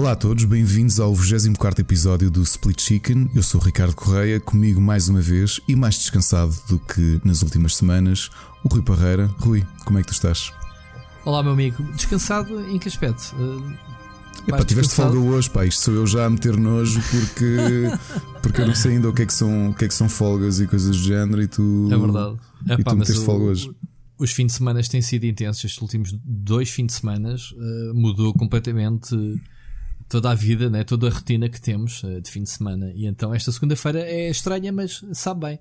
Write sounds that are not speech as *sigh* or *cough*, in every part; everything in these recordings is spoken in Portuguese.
Olá a todos, bem-vindos ao 24 episódio do Split Chicken. Eu sou o Ricardo Correia, comigo mais uma vez e mais descansado do que nas últimas semanas, o Rui Parreira. Rui, como é que tu estás? Olá, meu amigo. Descansado em que aspecto? Uh, Epá, tiveste folga hoje, pá. Isto sou eu já a meter nojo porque, *laughs* porque eu não sei ainda o que, é que são, o que é que são folgas e coisas do género e tu. É verdade. Epá, e tu meteste folga hoje os fins de semana têm sido intensos. Estes últimos dois fins de semana uh, mudou completamente toda a vida, né? toda a rotina que temos uh, de fim de semana. E então esta segunda-feira é estranha, mas sabe bem.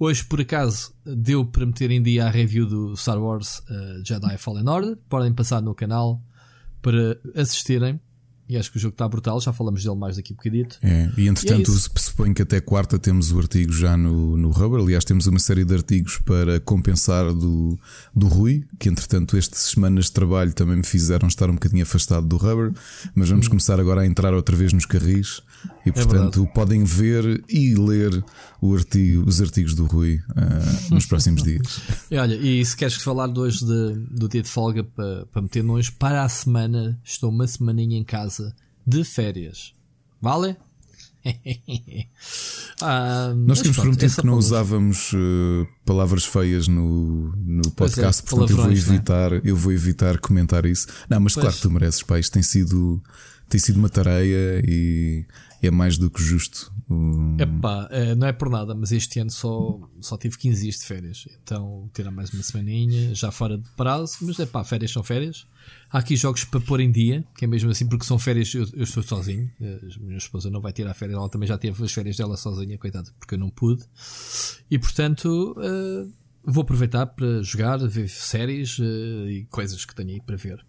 Hoje, por acaso, deu para meter em dia a review do Star Wars uh, Jedi Fallen Order. Podem passar no canal para assistirem. E acho que o jogo está brutal, já falamos dele mais daqui a bocadito. É, e entretanto, e é suponho que até quarta temos o artigo já no, no Rubber. Aliás, temos uma série de artigos para compensar do, do Rui, que entretanto, estas semanas de trabalho também me fizeram estar um bocadinho afastado do Rubber. Mas vamos hum. começar agora a entrar outra vez nos carris. E é portanto, é podem ver e ler artigo, os artigos do Rui uh, nos próximos dias. E olha, e se queres falar de hoje de, do dia de folga para, para meter nós, para a semana, estou uma semaninha em casa de férias. Vale? *laughs* ah, Nós tínhamos prometido que não usávamos uh, palavras feias no, no é, podcast, é, portanto eu vou é? evitar, né? eu vou evitar comentar isso. Não, mas pois. claro que tu mereces, pá, isto tem sido, tem sido uma tareia e é mais do que justo. Um... Epá, é, não é por nada, mas este ano só, só tive 15 dias de férias. Então tirar mais uma semaninha, já fora de prazo, mas é pá, férias são férias. Há aqui jogos para pôr em dia, que é mesmo assim, porque são férias, eu, eu estou sozinho. A minha esposa não vai tirar férias, ela também já teve as férias dela sozinha, coitada, porque eu não pude. E portanto, uh, vou aproveitar para jogar, ver séries uh, e coisas que tenho aí para ver.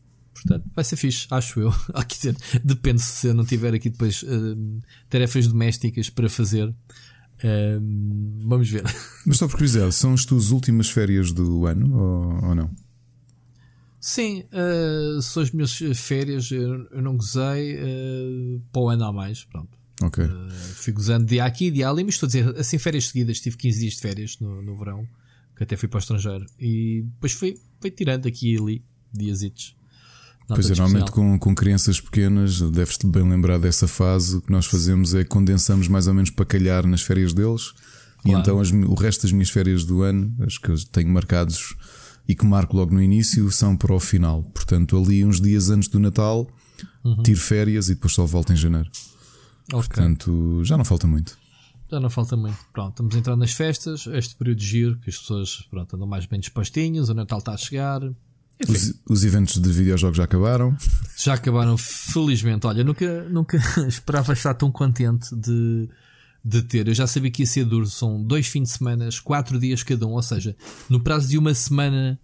Portanto, vai ser fixe, acho eu. *laughs* Quer dizer, depende se eu não tiver aqui depois uh, tarefas domésticas para fazer. Uh, vamos ver. *laughs* Mas só por curiosidade, são as tuas últimas férias do ano ou, ou não? Sim, uh, são as minhas férias. Eu, eu não gozei uh, para o ano a mais. Pronto. Ok. Uh, fui gozando dia aqui, dia ali, mas estou a dizer, assim, férias seguidas. Tive 15 dias de férias no, no verão, que até fui para o estrangeiro. E depois fui, fui tirando aqui e ali, Pois é, normalmente com, com crianças pequenas, deves-te bem lembrar dessa fase. O que nós fazemos é condensamos mais ou menos para calhar nas férias deles. Claro. E então as, o resto das minhas férias do ano, as que eu tenho marcados e que marco logo no início, são para o final. Portanto, ali uns dias antes do Natal, uhum. tiro férias e depois só volto em janeiro. Okay. Portanto, já não falta muito. Já não falta muito. Pronto, estamos entrando nas festas, este período de giro, que as pessoas pronto, andam mais bem dispostinhas, o Natal está a chegar. Os, os, eventos de videojogos já acabaram? Já acabaram, felizmente. Olha, nunca, nunca *laughs* esperava estar tão contente de, de ter. Eu já sabia que ia ser duro. São dois fins de semana, quatro dias cada um. Ou seja, no prazo de uma semana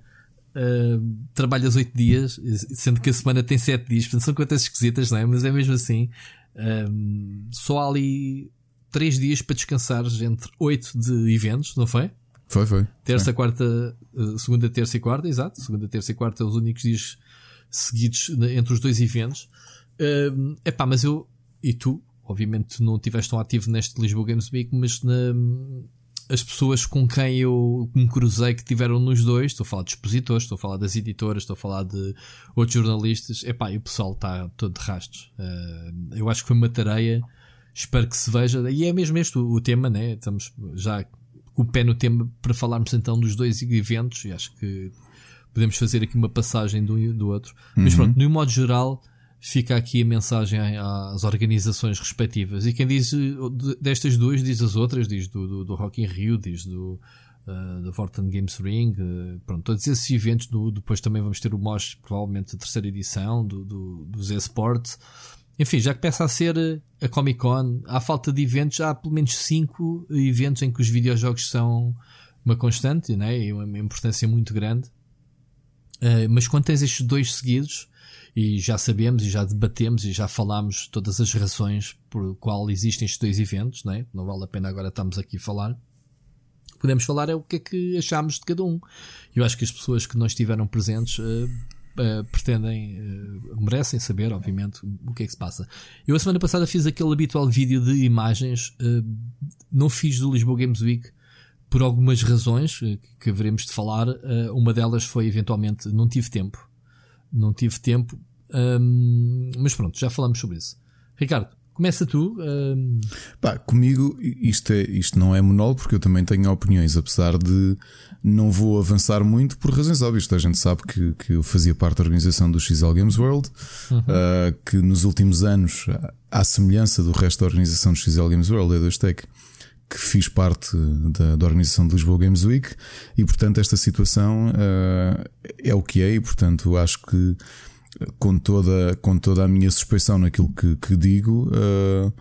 uh, trabalhas oito dias, sendo que a semana tem sete dias. Portanto, são contas esquisitas, não é? Mas é mesmo assim. Um, só há ali três dias para descansares entre oito de eventos, não foi? Foi, foi. Terça, foi. quarta, eh, segunda, terça e quarta, exato. Segunda, terça e quarta, os únicos dias seguidos entre os dois eventos. É uh, epá, mas eu e tu, obviamente, não estiveste tão ativo neste Lisboa Games Week, mas na, as pessoas com quem eu me cruzei que tiveram nos dois, estou a falar de expositores, estou a falar das editoras, estou a falar de outros jornalistas, epá, e o pessoal está todo de rastros. Uh, eu acho que foi uma tareia, espero que se veja, e é mesmo este o, o tema, né? Estamos já o pé no tema para falarmos então dos dois eventos e acho que podemos fazer aqui uma passagem do, do outro. Uhum. Mas pronto, no modo geral, fica aqui a mensagem às organizações respectivas. E quem diz destas duas, diz as outras, diz do, do, do Rock in Rio, diz do, uh, do Fortin Games Ring, uh, pronto, todos esses eventos. Do, depois também vamos ter o MOS, provavelmente a terceira edição do, do, dos eSports. Enfim, já que peça a ser eh, a Comic Con, há falta de eventos, há pelo menos 5 eventos em que os videojogos são uma constante né? e uma importância muito grande. Uh, mas quando tens estes dois seguidos, e já sabemos e já debatemos e já falámos todas as razões por qual existem estes dois eventos, né? não vale a pena agora estarmos aqui a falar. Podemos falar é o que é que achámos de cada um. Eu acho que as pessoas que não estiveram presentes uh, uh, pretendem, uh, merecem saber, obviamente, o que é que se passa. Eu a semana passada fiz aquele habitual vídeo de imagens, uh, não fiz do Lisboa Games Week por algumas razões que haveremos de falar. uma delas foi eventualmente não tive tempo. Não tive tempo. Um, mas pronto, já falamos sobre isso. Ricardo, começa tu. Um... Pá, comigo isto, é, isto não é monólogo porque eu também tenho opiniões, apesar de não vou avançar muito por razões óbvias. A gente sabe que, que eu fazia parte da organização do XL Games World, uhum. uh, que nos últimos anos, à semelhança do resto da organização do XL Games World, é do Stake, que fiz parte da, da, organização de Lisboa Games Week e, portanto, esta situação uh, é o que é, e, portanto, acho que com toda, com toda a minha suspeição naquilo que, que digo. Uh,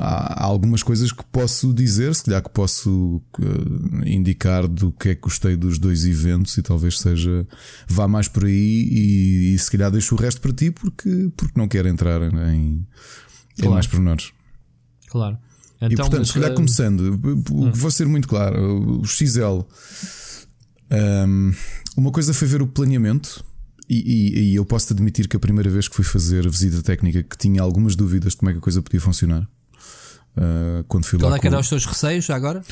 há algumas coisas que posso dizer, se calhar que posso uh, indicar do que é que gostei dos dois eventos e talvez seja vá mais por aí e, e se calhar deixo o resto para ti porque, porque não quero entrar em, claro. em mais pormenores. Claro. Então, e portanto, mas, se calhar uh... começando, hum. vou ser muito claro, o XL. Um, uma coisa foi ver o planeamento e, e, e eu posso admitir que a primeira vez que fui fazer a visita técnica que tinha algumas dúvidas de como é que a coisa podia funcionar. Uh, quando fui Qual lá é que eram os teus receios agora?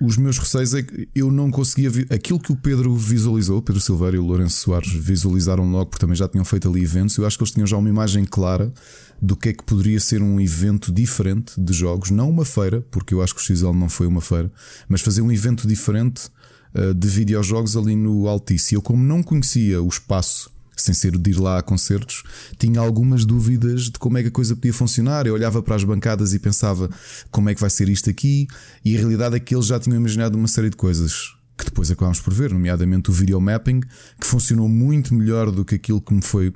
Os meus receios é que eu não conseguia ver aquilo que o Pedro visualizou, o Pedro Silveira e o Lourenço Soares visualizaram logo, porque também já tinham feito ali eventos. Eu acho que eles tinham já uma imagem clara do que é que poderia ser um evento diferente de jogos, não uma feira, porque eu acho que o XL não foi uma feira, mas fazer um evento diferente uh, de videojogos ali no Altice. Eu, como não conhecia o espaço sem ser de ir lá a concertos, tinha algumas dúvidas de como é que a coisa podia funcionar. Eu olhava para as bancadas e pensava como é que vai ser isto aqui, e a realidade é que eles já tinham imaginado uma série de coisas que depois acabámos por ver, nomeadamente o video mapping, que funcionou muito melhor do que aquilo que me foi.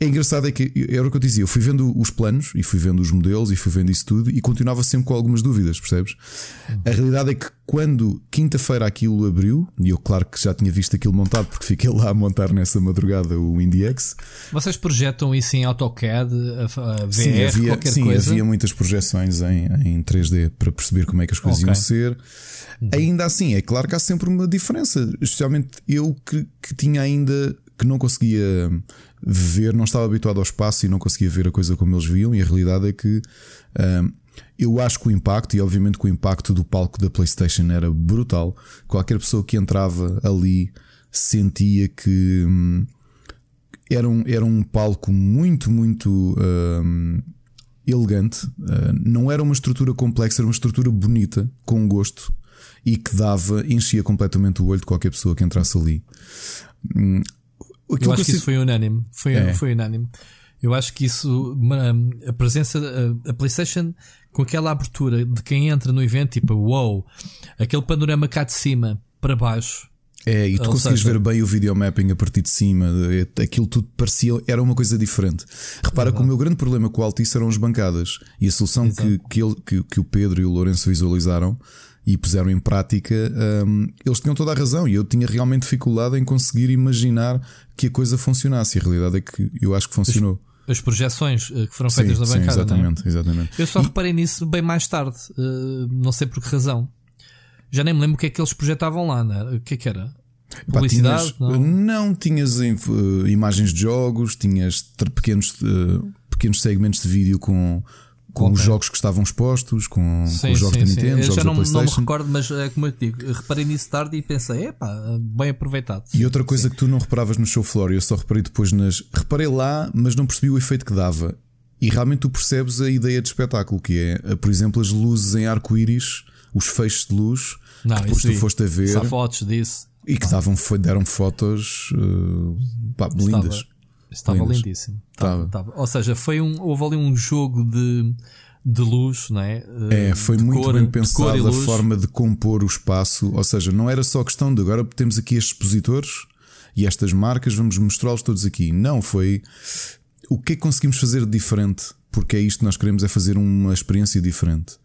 É engraçado é que era o que eu dizia, eu fui vendo os planos e fui vendo os modelos e fui vendo isso tudo e continuava sempre com algumas dúvidas, percebes? A realidade é que quando quinta-feira aquilo abriu, e eu claro que já tinha visto aquilo montado porque fiquei lá a montar nessa madrugada o IndieX. Vocês projetam isso em AutoCAD, VR, sim, havia, qualquer sim, coisa? havia muitas projeções em, em 3D para perceber como é que as coisas okay. iam ser. Uhum. Ainda assim, é claro que há sempre uma diferença, especialmente eu que, que tinha ainda que não conseguia ver, não estava habituado ao espaço e não conseguia ver a coisa como eles viam, e a realidade é que um, eu acho que o impacto, e obviamente que o impacto do palco da PlayStation era brutal. Qualquer pessoa que entrava ali sentia que hum, era, um, era um palco muito, muito hum, elegante. Uh, não era uma estrutura complexa, era uma estrutura bonita, com gosto e que dava, enchia completamente o olho de qualquer pessoa que entrasse ali. Hum, eu acho que, isso foi unânime. Foi, é. foi unânime. Eu acho que isso, a presença, a PlayStation com aquela abertura de quem entra no evento, tipo, wow, aquele panorama cá de cima para baixo. É, e tu consegues ver bem o video mapping a partir de cima, aquilo tudo parecia, era uma coisa diferente. Repara que o meu grande problema com o Altice eram as bancadas e a solução que, que, ele, que, que o Pedro e o Lourenço visualizaram e puseram em prática, um, eles tinham toda a razão e eu tinha realmente dificuldade em conseguir imaginar que a coisa funcionasse. E a realidade é que eu acho que funcionou. As, as projeções eh, que foram feitas sim, na bancada. Sim, exatamente, é? exatamente. Eu só e... reparei nisso bem mais tarde, uh, não sei por que razão. Já nem me lembro o que é que eles projetavam lá, né? o que é que era? Publicidade? Pá, tinhas, não? não? tinhas uh, imagens de jogos, tinhas pequenos, uh, pequenos segmentos de vídeo com com okay. os jogos que estavam expostos, com, sim, com os jogos sim, da Nintendo, sim. jogos já não, não, me recordo, mas é como eu te digo, reparei nisso tarde e pensei, epá, bem aproveitado. E outra coisa que tu não reparavas no show floor, eu só reparei depois nas. Reparei lá, mas não percebi o efeito que dava. E realmente tu percebes a ideia de espetáculo, que é, por exemplo, as luzes em arco-íris, os feixes de luz, não, que depois tu foste a ver. Há fotos disso. E que davam, deram fotos uh, pá, lindas. Estava lindas. lindíssimo. Estava. Estava. Ou seja, foi um, houve ali um jogo de, de luz, não é? É, foi de muito cor, bem pensado a forma de compor o espaço. Ou seja, não era só questão de agora temos aqui estes expositores e estas marcas, vamos mostrá-los todos aqui. Não, foi o que é que conseguimos fazer de diferente? Porque é isto que nós queremos, é fazer uma experiência diferente.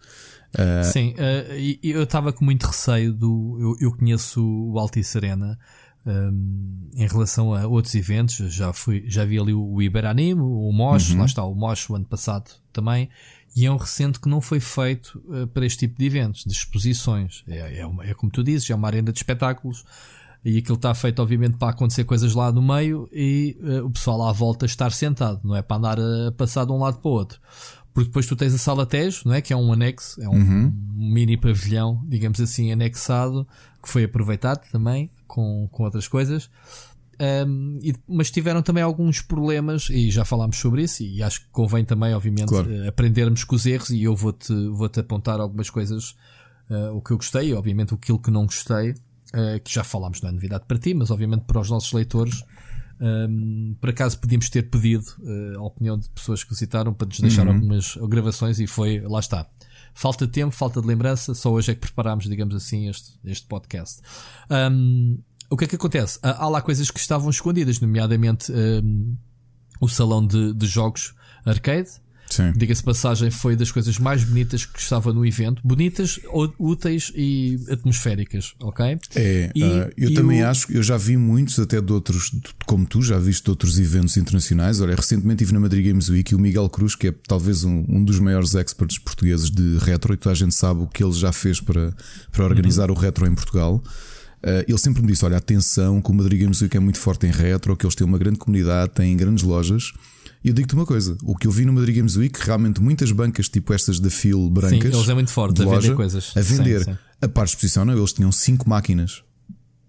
Uh... Sim, uh, eu estava com muito receio do. Eu, eu conheço o Altice Arena um, em relação a outros eventos, já fui, já vi ali o Iberanime, o Mosh, uhum. lá está o Mosh o ano passado também, e é um recente que não foi feito uh, para este tipo de eventos, de exposições. É, é, uma, é, como tu dizes, é uma arena de espetáculos e aquilo está feito, obviamente, para acontecer coisas lá no meio e uh, o pessoal à volta estar sentado, não é para andar a passar de um lado para o outro. Porque depois tu tens a sala Tejo, não é? Que é um anexo, é um uhum. mini pavilhão, digamos assim, anexado, que foi aproveitado também com, com outras coisas. Um, e, mas tiveram também alguns problemas, e já falámos sobre isso, e acho que convém também, obviamente, claro. Eh, aprendermos com os erros. E eu vou-te vou -te apontar algumas coisas, uh, o que eu gostei, e obviamente aquilo que não gostei, uh, que já falámos, não é novidade para ti, mas obviamente para os nossos leitores. Um, por acaso podíamos ter pedido uh, a opinião de pessoas que visitaram para nos deixar uhum. algumas gravações, e foi, lá está. Falta de tempo, falta de lembrança, só hoje é que preparámos, digamos assim, este, este podcast. Um, o que é que acontece? Há lá coisas que estavam escondidas, nomeadamente um, o salão de, de jogos arcade. Diga-se passagem, foi das coisas mais bonitas que estava no evento. Bonitas, úteis e atmosféricas, ok? É, e, uh, eu e também o... acho, eu já vi muitos até de outros, como tu, já viste de outros eventos internacionais. Olha, recentemente estive na Madrid Games Week e o Miguel Cruz, que é talvez um, um dos maiores experts portugueses de retro, e toda a gente sabe o que ele já fez para, para organizar uhum. o retro em Portugal. Uh, ele sempre me disse: Olha, atenção, que o Madrid Games Week é muito forte em retro, que eles têm uma grande comunidade, têm grandes lojas. E eu digo-te uma coisa: o que eu vi no Madrid Games Week, realmente muitas bancas, tipo estas da Phil brancas, sim, eles é muito forte a vender coisas. A vender. Sim, sim. A par de exposição, não, eles tinham 5 máquinas.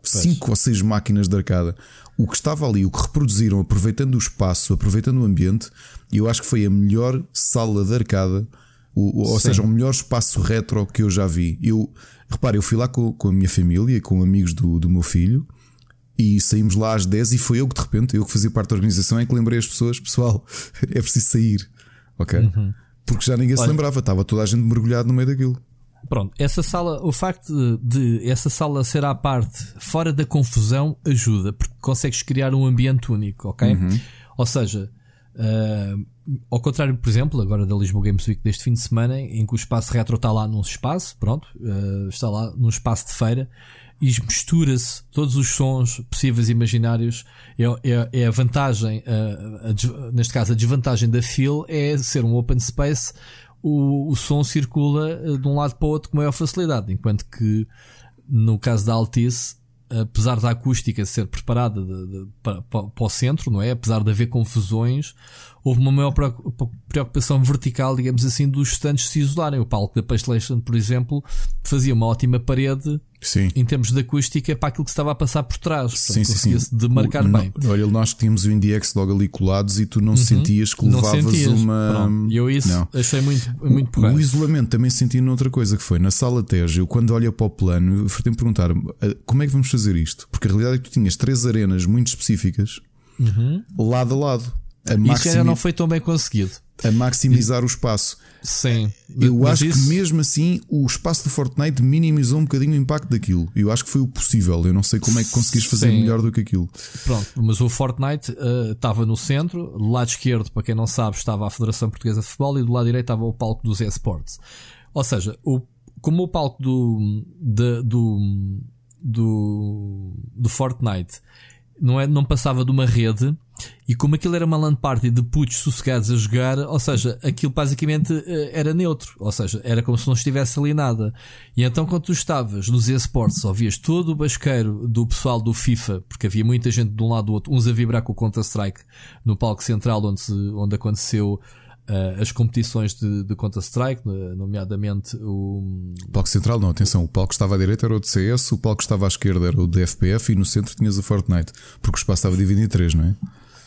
5 ou 6 máquinas de arcada. O que estava ali, o que reproduziram, aproveitando o espaço, aproveitando o ambiente, eu acho que foi a melhor sala de arcada, o, ou seja, o melhor espaço retro que eu já vi. Eu Repara, eu fui lá com, com a minha família, com amigos do, do meu filho, e saímos lá às 10 e foi eu que de repente, eu que fazia parte da organização, é que lembrei as pessoas, pessoal, *laughs* é preciso sair. Ok? Uhum. Porque já ninguém Olha, se lembrava, estava toda a gente mergulhado no meio daquilo. Pronto, essa sala, o facto de, de, essa sala ser à parte, fora da confusão, ajuda, porque consegues criar um ambiente único, ok? Uhum. Ou seja, uh, ao contrário, por exemplo, agora da Lisboa Games Week deste fim de semana, em que o espaço retro está lá num espaço, pronto, uh, está lá num espaço de feira e mistura-se todos os sons possíveis e imaginários. É, é, é a vantagem, uh, a, neste caso, a desvantagem da FIL é ser um open space, o, o som circula eh, de um lado para o outro com maior facilidade, enquanto que no caso da Altice apesar da acústica ser preparada de, de, para, para, o centro, não é? Apesar de haver confusões, houve uma maior preocupação vertical, digamos assim, dos estantes se isolarem. O palco da PlayStation, por exemplo, fazia uma ótima parede Sim. em termos de acústica para aquilo que estava a passar por trás. Portanto, sim, sim, demarcar o, bem. Não, olha, nós tínhamos o IndieX logo ali colados e tu não uhum. sentias que levavas sentias. uma. E eu isso não. achei muito, muito porreiro. O isolamento também senti noutra coisa que foi na sala Tejo. Eu, quando olho para o plano, eu fui-te perguntar ah, como é que vamos fazer isto? Porque a realidade é que tu tinhas três arenas muito específicas uhum. lado a lado. A Isso ainda não foi tão bem conseguido. A maximizar o espaço. Sim. Eu acho isso... que mesmo assim o espaço do Fortnite minimizou um bocadinho o impacto daquilo. Eu acho que foi o possível. Eu não sei como é que conseguiste fazer Sim. melhor do que aquilo. Pronto, mas o Fortnite uh, estava no centro, do lado esquerdo, para quem não sabe, estava a Federação Portuguesa de Futebol e do lado direito estava o palco dos eSports. Ou seja, o, como o palco do, de, do, do, do Fortnite não, é, não passava de uma rede e como aquilo era uma land party de putos sossegados a jogar, ou seja, aquilo basicamente eh, era neutro, ou seja, era como se não estivesse ali nada. E então quando tu estavas nos esportes, ouvias todo o basqueiro do pessoal do FIFA, porque havia muita gente de um lado do outro, uns a vibrar com o Counter-Strike no palco central onde, se, onde aconteceu Uh, as competições de, de Counter-Strike, nomeadamente o. o palco central, não, atenção, o palco estava à direita era o de CS, o palco estava à esquerda era o de FPF e no centro tinhas o Fortnite, porque o espaço estava dividido em três, não é?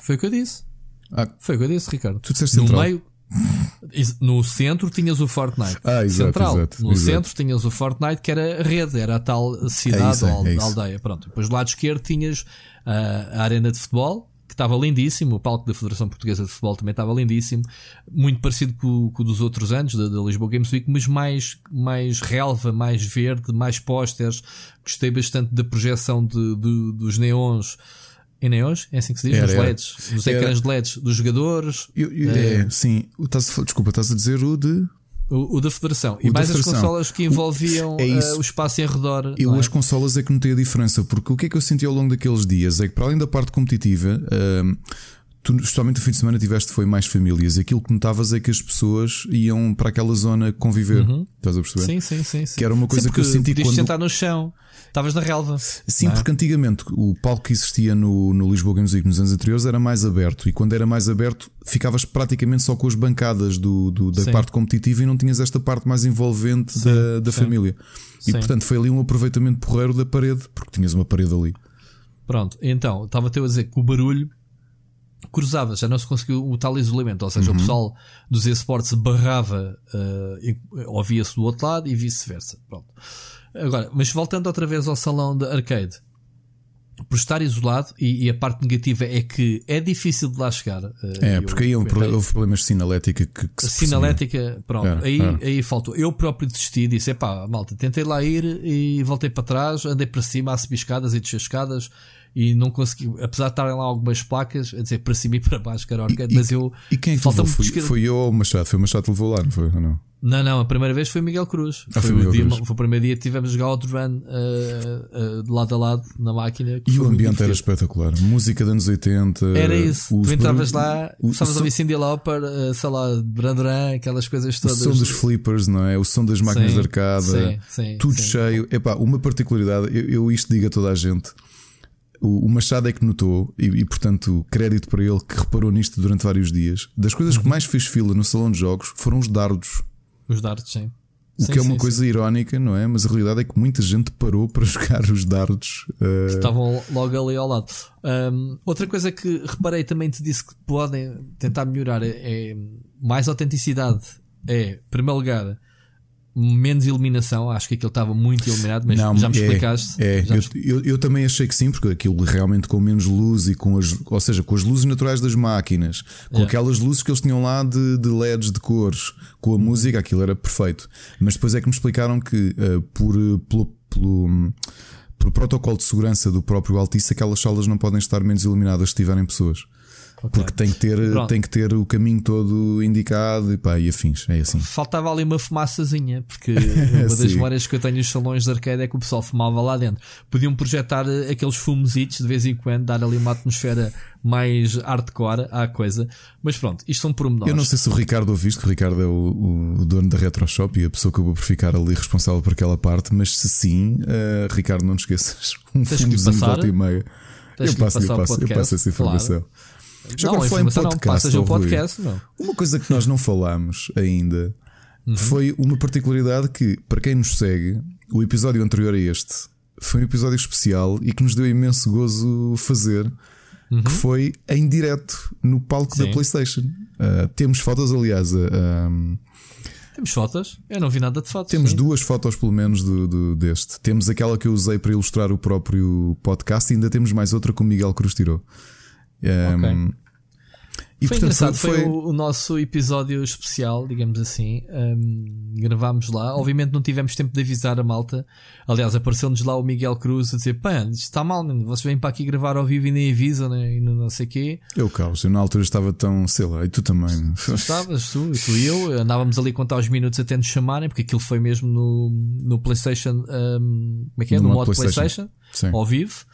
Foi o que eu disse. Ah, Foi o que eu disse, Ricardo. Tu disseste central. No meio. No centro tinhas o Fortnite. Ah, exato, Central. Exato, no exato. centro tinhas o Fortnite, que era a rede, era a tal cidade é isso, ou é aldeia. Pronto. Depois do lado esquerdo tinhas uh, a arena de futebol, que estava lindíssimo. O palco da Federação Portuguesa de Futebol também estava lindíssimo. Muito parecido com, com o dos outros anos, da, da, Lisboa Games Week, mas mais, mais relva, mais verde, mais pósteres. Gostei bastante da projeção de, de dos neons em neons, é assim que se diz? Era, nos LEDs, nos era. ecrãs de LEDs dos jogadores. Eu, eu, é, é, sim. Estás, desculpa, estás a dizer o de. O, o da Federação. O e mais as consolas que envolviam o, é uh, o espaço em redor. Eu, é? as consolas é que notei a diferença, porque o que é que eu senti ao longo daqueles dias é que, para além da parte competitiva, uh, tu, especialmente o fim de semana, tiveste foi mais famílias. E aquilo que notavas é que as pessoas iam para aquela zona conviver. Uhum. Estás a perceber? Sim, sim, sim, sim. Que era uma coisa que eu senti quando. sentar no chão. Estavas na relva. Sim, é? porque antigamente o palco que existia no, no Lisboa Games Week nos anos anteriores era mais aberto. E quando era mais aberto, ficavas praticamente só com as bancadas do, do da sim. parte competitiva e não tinhas esta parte mais envolvente sim, da, da família. E portanto foi ali um aproveitamento porreiro da parede, porque tinhas uma parede ali. Pronto, então, estava até a dizer que o barulho cruzava, já não se conseguiu o tal isolamento, ou seja, uhum. o pessoal dos esportes barrava, uh, ouvia-se do outro lado e vice-versa. Pronto. Agora, mas voltando outra vez ao salão de arcade, por estar isolado, e, e, a parte negativa é que é difícil de lá chegar. Uh, é, porque aí houve, houve problemas de sinalética que, que sinalética, pronto, era, aí, era. aí faltou. Eu próprio desisti, disse: pá, malta, tentei lá ir e voltei para trás, andei para cima a subir escadas e descer escadas e não consegui, apesar de estarem lá algumas placas a dizer para cima e para baixo, e, mas eu. E quem é que levou? Foi, foi eu ou o Machado? Foi o Machado que levou lá, não foi? Não? Não, não, a primeira vez foi Miguel Cruz. Ah, foi, foi, o dia, Cruz. foi o primeiro dia que tivemos jogar Outrun uh, uh, de lado a lado na máquina. E o ambiente era espetacular. Música dos anos 80. Era isso. Tu entravas lá, estavas a ouvir Cindy Lauper, uh, sei lá, Branduran, aquelas coisas todas. O som dos flippers, não é? O som das máquinas sim, de arcada. Sim, sim, tudo sim. cheio. Epá, uma particularidade, eu, eu isto digo a toda a gente. O, Machado é que notou, e, e, portanto, crédito para ele que reparou nisto durante vários dias. Das coisas uhum. que mais fez fila no salão de jogos foram os dardos. Os dardos, sim. O sim, que é uma sim, coisa sim. irónica, não é? Mas a realidade é que muita gente parou para *laughs* jogar os dardos. Uh... estavam logo ali ao lado. Um, outra coisa que reparei também te disse que podem tentar melhorar é, é mais autenticidade. É, em primeiro lugar, menos iluminação. Acho que aquilo estava muito iluminado, mas não, já me é, explicaste. É, eu, me... eu, eu, também achei que sim, porque aquilo realmente com menos luz e com as, ou seja, com as luzes naturais das máquinas, com yeah. aquelas luzes que eles tinham lá de, de LEDs de cores, com a música, aquilo era perfeito. Mas depois é que me explicaram que uh, por, pelo, pelo, por protocolo de segurança do próprio Altice, aquelas salas não podem estar menos iluminadas se tiverem pessoas. Okay. Porque tem que, ter, tem que ter o caminho todo indicado e, pá, e afins. É assim. Faltava ali uma fumaçazinha, porque *laughs* uma das memórias que eu tenho nos salões de arcade é que o pessoal fumava lá dentro. Podiam projetar aqueles fumositos de vez em quando, dar ali uma atmosfera mais hardcore à coisa. Mas pronto, isto são pormenores. Eu não sei se o Ricardo ouviste, o Ricardo é o, o dono da RetroShop e a pessoa que eu vou por ficar ali responsável por aquela parte. Mas se sim, uh, Ricardo, não te esqueças. *laughs* Um fumozinho de volta e meia. Eu passo, eu, passo, eu passo essa informação. Claro. Já não, foi em podcast, não, um podcast não. Uma coisa que nós não falámos ainda uhum. foi uma particularidade que, para quem nos segue, o episódio anterior a este foi um episódio especial e que nos deu imenso gozo fazer. Uhum. Que foi em direto no palco Sim. da PlayStation. Uh, temos fotos, aliás. Uh, um, temos fotos? Eu não vi nada de fotos. Temos sim. duas fotos, pelo menos, do, do, deste. Temos aquela que eu usei para ilustrar o próprio podcast e ainda temos mais outra que o Miguel Cruz tirou. Um, okay. E, foi portanto, engraçado, foi, foi o, o, nosso episódio especial, digamos assim. Um, gravámos lá. Obviamente não tivemos tempo de avisar a malta. Aliás, apareceu-nos lá o Miguel Cruz a dizer: Pã, isto está mal, vocês vêm para aqui gravar ao vivo e nem avisam, né? e não sei o quê. Eu, caos, eu na altura estava tão, sei lá, e tu também. Tu *laughs* estavas, tu, tu e eu, andávamos ali a contar os minutos até nos chamarem, porque aquilo foi mesmo no, no PlayStation. Um, como é que é? No, no modo PlayStation, PlayStation ao vivo.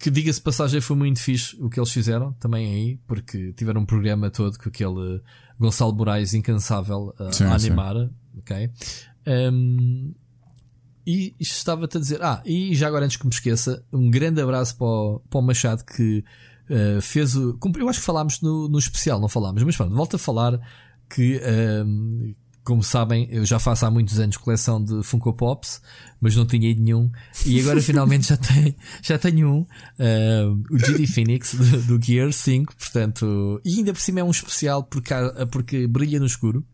Que diga-se passagem foi muito fixe o que eles fizeram também aí, porque tiveram um programa todo com aquele Gonçalo Moraes incansável uh, sim, a animar, sim. ok? Um, e estava-te a dizer, ah, e já agora antes que me esqueça, um grande abraço para o, para o Machado que uh, fez o. Eu acho que falámos no, no especial, não falámos, mas pronto, volto a falar que um, como sabem, eu já faço há muitos anos coleção de Funko Pops, mas não tinha nenhum. E agora finalmente já tenho, já tenho um, uh, o GD Phoenix do, do, Gear 5, portanto, e ainda por cima é um especial porque, porque brilha no escuro.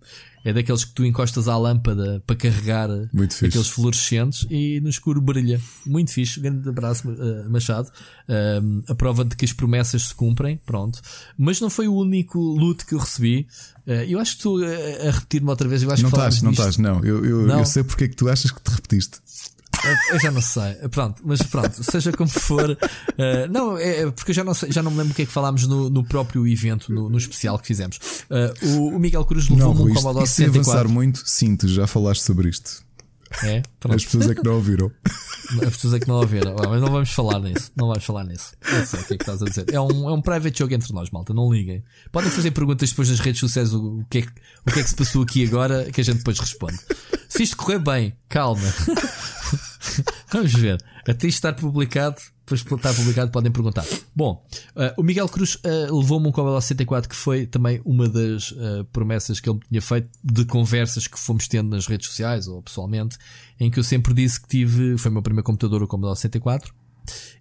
É daqueles que tu encostas à lâmpada para carregar Muito aqueles fluorescentes e no escuro brilha. Muito fixe. Grande abraço, uh, Machado. Uh, a prova de que as promessas se cumprem. Pronto. Mas não foi o único loot que eu recebi. Uh, eu acho que estou a, a repetir-me outra vez. Eu acho não que estás, não estás, não. Eu, eu, não. eu sei porque é que tu achas que te repetiste. Eu já não sei. Pronto, mas pronto, seja como for. Uh, não, é, é porque eu já não, sei, já não me lembro o que é que falámos no, no próprio evento, no, no, especial que fizemos. Uh, o, o, Miguel Cruz levou-me um Commodore 64. Se avançar muito, sim, tu já falaste sobre isto. É? As pessoas é que não ouviram. As pessoas é que não ouviram. Mas não vamos falar nisso. Não vamos falar nisso. Eu sei o que é que estás a dizer. É um, é um private jogo entre nós, malta. Não liguem. Podem fazer perguntas depois nas redes sociais o, que é, o que é que se passou aqui agora que a gente depois responde. Se isto correr bem, calma. *laughs* Vamos ver. Até estar publicado, depois de estar publicado, podem perguntar. Bom, uh, o Miguel Cruz uh, levou-me um Commodore 64 que foi também uma das uh, promessas que ele tinha feito de conversas que fomos tendo nas redes sociais ou pessoalmente, em que eu sempre disse que tive. Foi o meu primeiro computador, o Commodore 64.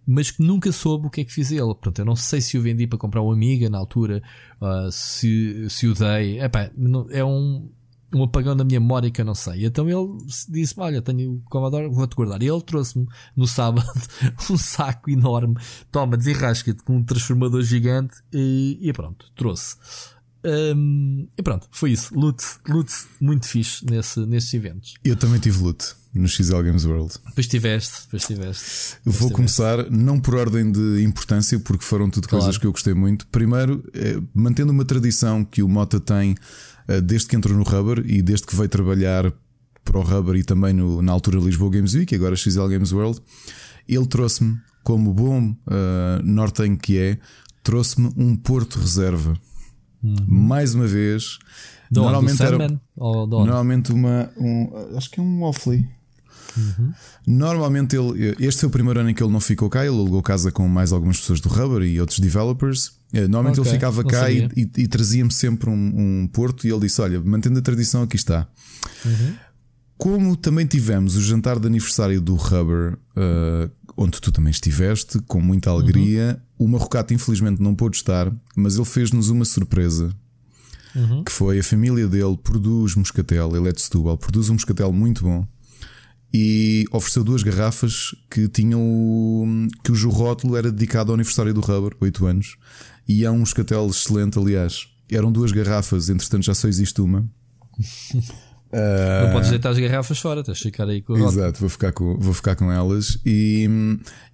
mas que nunca soube o que é que fiz ele. Portanto, eu não sei se o vendi para comprar uma amiga na altura, uh, se, se o dei. Epá, é um, um apagão da minha memória que eu não sei. Então ele disse: Olha, tenho o Commodore, vou-te guardar. E ele trouxe-me no sábado *laughs* um saco enorme. Toma, desenrasca-te com um transformador gigante e, e pronto, trouxe. Um, e pronto, foi isso. Loot, loot muito fixe nesse, nesses eventos. Eu também tive loot no XL Games World. Pois tiveste, pois tiveste. Eu vou tiveste. começar, não por ordem de importância, porque foram tudo claro. coisas que eu gostei muito. Primeiro, eh, mantendo uma tradição que o Mota tem desde que entrou no Rubber e desde que veio trabalhar para o Rubber e também no, na altura Lisboa Games Week, agora XL Games World, ele trouxe-me, como bom uh, nortenho que é, trouxe-me um Porto Reserva. Uhum. Mais uma vez. Do normalmente era, normalmente uma. Um, acho que é um Waffly. Uhum. Normalmente ele. Este foi o primeiro ano em que ele não ficou cá, ele alugou casa com mais algumas pessoas do Rubber e outros developers. Eh, normalmente okay. ele ficava cá e, e, e trazia-me sempre um, um, porto e ele disse: Olha, mantendo a tradição, aqui está. Uhum. Como também tivemos o jantar de aniversário do Rubber, uh, onde tu também estiveste, com muita alegria, uhum. o Marrocato infelizmente não pôde estar, mas ele fez-nos uma surpresa. Uhum. Que foi a família dele produz moscatel, ele é de Setúbal, produz um moscatel muito bom e ofereceu duas garrafas que tinham que o rótulo era dedicado ao aniversário do Rubber, 8 anos, e é um moscatel excelente, aliás. Eram duas garrafas, entretanto já só existe uma. *laughs* Não podes deitar as garrafas fora, tens de ficar aí com Exato, vou ficar com, vou ficar com elas. E,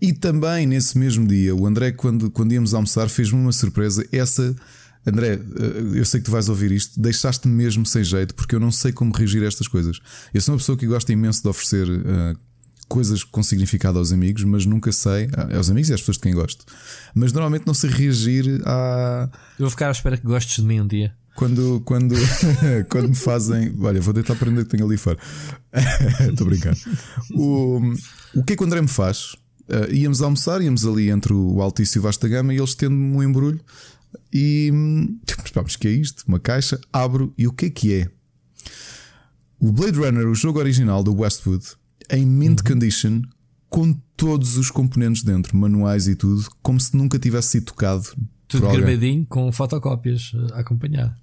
e também nesse mesmo dia, o André, quando, quando íamos almoçar, fez-me uma surpresa. Essa André, eh, eu sei que tu vais ouvir isto, deixaste-me mesmo sem jeito porque eu não sei como reagir a estas coisas. Eu sou uma pessoa que gosta imenso de oferecer uh, coisas com significado aos amigos, mas nunca sei, eh, aos amigos e às pessoas de quem gosto, mas normalmente não sei reagir a. Eu vou ficar à espera que gostes de mim um dia. Quando, quando, *laughs* quando me fazem. Olha, vou deitar prender que tenho ali fora. *laughs* Estou brincando. O, o que é que o André me faz? Uh, íamos almoçar, íamos ali entre o Altício e o Vasta Gama e eles tendo-me um embrulho e vamos, que é isto? Uma caixa, abro e o que é que é? O Blade Runner, o jogo original do Westwood, em mint uhum. condition, com todos os componentes dentro, manuais e tudo, como se nunca tivesse sido tocado. Tudo gravadinho com fotocópias a acompanhar.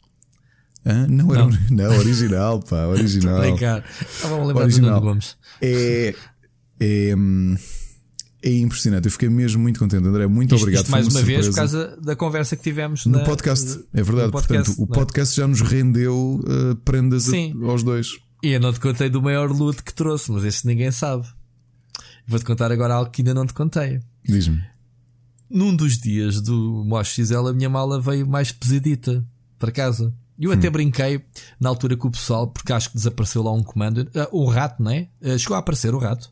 Ah, não, não, era não, *laughs* original, pá, *laughs* original. Estava a lembrar original. do Gomes. É, é, hum, é impressionante. Eu fiquei mesmo muito contente, André. Muito isto, obrigado. Isto mais uma, uma vez por causa da conversa que tivemos no na, podcast. É verdade. Podcast, Portanto, o é? podcast já nos rendeu uh, prendas a, aos dois. E eu não te contei do maior loot que trouxe, mas este ninguém sabe. Vou-te contar agora algo que ainda não te contei. Diz-me. Num dos dias do Mosh XL, a minha mala veio mais pesadita para casa. Eu hum. até brinquei na altura com o pessoal, porque acho que desapareceu lá um comando. Uh, o rato, não é? Uh, chegou a aparecer o rato.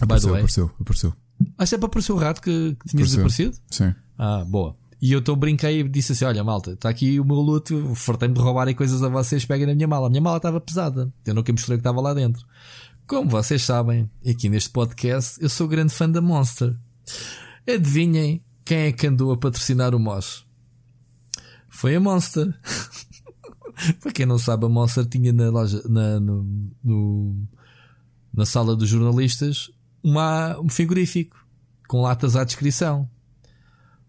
Apareceu, apareceu, apareceu. Ah, sempre apareceu o rato que, que tinha desaparecido? Sim. Ah, boa. E eu então brinquei e disse assim: Olha, malta, está aqui o meu loot, fartei-me de roubarem coisas a vocês, peguem na minha mala. A minha mala estava pesada, eu nunca mostrei o que estava lá dentro. Como vocês sabem, aqui neste podcast, eu sou grande fã da Monster. Adivinhem quem é que andou a patrocinar o Moss? Foi a Monster. *laughs* Para quem não sabe, a Monster tinha na loja, na, no, no, na sala dos jornalistas, uma, um frigorífico com latas à descrição.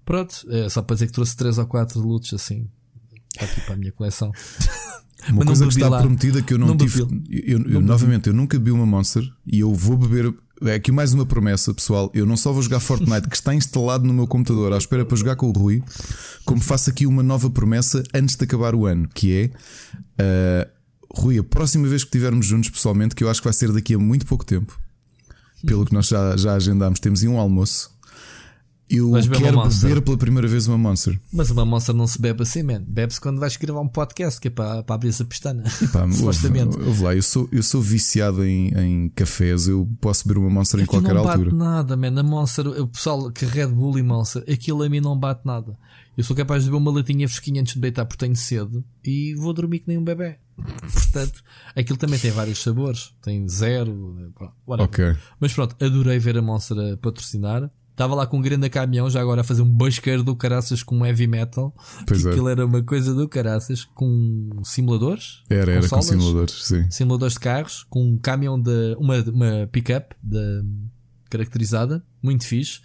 Pronto, é só para dizer que trouxe 3 ou 4 lutos assim aqui para a minha coleção. Uma *laughs* coisa que está lá. prometida que eu não, não tive. Eu, eu, não novamente, eu nunca vi uma Monster e eu vou beber. É aqui mais uma promessa, pessoal. Eu não só vou jogar Fortnite, que está instalado no meu computador à espera para jogar com o Rui, como faço aqui uma nova promessa antes de acabar o ano, que é uh, Rui, a próxima vez que estivermos juntos pessoalmente, que eu acho que vai ser daqui a muito pouco tempo, pelo que nós já, já agendámos, temos aí um almoço. Eu quero beber pela primeira vez uma Monster. Mas uma Monster não se bebe assim, man. Bebe-se quando vais gravar um podcast, que é para, para abrir essa pestana. Epá, *laughs* Supostamente. Ouve lá, eu sou, eu sou viciado em, em cafés, eu posso beber uma Monster em qualquer não altura. Não bate nada, man. A Monster, o pessoal que Red Bull e Monster, aquilo a mim não bate nada. Eu sou capaz de beber uma latinha fresquinha antes de deitar porque tenho sede e vou dormir que nem um bebê. *laughs* Portanto, aquilo também tem vários sabores. Tem zero. ok. Mas pronto, adorei ver a Monster a patrocinar. Estava lá com um grande caminhão, já agora a fazer um basqueiro do caraças com heavy metal. Pois é. Aquilo era uma coisa do caraças com simuladores. Era, era com simuladores, sim. Simuladores de carros, com um caminhão de. uma, uma pick-up caracterizada, muito fixe.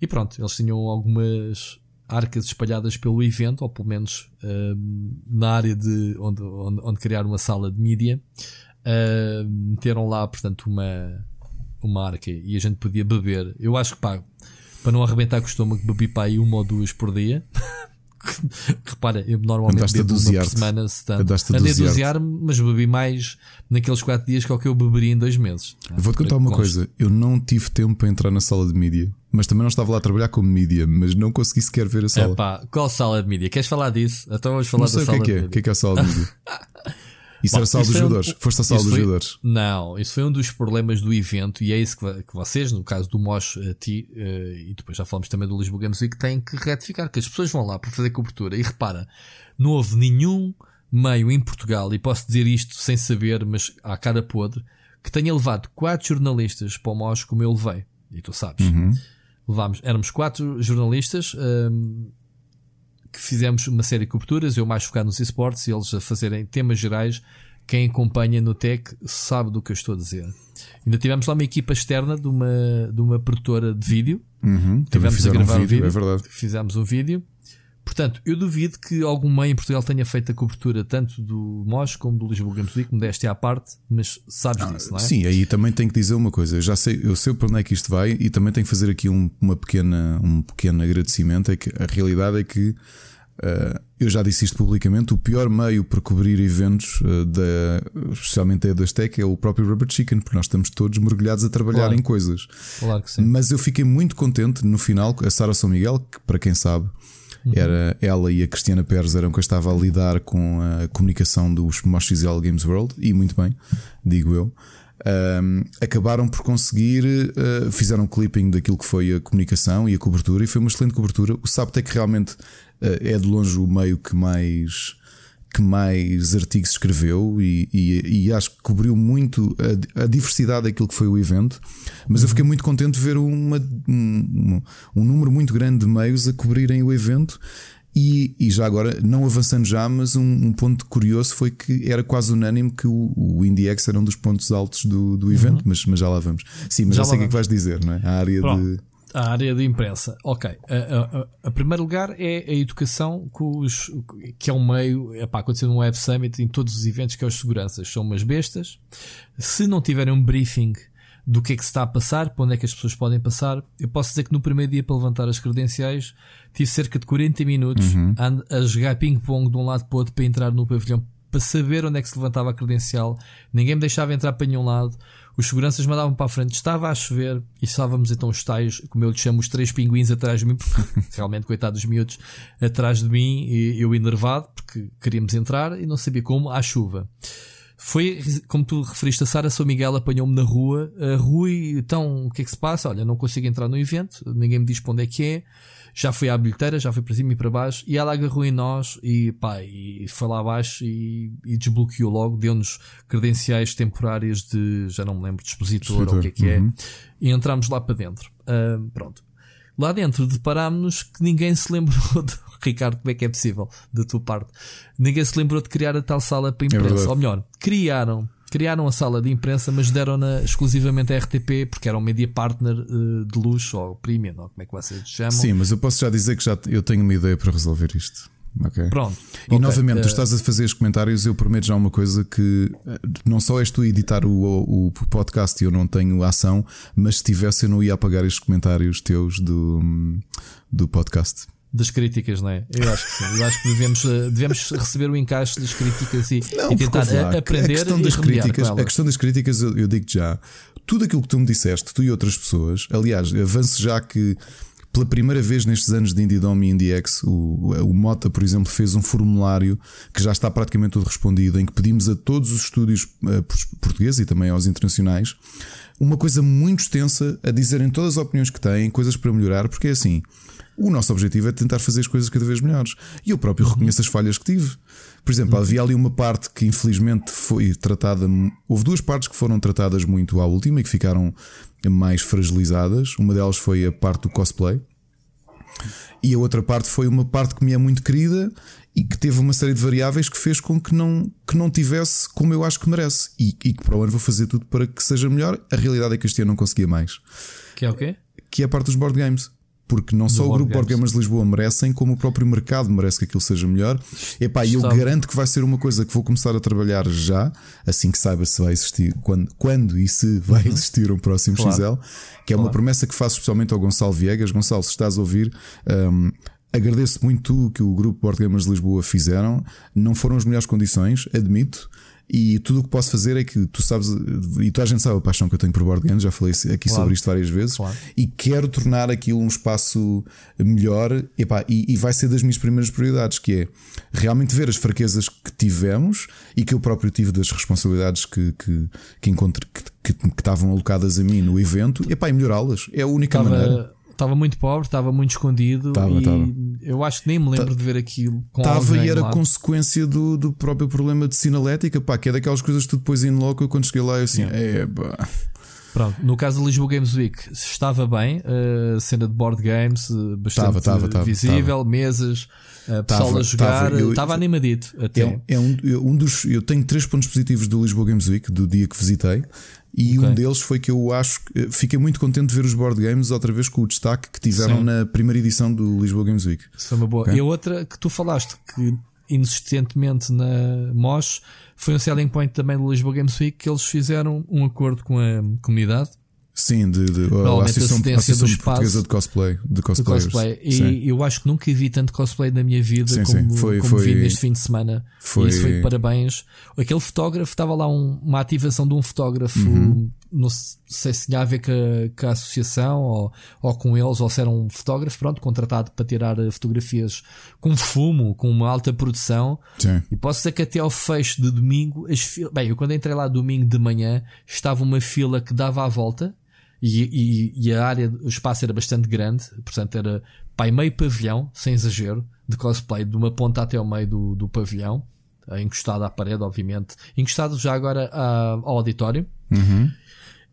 E pronto, eles tinham algumas arcas espalhadas pelo evento, ou pelo menos uh, na área de onde, onde, onde criaram uma sala de mídia. Uh, meteram lá, portanto, uma, uma arca e a gente podia beber. Eu acho que pá, para não arrebentar com o estômago, bebi para aí uma ou duas por dia. *laughs* Repara, eu normalmente Andaste bebo uma por semana, a Andei a dosear-te. dosear, mas bebi mais naqueles 4 dias que é o que eu beberia em 2 meses. Vou-te contar uma coisa. Eu não tive tempo para entrar na sala de mídia, mas também não estava lá a trabalhar como mídia, mas não consegui sequer ver a sala. Epá, qual sala de mídia? Queres falar disso? Então vamos falar não sei da o que sala é que é. O que é que é a sala de mídia? *laughs* Isso Bom, era a sala dos um- jogadores. Foste à sala dos foi- jogadores. Não, isso foi um dos problemas do evento e é isso que, que vocês, no caso do Mosh, a ti, eh, e depois já falamos também do Lisboa Games Week, têm que retificar, que as pessoas vão lá para fazer cobertura e repara, não houve nenhum meio em Portugal, e posso dizer isto sem saber, mas à cara podre, que tenha levado quatro jornalistas para o Mosh como eu levei. E tu sabes. Uhum. Levámos, éramos quatro jornalistas hum, que fizemos uma série de coberturas, eu mais focado nos esportes e eles a fazerem temas gerais. Quem acompanha no Tech sabe do que eu estou a dizer. Ainda tivemos lá uma equipa externa de uma, de uma produtora de vídeo. Uhum. Tivemos a gravar um um vídeo, vídeo. é verdade. Fizemos um vídeo. Portanto, eu duvido que algum meio em Portugal tenha feito a cobertura tanto do MOS como do Lisboa Games Week, modéstia à parte, mas sabes disso, não é? Sim, aí também tenho que dizer uma coisa. Eu já sei, eu sei para onde é que isto vai e também tenho que fazer aqui um, uma pequena, um pequeno agradecimento. É que a realidade é que eh, eu já disse isto publicamente. O pior meio para cobrir eventos, eh, da, especialmente da Tech, é o próprio Rubber Chicken, porque nós estamos todos mergulhados a trabalhar Claro. em coisas. Claro que sim. Mas eu fiquei muito contente no final. A Sara São Miguel, que para quem sabe, era ela e a Cristiana Pérez eram que eu estava a lidar com a comunicação dos XL Games World, e muito bem, digo eu. Um, acabaram por conseguir, uh, fizeram um clipping daquilo que foi a comunicação e a cobertura, e foi uma excelente cobertura. O Saptec realmente uh, é de longe o meio que mais que mais artigos escreveu e, e- e acho que cobriu muito a, a diversidade daquilo que foi o evento. Mas eu fiquei muito contente de ver uma- um, um número muito grande de meios a cobrirem o evento. E, e já agora, não avançando já, mas um, um ponto curioso foi que era quase unânime que o, o IndieX era um dos pontos altos do, do evento, mas, mas já lá vamos. Sim, mas Já já, sei o que é que vais dizer, não é? A área Pronto. de. A área de imprensa. Ok. A, a, a- primeiro lugar é a educação que, é um meio. Epá, aconteceu no Web Summit em todos os eventos que é os seguranças. São umas bestas. Se não tiverem um briefing do que é que se está a passar, para onde é que as pessoas podem passar, eu posso dizer que no primeiro dia para levantar as credenciais tive cerca de 40 minutos a, a jogar ping-pong de um lado para o outro para entrar no pavilhão para saber onde é que se levantava a credencial. Ninguém me deixava entrar para nenhum lado. Os seguranças mandavam para a frente. Estava a chover e estávamos então os tais, como eu lhe chamo, os três pinguins atrás de mim, porque *laughs* realmente, coitados dos miúdos, atrás de mim, e eu enervado, porque queríamos entrar e não sabia como, à chuva. Foi, como tu referiste, a Sara São Miguel apanhou-me na rua. A Rui, então, o que é que se passa? Olha, não consigo entrar no evento, ninguém me diz para onde é que é. Já fui à bilheteira, já fui para cima e para baixo. E ela agarrou em nós e, pá, e foi lá abaixo e, e desbloqueou logo. Deu-nos credenciais temporárias de, já não me lembro, de expositor, ou o que é que é. E entramos lá para dentro. Ah, pronto. Lá dentro deparámos-nos que ninguém se lembrou de. *laughs* Ricardo, como é que é possível? Da tua parte. Ninguém se lembrou de criar a tal sala para imprensa. verdade. Ou melhor, criaram. Criaram a sala de imprensa, mas deram-na exclusivamente à RTP, porque era um media partner eh, de luxo, ou premium, ou como é que vocês chamam. Sim, mas eu posso já dizer que já eu tenho uma ideia para resolver isto. Ok? Pronto. E Ok, novamente, eh, tu estás a fazer os comentários, eu prometo já uma coisa que eh, não só és tu a editar o, o, o podcast e eu não tenho ação, mas se tivesse eu não ia apagar estes comentários teus do, do podcast. Das críticas, não é? Eu acho que sim. Eu acho que devemos, eh, devemos receber o encaixe das críticas e, e tentar a- aprender a questão das críticas, a questão das críticas, eu, eu digo já, tudo aquilo que tu me disseste, tu e outras pessoas, aliás, avance já que pela primeira vez nestes anos de IndieDome e IndieX, o, o Mota, por exemplo, fez um formulário que já está praticamente todo respondido, em que pedimos a todos os estúdios eh, portugueses e também aos internacionais uma coisa muito extensa a dizerem todas as opiniões que têm, coisas para melhorar, porque é assim. O nosso objetivo é tentar fazer as coisas cada vez melhores. E eu próprio reconheço as falhas que tive. Por exemplo, havia ali uma parte que infelizmente foi tratada. Houve duas partes que foram tratadas muito à última e que ficaram mais fragilizadas. Uma delas foi a parte do cosplay. E a outra parte foi uma parte que me é muito querida e que teve uma série de variáveis que fez com que não, que não tivesse como eu acho que merece. E, e que para o ano vou fazer tudo para que seja melhor. A realidade é que este ano não conseguia mais. Que é o quê? Que é a parte dos board games porque não só o grupo Board Gamers de Lisboa merecem, como o próprio mercado merece que aquilo seja melhor. Epá, eu garanto que vai ser uma coisa que vou começar a trabalhar já, assim que saiba se vai existir, quando, quando e se vai uhum. existir um próximo claro. XL, que é claro. uma promessa que faço especialmente ao Gonçalo Viegas. Gonçalo, se estás a ouvir. Um, agradeço muito o que o grupo Board Gamers de Lisboa fizeram. Não foram as melhores condições, admito. E tudo o que posso fazer é que tu sabes, e toda a gente sabe a paixão que eu tenho por board games, já falei aqui claro. sobre isto várias vezes, claro. e quero tornar aquilo um espaço melhor, epá, e, e, vai ser das minhas primeiras prioridades, que é realmente ver as fraquezas que tivemos e que eu próprio tive das responsabilidades que, que, que encontrei que, que, que, estavam alocadas a mim no evento, epá, e melhorá-las. É a única Estava... maneira estava muito pobre, estava muito escondido. Tava, e tava. Eu acho que nem me lembro de ver aquilo. Estava e era consequência do, do próprio problema de sinalética, pá, que é daquelas coisas que tu depois in loco. Quando cheguei lá, eu assim, é pá. Pronto, no caso da Lisboa Games Week, estava bem, a uh, cena de board games uh, bastante tava, tava, visível, tava. mesas, uh, pessoal a jogar, estava animadito até. É, é um, um, dos. Eu tenho três pontos positivos do Lisboa Games Week, do dia que visitei. E okay. um deles foi que eu acho que fiquei muito contente de ver os board games outra vez com o destaque que tiveram Sim. na primeira edição do Lisboa Games Week. Isso foi uma boa. Okay? E a outra que tu falaste que inexistentemente na MOS foi um selling point também do Lisboa Games Week que eles fizeram um acordo com a comunidade Sim, de, de a Associação, a Associação do Portuguesa de Cosplay. De cosplay. E sim. eu acho que nunca vi tanto cosplay na minha vida sim, como, foi, como foi, vi neste fim de semana. Foi... E isso foi parabéns. Aquele fotógrafo, estava lá um, uma ativação de um fotógrafo, uhum. Não sei se tinha a ver com a, com a associação ou, ou com eles, ou se era um fotógrafo, pronto, contratado para tirar fotografias com fumo, com uma alta produção. Sim. E posso dizer que até ao fecho de domingo, as filas. Bem, eu quando entrei lá domingo de manhã, estava uma fila que dava a volta e, e, e, a área, o espaço era bastante grande, portanto era pai meio pavilhão, sem exagero, de cosplay, de uma ponta até ao meio do, do pavilhão, encostado à parede, obviamente, encostado já agora ao auditório. Uhum.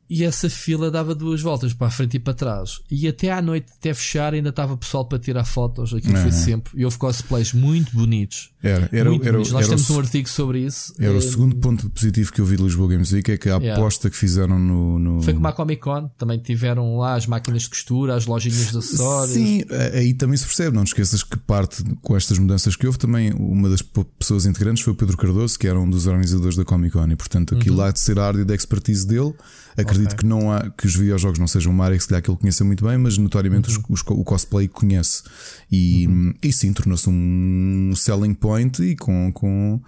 E essa fila dava duas voltas para a frente e para trás. E até à noite, até fechar, ainda estava pessoal para tirar fotos. Aquilo foi sempre. E houve cosplays muito bonitos. Era, era, muito era, bonitos. Nós temos um artigo sobre isso. Era o eh, segundo ponto positivo que eu vi de Lisboa Games Week é que a aposta que fizeram no, no. Foi como a Comic Con. Também tiveram lá as máquinas de costura, as lojinhas de acessórios. Sim, aí também se percebe. Não te esqueças que parte com estas mudanças que houve também, uma das pessoas integrantes foi o Pedro Cardoso, que era um dos organizadores da Comic Con. E portanto, aquilo uhum. lá de ser a área da expertise dele. Acredito okay. que não há que os videojogos não sejam uma área que se calhar que ele conheça muito bem, mas notoriamente uhum. os, os, o cosplay conhece. E, uhum. e sim, tornou-se um selling point e com, com,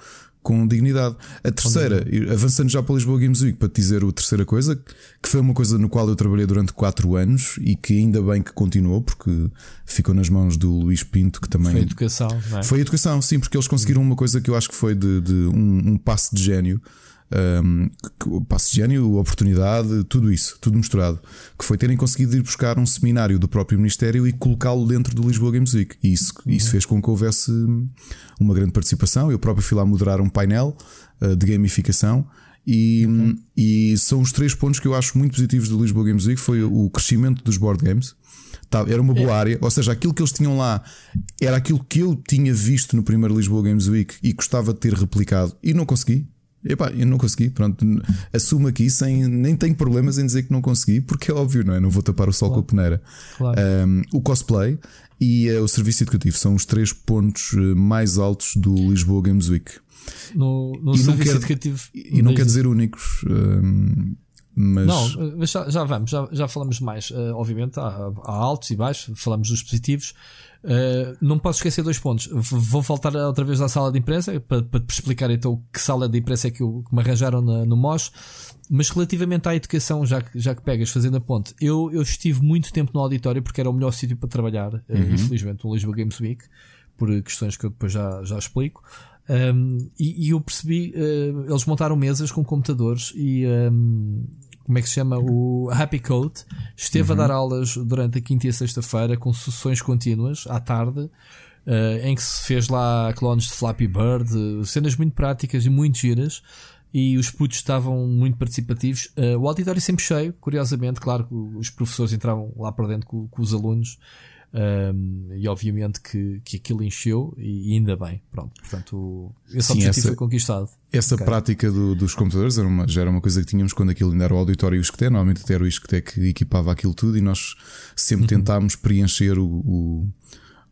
com dignidade. A terceira, avançando já para Lisboa Games Week, para te dizer a terceira coisa, que foi uma coisa no qual eu trabalhei durante 4 anos e que ainda bem que continuou, porque ficou nas mãos do Luís Pinto, que também. Foi educação, é? Foi educação, sim, porque eles conseguiram uma coisa que eu acho que foi de, de um, um passo de gênio um, gênio, oportunidade, tudo isso, tudo misturado, que foi terem conseguido ir buscar um seminário do próprio Ministério e colocá-lo dentro do Lisboa Games Week. E isso, uhum. isso fez com que houvesse uma grande participação. Eu próprio fui lá moderar um painel uh, de gamificação. E, uhum. e são os três pontos que eu acho muito positivos do Lisboa Games Week foi o crescimento dos board games tá, era uma boa é. área, ou seja, aquilo que eles tinham lá era aquilo que eu tinha visto no primeiro Lisboa Games Week e gostava de ter replicado e não consegui. Epá, eu não consegui, pronto, assumo aqui sem nem tenho problemas em dizer que não consegui, porque é óbvio, não é? Não vou tapar o sol claro. com a peneira. Claro. Um, o cosplay e uh, o serviço educativo são os três pontos uh, mais altos do Lisboa Games Week. No, no e serviço quer, educativo. E não quer dizer únicos. Um, mas... Não, mas já, já vamos, já, já falamos mais. Uh, obviamente, há, há, altos e baixos, falamos dos positivos. Uh, não posso esquecer dois pontos. Vou voltar outra vez à sala de imprensa para, para te explicar então que sala de imprensa é que, eu, que me arranjaram na, no MOS. Mas relativamente à educação, já que, já que pegas fazendo a ponte, eu, eu estive muito tempo no auditório porque era o melhor sítio para trabalhar, uh, uhum. infelizmente, no Lisboa Games Week, por questões que eu depois já, já explico. Um, e, e, eu percebi, uh, eles montaram mesas com computadores e um, como é que se chama? O Happy Code, esteve uhum. a dar aulas durante a quinta e a sexta-feira com sessões contínuas à tarde. Uh, em que se fez lá clones de Flappy Bird, cenas muito práticas e muito giras, e os putos estavam muito participativos. Uh, o auditório sempre cheio, curiosamente, claro que os professores entravam lá para dentro com, com os alunos, Um, e obviamente que, que aquilo encheu e, ainda bem. Pronto, portanto, esse Sim, objetivo essa, foi conquistado. Essa okay. prática do, dos computadores era uma, já era uma coisa que tínhamos quando aquilo ainda era o auditório Isqueté. Normalmente até era o Isqueté que equipava aquilo tudo e nós sempre uhum. tentámos preencher o, o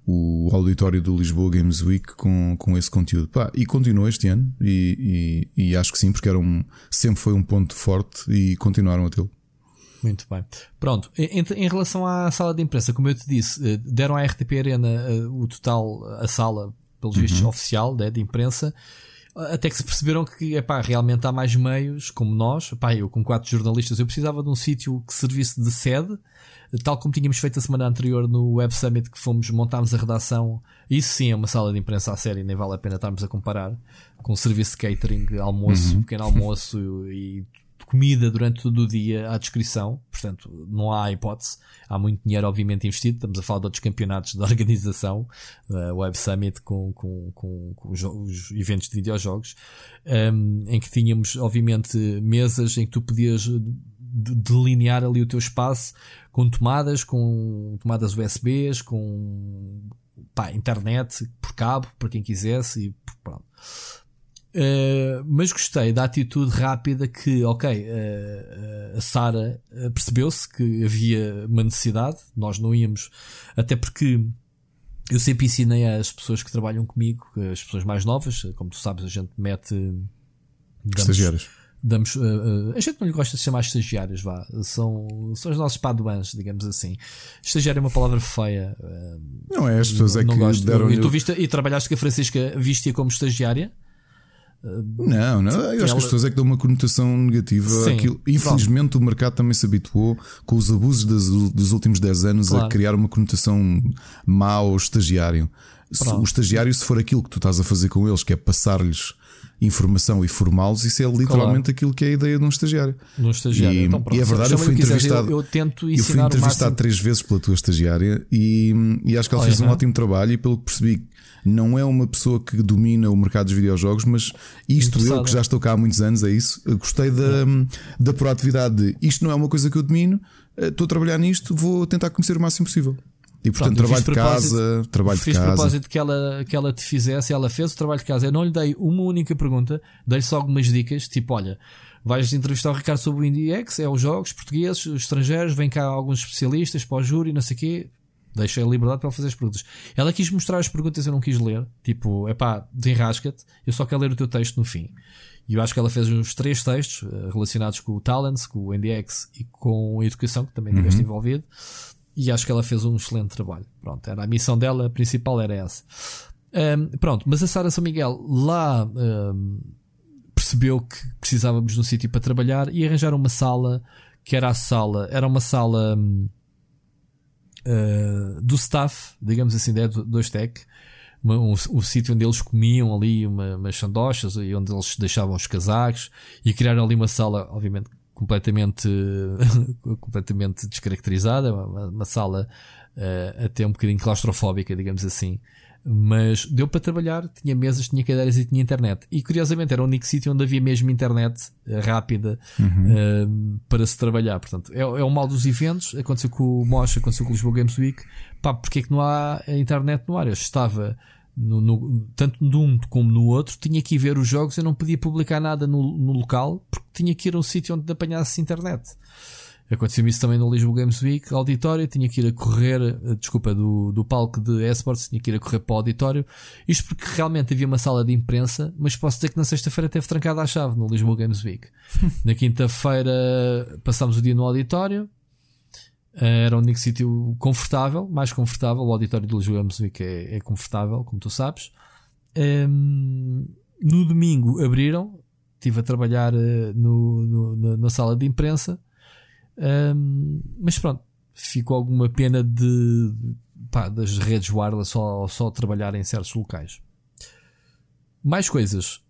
o auditório do Lisboa Games Week com, com esse conteúdo. Pá, e continuou este ano, e, e, e, acho que sim, porque era um, sempre foi um ponto forte e continuaram a tê-lo. Muito bem. Pronto, em, em, relação à sala de imprensa, como eu te disse, eh, deram à RTP Arena eh, o total, a sala, pelos vistos, uhum. oficial né, de imprensa até que se perceberam que epá, realmente há mais meios, como nós, epá, eu com quatro jornalistas, eu precisava de um sítio que servisse de sede, tal como tínhamos feito a semana anterior no Web Summit, que fomos, montámos a redação. Isso sim é uma sala de imprensa à série, nem vale a pena estarmos a comparar com serviço de catering, almoço, uhum. pequeno almoço e comida durante todo o dia à descrição, portanto, não há hipótese. Há muito dinheiro, obviamente, investido. Estamos a falar de outros campeonatos *laughs* da organização, uh, Web Summit, com, com, com, com os, os, eventos de videojogos, um, em que tínhamos, obviamente, mesas em que tu podias delinear ali o teu espaço com tomadas, com tomadas USBs, com pá, internet por cabo, para quem quisesse, e pronto. Uh, mas gostei da atitude rápida que, ok, uh, a Sara percebeu-se que havia uma necessidade, nós não íamos, até porque eu sempre ensinei às pessoas que trabalham comigo, as pessoas mais novas, como tu sabes, a gente mete estagiários. Damos, uh, a gente não lhe gosta de chamar estagiários, vá. São, são os nossos paduans, digamos assim. Estagiário é uma palavra feia. não é, as pessoas é que deram. E tu viste, e trabalhaste com a Francisca, viste-a como estagiária? Não, não. Eu acho ela... que as pessoas é que dão uma conotação negativa Sim, àquilo. Infelizmente, pronto. o mercado também se habituou com os abusos das, dos últimos 10 anos claro. a criar uma conotação má ao estagiário. Pronto. O estagiário, se for aquilo que tu estás a fazer com eles, que é passar-lhes informação e formá-los, isso é literalmente claro. aquilo que é a ideia de um estagiário. Um estagiário. E, então, e é verdade, eu fui entrevistado. Eu, eu, tento ensinar eu fui entrevistado três vezes pela tua estagiária e, e acho que ela fez um ótimo trabalho. E pelo que percebi, não é uma pessoa que domina o mercado dos videojogos, mas isto eu que já estou cá há muitos anos, é isso. Gostei da, da proatividade de isto não é uma coisa que eu domino, eh, estou a trabalhar nisto, vou tentar conhecer o máximo possível. E portanto, Pronto, trabalho de casa, trabalho de casa. Fiz propósito que ela, que ela te fizesse, ela fez o trabalho de casa. Eu não lhe dei uma única pergunta, dei-lhe só algumas dicas, tipo, olha, vais entrevistar o Ricardo sobre o IndieX, é os jogos portugueses, os estrangeiros, vem cá alguns especialistas para o júri, não sei o quê. Deixei a liberdade para ela fazer as perguntas. Ela quis mostrar as perguntas, eu não quis ler. Tipo, é pá, desenrasca-te, eu só quero ler o teu texto no fim. E eu acho que ela fez uns três textos eh, relacionados com o Talents, com o NDX e com a educação, que também uhum. estiveste envolvido. E acho que ela fez um excelente trabalho. Pronto, era a missão dela a principal era essa. Um, pronto, mas a Sara São Miguel lá um, percebeu que precisávamos de um sítio para trabalhar e arranjaram uma sala que era a sala, era uma sala um, uh, do staff, digamos assim, né, do, do Tech, um, um, sítio onde eles comiam ali uma, umas sandochas e onde eles deixavam os casacos e criaram ali uma sala, obviamente, completamente, *laughs* completamente descaracterizada, uma, uma sala uh, até um bocadinho claustrofóbica, digamos assim mas deu para trabalhar, tinha mesas, tinha cadeiras e tinha internet. E curiosamente era o único sítio onde havia mesmo internet eh, rápida uhum. uh, para se trabalhar. Portanto, é, é o mal dos eventos. Aconteceu com o Mosh, aconteceu com o Lisboa Games Week. Pá, porque é que não há internet no ar? Eu estava no, no, tanto num como no outro, tinha que ir ver os jogos, eu não podia publicar nada no, no local porque tinha que ir a um sítio onde apanhasse internet. Aconteceu isso também no Lisboa Games Week, auditório, tinha que ir a correr, eh, desculpa, do, do palco de esports, tinha que ir a correr para o auditório. Isto porque realmente havia uma sala de imprensa, mas posso dizer que na sexta-feira teve trancada à chave no Lisboa Games Week. *laughs* na quinta-feira passámos o dia no auditório, eh, era um único sítio confortável, mais confortável. O auditório do Lisboa Games Week é, é confortável, como tu sabes. Um, ehm, no domingo abriram, estive a trabalhar uh, no, no na, na sala de imprensa um, mas pronto, ficou alguma pena de pá, das redes wireless só, só trabalhar em certos locais. Mais coisas.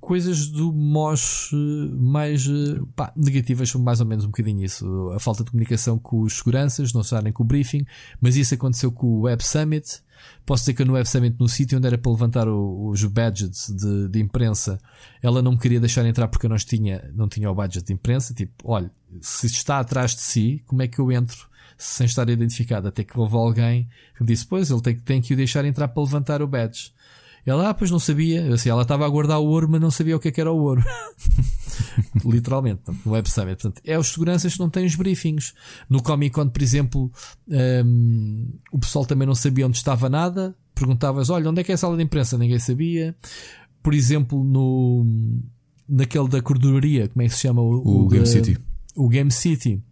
Coisas do MOS mais pá, negativas são mais ou menos um bocadinho isso. A falta de comunicação com os seguranças, não estarem com o briefing, mas isso aconteceu com o Web Summit. Posso dizer que no Web Summit, no sítio onde era para levantar o, os badges de, de, imprensa, ela não me queria deixar entrar porque eu não tinha, não tinha o badge de imprensa. Tipo, olha, se está atrás de si, como é que eu entro sem estar identificado. Até que houve alguém que disse: Pois, ele tem, tem que o deixar entrar para levantar o badge. Ela, ah, pois não sabia. Assim, ela estava a guardar o ouro, mas não sabia o que, é que era o ouro. *laughs* Literalmente, no Web Summit. Portanto, é os seguranças que não têm os briefings. No Comic Con, por exemplo, um, o pessoal também não sabia onde estava nada. Perguntavas, olha, onde é que é a sala de imprensa? Ninguém sabia. Por exemplo, no naquele da cordoaria, como é que se chama? O, o, o Game City. O Game City.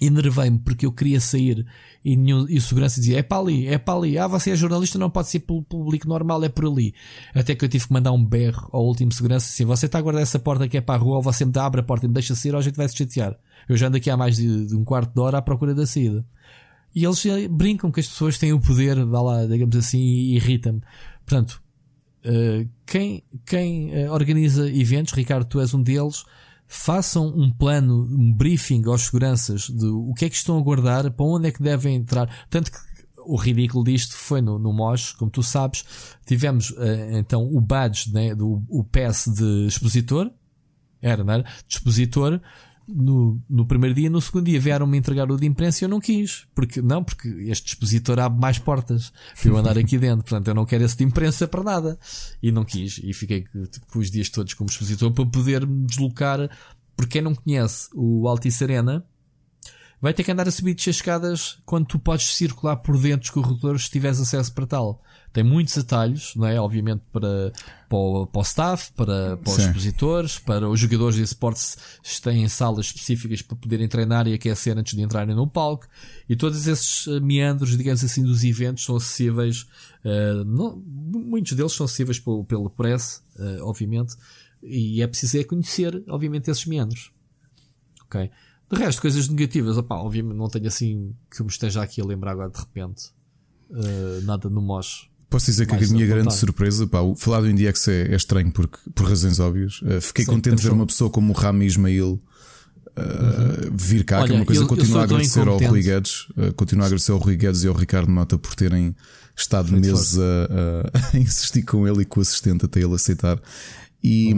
Enervei-me porque eu queria sair e, e o segurança dizia: é para ali, é para ali. Ah, você é jornalista, não pode ser pelo público normal, é por ali. Até que eu tive que mandar um berro ao último segurança assim: você está a guardar essa porta que é para a rua, ou você me abre a porta e me deixa sair, ou a gente vai se chatear. Eu já ando aqui há mais de, de um quarto de hora à procura da saída. E eles brincam que as pessoas têm o poder, vá lá, digamos assim, e irrita-me. Portanto, uh, quem, quem uh, organiza eventos, Ricardo, tu és um deles, façam um plano, um briefing aos seguranças de o que é que estão a guardar, para onde é que devem entrar. Tanto que o ridículo disto foi no, no MOS, como tu sabes, tivemos uh, então o badge, né, do o pass de expositor, era, não era? De expositor, no, no primeiro dia, no segundo dia vieram-me entregar o de imprensa e eu não quis. Porque, não, porque este expositor abre mais portas para eu andar aqui dentro. Portanto, eu não quero esse de imprensa para nada. E não quis. E fiquei tipo, os dias todos como expositor para poder me deslocar. Porque quem não conhece o Altice Arena vai ter que andar a subir de escadas quando tu podes circular por dentro dos corredores se tiveres acesso para tal. Tem muitos atalhos, não é? Obviamente para, para, o, para o staff, para, para os expositores, para os jogadores de esportes têm salas específicas para poderem treinar e aquecer antes de entrarem no palco. E todos esses eh, meandros, digamos assim, dos eventos são acessíveis. Uh, não, muitos deles são acessíveis pelo, pelo press, uh, obviamente. E é preciso é conhecer, obviamente, esses meandros. Ok? De resto, coisas negativas, opá, obviamente não tenho assim que eu me esteja aqui a lembrar agora de repente. Uh, nada no MOS Posso dizer que a minha grande surpresa, pá, falar do IndieX é, é estranho porque, por razões óbvias. Uh, fiquei Sim, contente de ver uma pessoa como o Rami Ismail uh, vir cá, Olha, que é uma coisa. Eu, continuo a agradecer ao Rui Guedes, uh, continuo a agradecer ao Rui Guedes e ao Ricardo Mota por terem estado meses a, a, *laughs* insistir com ele e com o assistente até ele aceitar. E,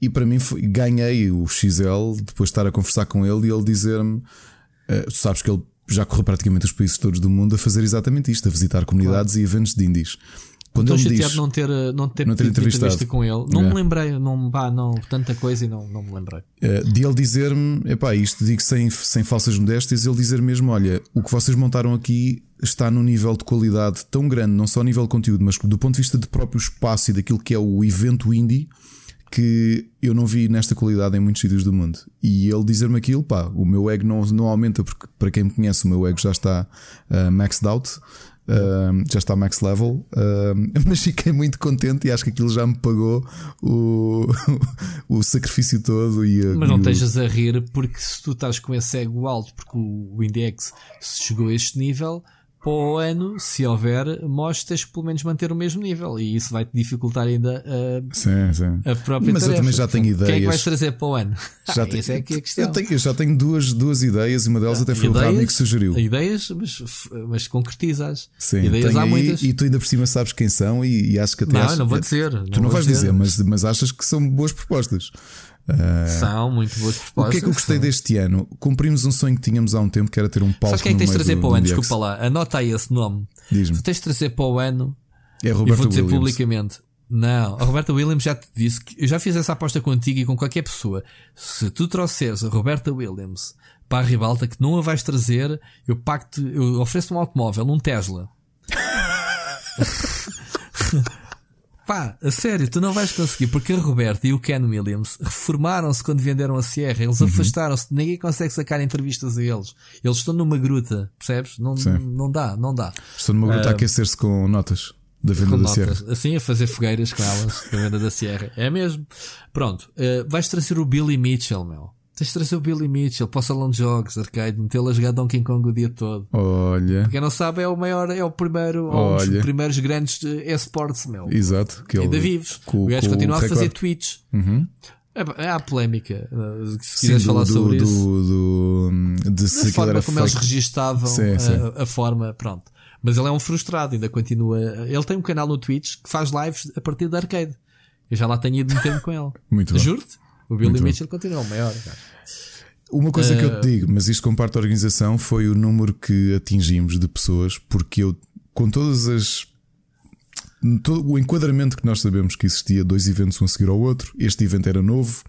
e para mim foi, ganhei o XL depois de estar a conversar com ele e ele dizer-me: uh, Tu sabes que ele já correu praticamente os países todos do mundo a fazer exatamente isto, a visitar comunidades claro. e eventos de indies. Quando Estou chateado diz, não ter, não ter, não ter entrevistado com ele. Não me lembrei, não, pá, não, tanta coisa e não, não me lembrei. Uh, de ele dizer-me, epá, isto digo sem, sem falsas modéstias, ele dizer mesmo: olha, o que vocês montaram aqui está num nível de qualidade tão grande, não só a nível de conteúdo, mas do ponto de vista de próprio espaço e daquilo que é o evento indie que eu não vi nesta qualidade em muitos sítios do mundo. E ele dizer-me aquilo, pá, o meu ego não, não aumenta, porque para quem me conhece, o meu ego já está uh, maxed out. Uh, já está max level, uh, *laughs* mas fiquei muito contente e acho que aquilo já me pagou o, *laughs* o sacrifício todo. E, mas não estejas a rir porque se tu estás com esse ego alto, porque o, o index chegou a este nível, para o ano, se houver, mostras pelo menos manter o mesmo nível e isso vai te dificultar ainda a, sim, sim. a própria Mas tarefa. eu também já tenho ideias. Quem é que vais trazer para o ano? Já *laughs* tenho, Essa é que é a questão. Eu, tenho, eu já tenho duas, duas ideias e uma delas ah, até foi ideias, o Rami que sugeriu. Ideias, mas, mas concretizas. Sim, ideias há muitas. E tu ainda por cima sabes quem são e, e acho que até. Não, acho, não vou dizer. Tu não, não vais dizer, dizer, mas, mas achas que são boas propostas. Uh, São muito boas propostas. O que é que eu gostei deste ano? Cumprimos um sonho que tínhamos há um tempo que era ter um palco. Sabes quem é que tens de trazer para o ano? Desculpa lá, anota aí esse nome. Diz-me. Tu tens de trazer para o ano. É e vou dizer Williams. publicamente. Não, a Roberta Williams já te disse que eu já fiz essa aposta contigo e com qualquer pessoa. Se tu trouxeres a Roberta Williams para a ribalta que não a vais trazer, eu pacto, eu ofereço um automóvel, um Tesla. *laughs* *laughs* Pá, a sério, tu não vais conseguir, porque a Roberta e o Ken Williams reformaram-se quando venderam a Sierra, eles uhum. afastaram-se, ninguém consegue sacar entrevistas a eles. Eles estão numa gruta, percebes? Não, não dá, não dá. Estão numa gruta uh, a aquecer-se com notas da venda da. Sierra. Assim, a fazer fogueiras com elas, da venda da Sierra. É mesmo. Pronto, uh, vais trazer o Billy Mitchell, meu. Tens de trazer o Billy Mitchell para o salão de jogos, arcade, metê-lo a jogar Donkey Kong o dia todo. Olha. Quem não sabe é o maior, é o primeiro, Olha. um dos primeiros grandes esportes, meu. Exato. Que Ainda ele, vives. Com, o gajo continua a fazer tweets. Uhum. É, há polémica. Eh, se quiseres sim, falar do, sobre do, isso. Do, do, de se forma como fake. eles registavam sim, sim. A, a, forma, pronto. Mas ele é um frustrado, ainda continua. Ele tem um canal no Twitch que faz lives a partir da arcade. Eu já lá tenho ido meter com ele. *laughs* Muito bom. Juro-te. O Billy Mitchell continua o maior. Cara. Uma coisa uh... que eu te digo, mas isto com parte da organização, foi o número que atingimos de pessoas, porque eu, com todas as. Todo o enquadramento que nós sabemos que existia, dois eventos um a seguir ao outro, este evento era novo.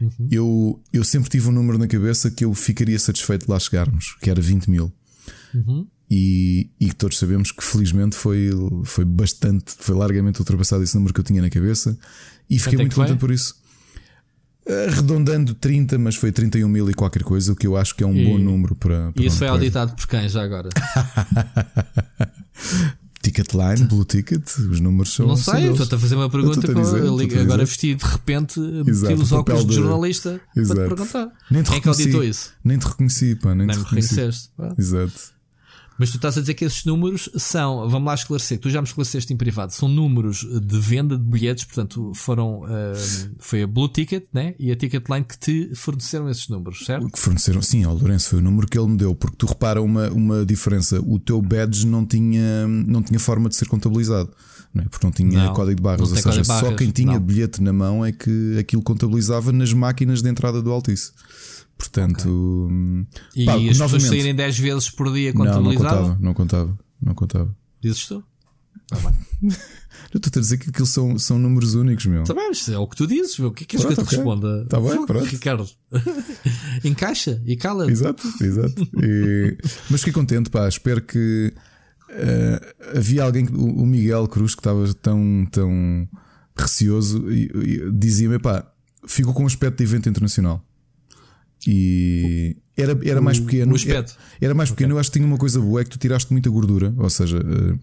Uhum. Eu, eu sempre tive um número na cabeça que eu ficaria satisfeito de lá chegarmos, que era 20 mil. Uhum. E, e todos sabemos que felizmente foi, foi bastante, foi largamente ultrapassado esse número que eu tinha na cabeça e fiquei é muito contente por isso. Arredondando 30, mas foi 31 mil e qualquer coisa, o que eu acho que é um e, bom número para. para e isso foi auditado por quem já agora? *laughs* Ticketline, Blue Ticket, os números são. Não sei, estou a fazer uma pergunta agora vestido de repente, meti os óculos de, jornalista Exato. para te perguntar. Nem te Quem é que auditou isso? Nem te reconheci, pá, nem, nem te me reconheceste. Exato. Mas tu estás a dizer que esses números são, vamos lá esclarecer, tu já me esclareceste em privado, são números de venda de bilhetes, portanto foram, uh, foi a Blue Ticket né? e a Ticketline que te forneceram esses números, certo? Que forneceram, sim, ao Lourenço foi o número que ele me deu, porque tu repara uma, uma diferença, o teu badge não tinha, não tinha forma de ser contabilizado. Não é? Porque não tinha não, código de barras, ou seja, só quem tinha não. bilhete na mão é que aquilo contabilizava nas máquinas de entrada do Altice. Portanto, okay. e pá, as pessoas saírem 10 vezes por dia contabilizavam? Não, não contava, não contava, não contava. Dizes tu? Tá *laughs* bem. Eu estou a dizer que aquilo são, são números únicos, meu. Está bem, é o que tu dizes, meu. O que é que és que eu te okay. responda? Está bem, pronto. Ricardo. *laughs* Encaixa e cala. -te. Exato, exato. E... Mas fiquei contente, pá. Espero que. Uh, havia alguém, o Miguel Cruz, que estava tão, tão receoso e, e dizia-me, pá, fico com um aspecto de evento internacional. E era, era mais pequeno. Era, era, mais pequeno. Okay. Eu acho que tinha uma coisa boa: é que tu tiraste muita gordura. Ou seja, uh,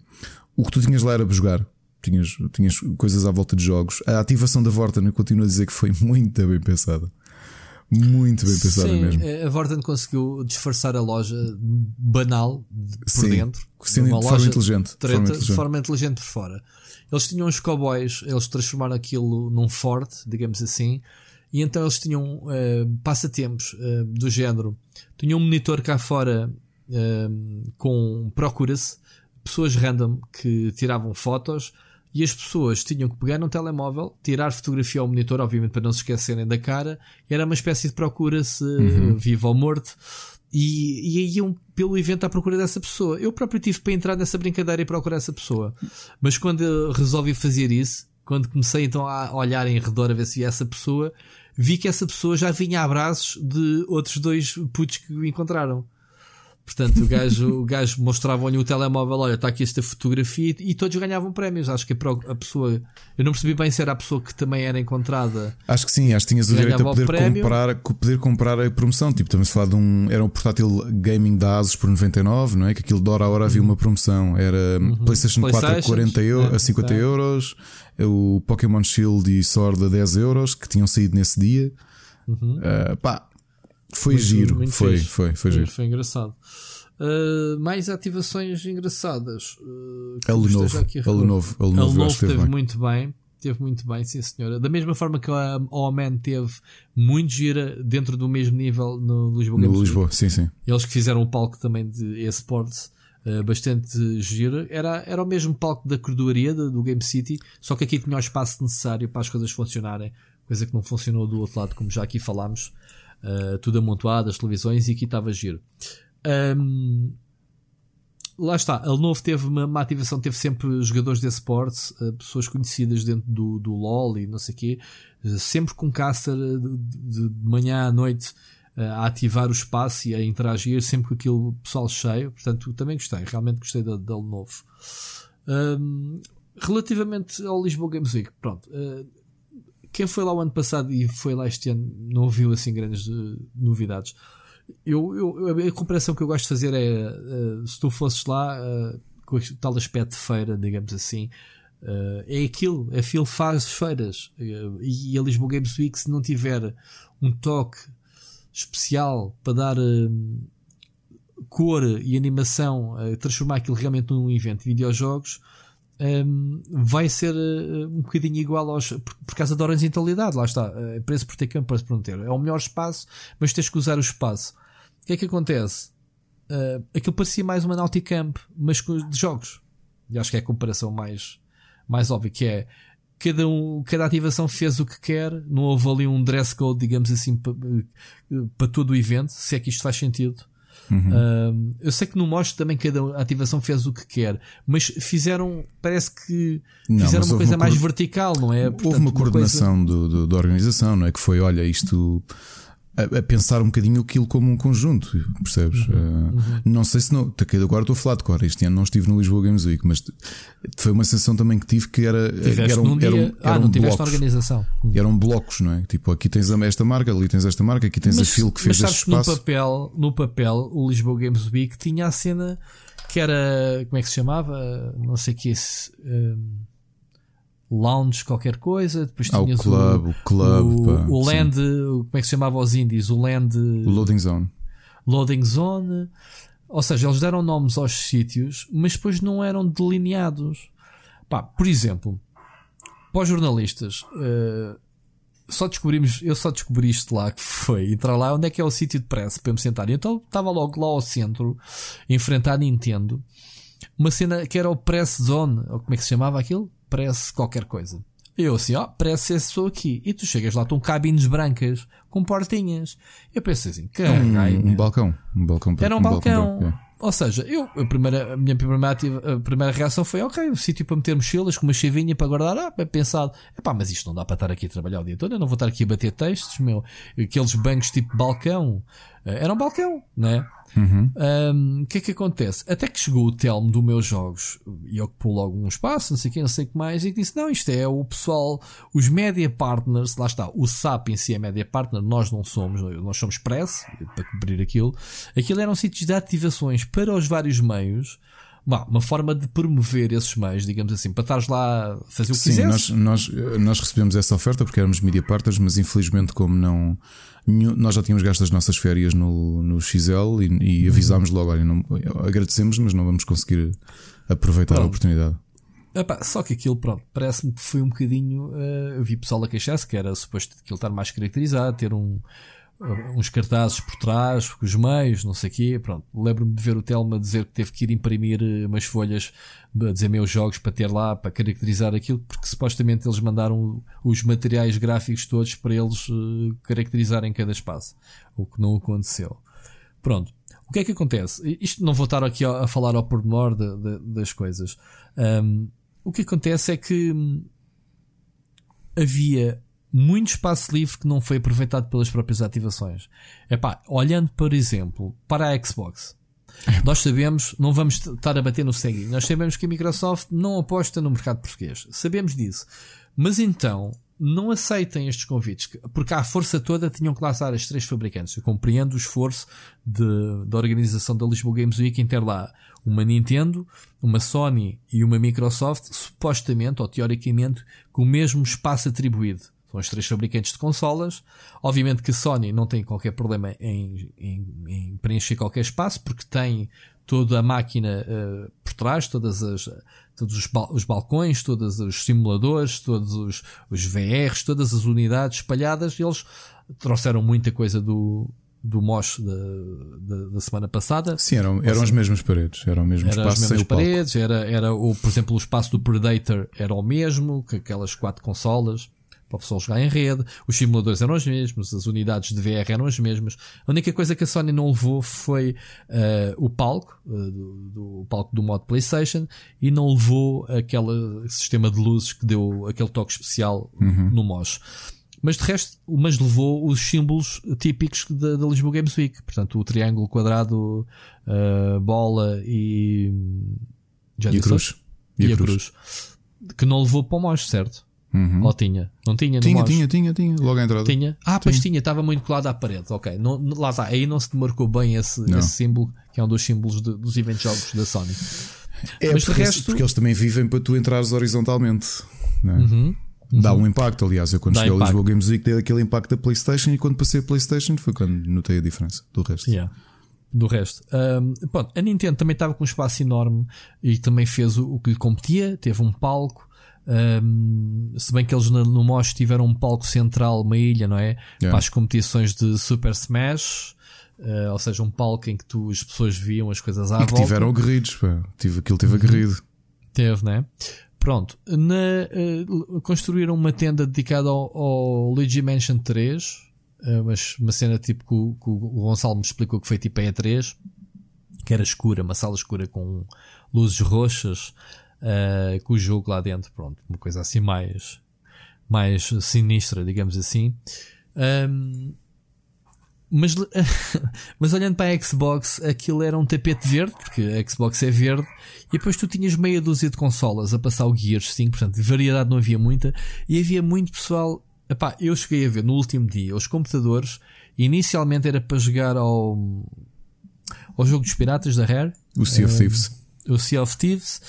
o que tu tinhas lá era para jogar. Tinhas, tinhas coisas à volta de jogos. A ativação da Vorten, eu continuo a dizer que foi *laughs* muito bem pensada. Muito bem pensada Sim, mesmo. A Vorten conseguiu disfarçar a loja banal por Sim, dentro. Sim, de forma inteligente, treta, forma inteligente. de forma inteligente por fora. Eles tinham os cowboys, eles transformaram aquilo num forte, digamos assim e então eles tinham uh, passatempos uh, do género. Tinham um monitor cá fora uh, com procura-se pessoas random que tiravam fotos e as pessoas tinham que pegar num telemóvel, tirar fotografia ao monitor, obviamente para não se esquecerem da cara. Era uma espécie de procura-se uhum. vivo ou morto. E, e iam pelo evento à procura dessa pessoa. Eu próprio tive para entrar nessa brincadeira e procurar essa pessoa. Mas quando resolvi fazer isso, quando comecei então a olhar em redor a ver se essa pessoa, vi que essa pessoa já vinha a abraços de outros dois putos que o encontraram. Portanto, o gajo, o gajo mostrava-lhe o telemóvel, olha, está aqui esta fotografia e todos ganhavam prémios. Acho que a pessoa, eu não percebi bem se era a pessoa que também era encontrada. Acho que sim, acho que tinhas o direito a poder comprar, poder comprar a promoção. Tipo, estamos a falar de um, era um portátil gaming da Asus por 99, não é? Que aquilo de hora a hora havia uhum. uma promoção. Era uhum. PlayStation 4 a 40 euros, é, a 50 é. euros, o Pokémon Shield e Sword a 10 euros que tinham saído nesse dia. Uhum. Uh, pá, foi muito, giro, muito foi, foi, foi, foi, giro. Foi engraçado. Uh, mais ativações engraçadas. Uh, a Lenovo, a Lenovo, a Lenovo, teve bem. muito bem. Teve muito bem, sim senhora. Da mesma forma que a Oman teve muito gira dentro do mesmo nível no Lisboa No Lisboa, sim, sim. Eles que fizeram o palco também de eSports uh, bastante gira. Era, era o mesmo palco da cordoaria do, do Game City, só que aqui tinha o espaço necessário para as coisas funcionarem, coisa que não funcionou do outro lado, como já aqui falámos uh, tudo amontoado, as televisões, e aqui estava giro. Um, lá está, a Lenovo teve uma, uma, ativação, teve sempre jogadores de esportes, uh, pessoas conhecidas dentro do, do LOL e não sei o quê, uh, sempre com caster de, de, manhã à noite uh, a ativar o espaço e a interagir, sempre com aquele pessoal cheio. Portanto, também gostei, realmente gostei da, da Lenovo. Um, relativamente ao Lisboa Games Week, pronto, quem foi lá o ano passado e foi lá este ano não viu assim grandes uh, novidades. Eu, eu, a comparação que eu gosto de fazer é uh, se tu fosses lá uh, com o tal aspecto de feira, digamos assim, é aquilo, a Phil faz feiras e a Lisboa Games Week, se não tiver um toque especial para dar cor e animação, transformar aquilo realmente num evento de videojogos um, vai ser uh, um bocadinho igual aos. Por, por causa da horizontalidade, lá está. Uh, preço por ter campo, preço por não ter. É o melhor espaço, mas tens que usar o espaço. O que é que acontece? Uh, aquilo parecia mais uma Nauticamp, mas de jogos. E acho que é a comparação mais, mais óbvia, que é cada, um, cada ativação fez o que quer, não houve ali um dress code, digamos assim, para, para todo o evento, se é que isto faz sentido. Uhum. Uh, eu sei que no Mosh também cada ativação fez o que quer, mas fizeram, parece que não, fizeram uma coisa uma mais vertical, não é? Portanto, houve uma coordenação uma coisa... do, do, da organização, não é? Que foi, olha, isto a, a, pensar um bocadinho aquilo como um conjunto, percebes? Uhum, uh, uhum. Não sei se não. Agora estou a falar de cor. Este ano não estive no Lisboa Games Week, mas foi uma sensação também que tive que era. Tiveste eram, dia... eram, ah, não tiveste blocos, organização. Uhum. Eram blocos, não é? Tipo, aqui tens esta marca, ali tens esta marca, aqui tens mas, a Phil que fez mas este espaço. No papel, no papel, o Lisboa Games Week tinha a cena que era. Como é que se chamava? Não sei que esse. Um, lounge qualquer coisa, depois ah, tinhas o club, o, o, club, o, o land, sim. como é que se chamava os indies? O land. O loading zone. Loading zone. Ou seja, eles deram nomes aos sítios, mas depois não eram delineados. Pá, por exemplo, para os jornalistas, uh, só descobrimos, eu só descobri isto lá, que *laughs* foi entrar lá, onde é que é o sítio de press para me sentar. Então estava logo lá ao centro, enfrentar a Nintendo, uma cena que era o Press Zone, ou como é que se chamava aquilo? Parece qualquer coisa. Eu assim, ó, oh, parece esse sou aqui. E tu chegas lá, estão cabines brancas, com portinhas. Eu pensei assim, que um, um balcão. Um balcão Era um, um balcão. balcão é. Ou seja, eu, a, primeira, a minha primeira, a primeira reação foi: ok, um sítio para meter mochilas com uma chavinha para guardar. Ah, é pensado, pá, mas isto não dá para estar aqui a trabalhar o dia todo. Eu não vou estar aqui a bater textos, meu. Aqueles bancos tipo balcão. Eh, era um balcão, né? Uhum. Um, o que é que acontece? Até que chegou o Telmo dos meus jogos e ocupou logo um espaço, não sei o que, não sei o que mais, e disse: Não, isto é o pessoal, os media partners, lá está, o SAP em si é media partner, nós não somos, nós somos press, para cobrir aquilo. Aquilo eram sítios de ativações para os vários meios. Uma forma de promover esses meios, digamos assim, para estares lá a fazer o que Sim, nós, nós, nós recebemos essa oferta porque éramos media partners, mas infelizmente, como não nós já tínhamos gasto as nossas férias no, no XL e, e avisámos logo: olha, não, agradecemos, mas não vamos conseguir aproveitar pronto. a oportunidade. Epá, só que aquilo, pronto, parece-me que foi um bocadinho. Uh, eu vi pessoal a queixar-se que era suposto aquilo estar mais caracterizado, ter um, uns cartazes por trás, os meios, não sei o quê. Pronto, lembro-me de ver o Telma dizer que teve que ir imprimir eh, umas folhas a dizer meus jogos para ter lá, para caracterizar aquilo, porque supostamente eles mandaram os materiais gráficos todos para eles uh, caracterizarem cada espaço, o que não aconteceu. Pronto. O que é que acontece? Isto não vou estar aqui a, a falar ao pormenor de, de, das coisas. Um, o que acontece é que hum, havia muito espaço livre que não foi aproveitado pelas próprias ativações. Epá, olhando, por exemplo, para a Xbox, nós sabemos, não vamos estar a bater no ceguinho, nós sabemos que a Microsoft não aposta no mercado português. Sabemos disso. Mas então, não aceitem estes convites, porque à força toda tinham que lançar as três fabricantes. Eu compreendo o esforço de, da organização da Lisboa Games Week em ter lá uma Nintendo, uma Sony e uma Microsoft, supostamente ou teoricamente, com o mesmo espaço atribuído. São os três fabricantes de consolas. Obviamente que a Sony não tem qualquer problema em, em, em preencher qualquer espaço, porque tem toda a máquina uh, por trás, todas as, todos os, bal os, balcões, todos os simuladores, todos os, os VRs, todas as unidades espalhadas. Eles trouxeram muita coisa do, do Mosh da, da, da, semana passada. Sim, eram, eram as mesmas paredes, eram o mesmo era espaço. As mesmas paredes, era, era o, por exemplo, o espaço do Predator era o mesmo, que aquelas quatro consolas para o pessoal jogar em rede, os simuladores eram os mesmos, as unidades de VR eram as mesmas. A única coisa que a Sony não levou foi uh, o palco, uh, do, do, palco do modo PlayStation, e não levou aquele sistema de luzes que deu aquele toque especial uhum. no MOS. Mas de resto, mas levou os símbolos típicos da, da Lisboa Games Week, portanto, o triângulo, quadrado, uh, bola e. Já e, cruz. e, e a cruz. Que não levou para o MOS, certo? Uhum. Ou tinha? Não tinha? Tinha, tinha, tinha, tinha, logo à entrada. Tinha? Ah, pois tinha, estava muito colado à parede. Ok, não, lá está. Aí não se demarcou bem esse, esse símbolo, que é um dos símbolos de, dos eventos jogos da Sony. É Mas porque, resto... porque eles também vivem para tu entrares horizontalmente. É? Uhum. Dá um impacto, aliás. Eu quando Dá cheguei impacto. ao Lisboa Games Week dei aquele impacto da PlayStation e quando passei a PlayStation foi quando notei a diferença do resto. Yeah do resto. Um, pronto, a Nintendo também estava com um espaço enorme e também fez o, o, que lhe competia, teve um palco, um, se bem que eles no, MOS tiveram um palco central, uma ilha, não é? Yeah. Para as competições de Super Smash. Uh, ou seja, um palco em que tu, as pessoas viam as coisas à e volta. que tiveram aguerridos, pá. Aquilo teve uhum. aguerrido. Teve, né? Pronto, na, uh, construíram uma tenda dedicada ao, ao Luigi Mansion 3, uh, mas uma cena tipo que, que, o Gonçalo me explicou que foi tipo a E3, que era escura, uma sala escura com luzes roxas, uh, com o jogo lá dentro, pronto, uma coisa assim mais, mais sinistra, digamos assim. Um, mas, *laughs* mas olhando para a Xbox, aquilo era um tapete verde, porque a Xbox é verde, e depois tu tinhas meia dúzia de consolas a passar o Gears 5, portanto, variedade não havia muita, e havia muito pessoal. Epá, eu cheguei a ver no último dia os computadores, inicialmente era para jogar ao, ao jogo dos piratas da Rare, o Sea of Thieves. o Sea of Thieves,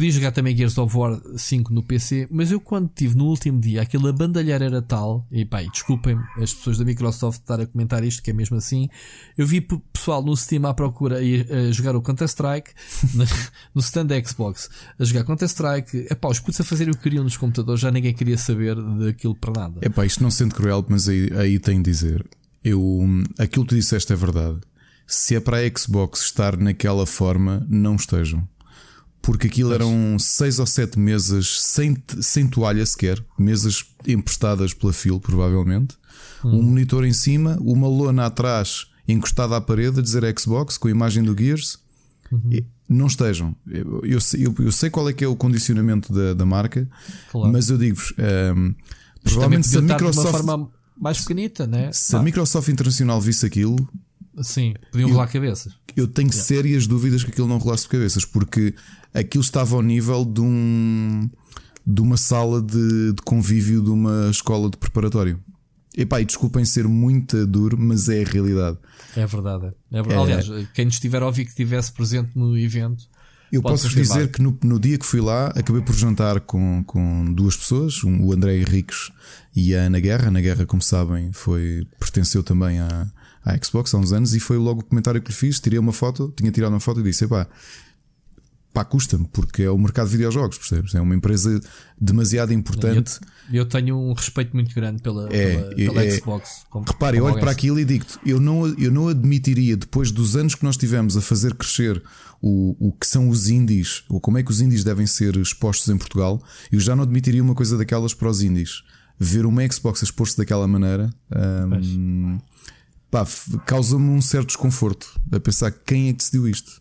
Podia jogar também Gears of War 5 no PC, mas eu quando tive no último dia aquela bandalheira era tal, e pá, e desculpem as pessoas da Microsoft estar a comentar isto, que é mesmo assim. Eu vi pessoal no Steam à procura a, a jogar o Counter-Strike *laughs* no stand da Xbox, a jogar Counter-Strike, é pá, os putos a fazer o que queriam nos computadores, já ninguém queria saber daquilo para nada. É pá, isto não sendo cruel, mas aí, aí tem de dizer, eu, aquilo que tu disseste é verdade. Se é para a Xbox estar naquela forma, não estejam porque aquilo eram seis ou sete mesas sem, sem toalha sequer, mesas emprestadas pela fila, provavelmente. Hum. Um monitor em cima, uma lona atrás encostada à parede a dizer Xbox com a imagem do Gears. Uhum. Não estejam. Eu, eu, eu, sei qual é que é o condicionamento da, da marca, claro. mas eu digo-vos: um, ehm, provavelmente se a Microsoft. De uma forma mais pequenita, né? Se ah. a Microsoft Internacional visse aquilo, Sim, podiam rolar cabeças. Eu tenho yeah. sérias dúvidas que aquilo não rolasse cabeças, porque aquilo estava ao nível de um de uma sala de, de convívio de uma escola de preparatório. Epá, e desculpem ser muito duro, mas é a realidade. É verdade. É verdade. É... Aliás, quem nos estiver a ouvir que estivesse presente no evento. Eu posso dizer que no, no, dia que fui lá, acabei por jantar com, com duas pessoas, um, o André Henriques e a Ana Guerra. A Ana Guerra, como sabem, foi, pertenceu também à, à Xbox há uns anos e foi logo o comentário que lhe fiz. Tirei uma foto, tinha tirado uma foto e disse: Epá, pá, custa-me, porque é o mercado de videojogos, percebes? É uma empresa demasiado importante. Eu, eu tenho um respeito muito grande pela, é, pela, pela é, Xbox. Como, repare, eu olho para aquilo e digo-te: eu não, eu não admitiria, depois dos anos que nós tivemos a fazer crescer o, o que são os indies, ou como é que os indies devem ser expostos em Portugal, eu já não admitiria uma coisa daquelas para os indies. Ver uma Xbox exposto daquela maneira. Um, causa-me um certo desconforto a pensar quem é que decidiu isto.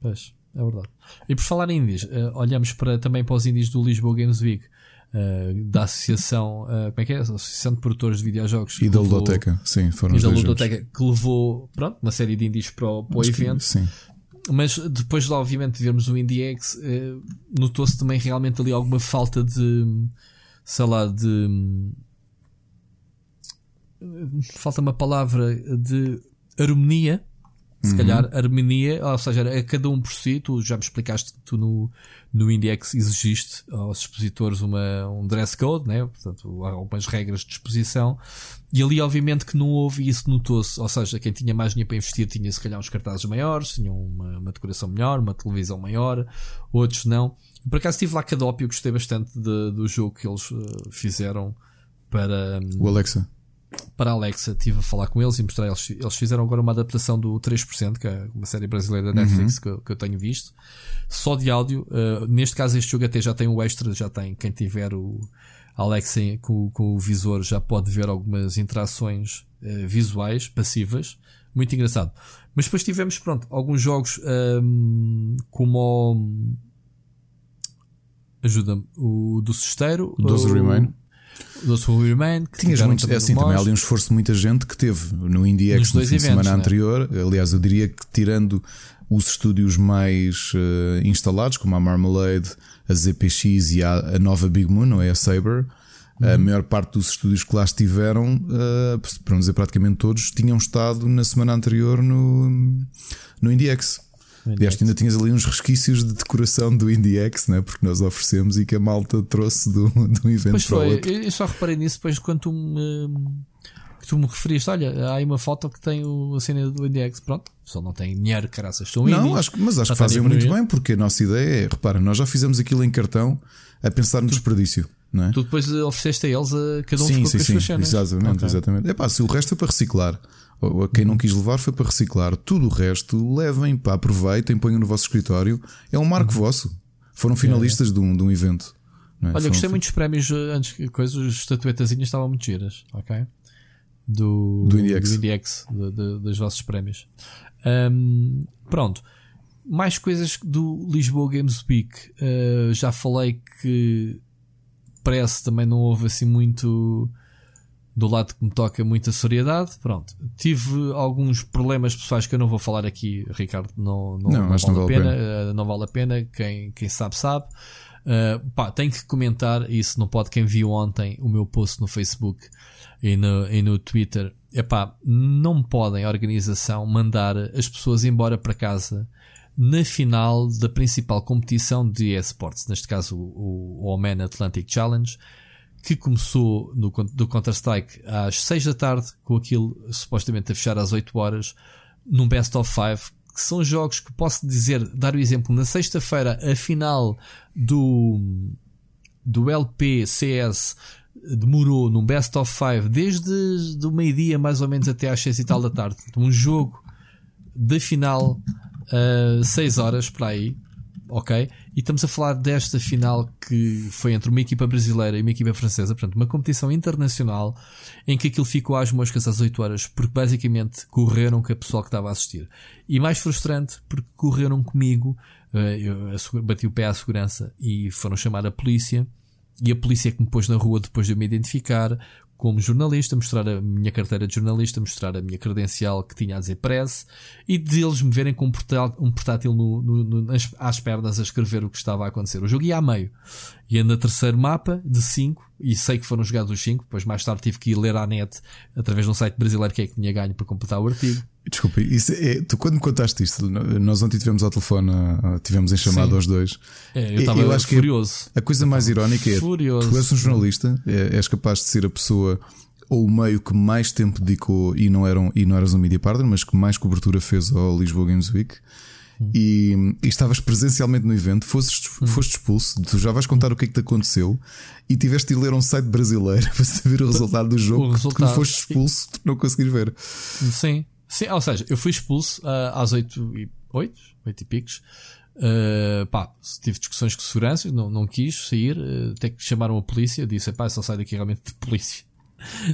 Pois. É verdade. E por falar em indies, uh, olhamos para, também para os indies do Lisboa Games Week. Uh, da associação, uh, como é que é? Associação de Produtores de Videojogos e da Ludoteca, sim, foram e da Ludoteca jogos. que levou pronto, uma série de indies para o, para o evento. Que, sim. Mas depois de obviamente vermos o IndieX, uh, notou-se também realmente ali alguma falta de sei lá, de falta uma palavra de harmonia se uhum. calhar harmonia, ou seja, a cada um por si, tu já me explicaste que tu no, no Index exigiste aos expositores uma, um dress code, né? portanto, algumas regras de exposição, e ali obviamente que não houve isso notou-se, ou seja, quem tinha mais dinheiro para investir tinha se calhar uns cartazes maiores, tinha uma, uma decoração melhor, uma televisão maior, outros não. Por acaso estive lá Cadópio, gostei bastante de, do jogo que eles uh, fizeram para. Um, o Alexa para a Alexa, estive a falar com eles e mostrar. Eles, eles fizeram agora uma adaptação do 3%, que é uma série brasileira da Netflix uhum. que, eu, que, eu tenho visto, só de áudio. Uh, neste caso, este jogo até já tem o extra, já tem. Quem tiver o Alexa com, com o visor já pode ver algumas interações uh, visuais, passivas. Muito engraçado. Mas depois tivemos, pronto, alguns jogos um, como o. Ajuda-me. O do Cesteiro. Doze Remain. Those Who Remain. Que Tinhas muitos, é assim, também há ali um esforço de muita gente que teve no IndieX no fim de semana né? anterior. Aliás, eu diria que tirando os estúdios mais uh, instalados, como a Marmalade, a ZPX e a, a nova Big Moon, não é? A Saber. Uhum. A maior parte dos estúdios que lá estiveram, uh, para não dizer praticamente todos, tinham estado na semana anterior no, no IndieX. Aliás, ainda tinhas ali uns resquícios de decoração do IndieX, né? porque nós oferecemos e que a malta trouxe do, do evento pois foi, eu só reparei nisso depois quando tu me, tu me referiste. Olha, há aí uma foto que tem o, a cena do IndieX. Pronto, só não tem dinheiro, caraças. São não, acho, mas acho que fazem muito bem, porque a nossa ideia é, repara, nós já fizemos aquilo em cartão a pensar no desperdício. É? Tu depois ofereceste a eles a cada um sim, sim, sim, Exatamente, okay. exatamente. É pá, se o resto é para reciclar a quem não quis levar foi para reciclar. Tudo o resto levem, pá, aproveitem, ponham no vosso escritório. É um marco uhum. vosso. Foram finalistas é. de, um, de um evento. É? Olha, Foram gostei muito dos prémios eh, antes que coisas, as estatuetazinhas estavam muito giras, ok? Do, do IndieX, do IndieX de, de, dos vossos prémios. Um, pronto. Mais coisas do Lisboa Games Week. Uh, já falei que parece também não houve assim muito do lado que me toca muita seriedade. Pronto, tive alguns problemas pessoais que eu não vou falar aqui, Ricardo. Não, não, não, não vale, não a pena. pena. Uh, não vale a pena. Quem, quem sabe, sabe. Uh, pá, tenho que comentar isso. Não pode quem viu ontem o meu post no Facebook e no, e no Twitter. Epá, não podem a organização mandar as pessoas embora para casa na final da principal competição de esportes, neste caso o, o Oman Atlantic Challenge, que começou no, do Counter-Strike às 6 da tarde, com aquilo supostamente a fechar às 8 horas, num Best of 5, que são jogos que posso dizer, dar o exemplo, na sexta-feira, a final do, do LPCS demorou num Best of 5 desde o meio-dia mais ou menos até às 6 e tal da tarde. Um jogo da final uh, ah, 6 horas para aí, ok? E estamos a falar desta final que foi entre uma equipa brasileira e uma equipa francesa, portanto, uma competição internacional em que aquilo ficou às moscas às 8 horas, porque basicamente correram com a pessoal que estava a assistir. E mais frustrante, porque correram comigo, uh, eu bati o pé à segurança e foram chamar a polícia. E a polícia que me pôs na rua depois de eu me identificar, como jornalista, mostrar a minha carteira de jornalista, mostrar a minha credencial que tinha a dizer press e de eles me verem com um portátil, um portátil no, no, no, às pernas a escrever o que estava a acontecer. O jogo ia a meio. E no terceiro mapa de 5, e sei que foram jogados os 5, depois mais tarde tive que ir ler à net através de um site brasileiro que é que tinha ganho para completar o artigo. Desculpa, isso é, tu quando me contaste isto, nós ontem tivemos ao telefone, tivemos em chamada Sim. aos dois. É, eu estava furioso. a coisa mais irónica é: furioso. tu és um jornalista, é, és capaz de ser a pessoa ou o meio que mais tempo dedicou e não, eram, e não eras um media partner, mas que mais cobertura fez ao Lisboa Games Week. Hum. E, e, estavas presencialmente no evento, foste, hum. foste expulso, tu já vais contar o que é que te aconteceu e tiveste de ler um site brasileiro *laughs* para saber o resultado do jogo. O resultado. Porque foste expulso, não conseguires ver. Sim, sim, ou seja, eu fui expulso uh, às 8 e, 8, 8 e picos. Uh, pá, tive discussões com segurança, não, não quis sair, uh, até que chamaram a polícia, disse, pá, só sai daqui realmente de polícia.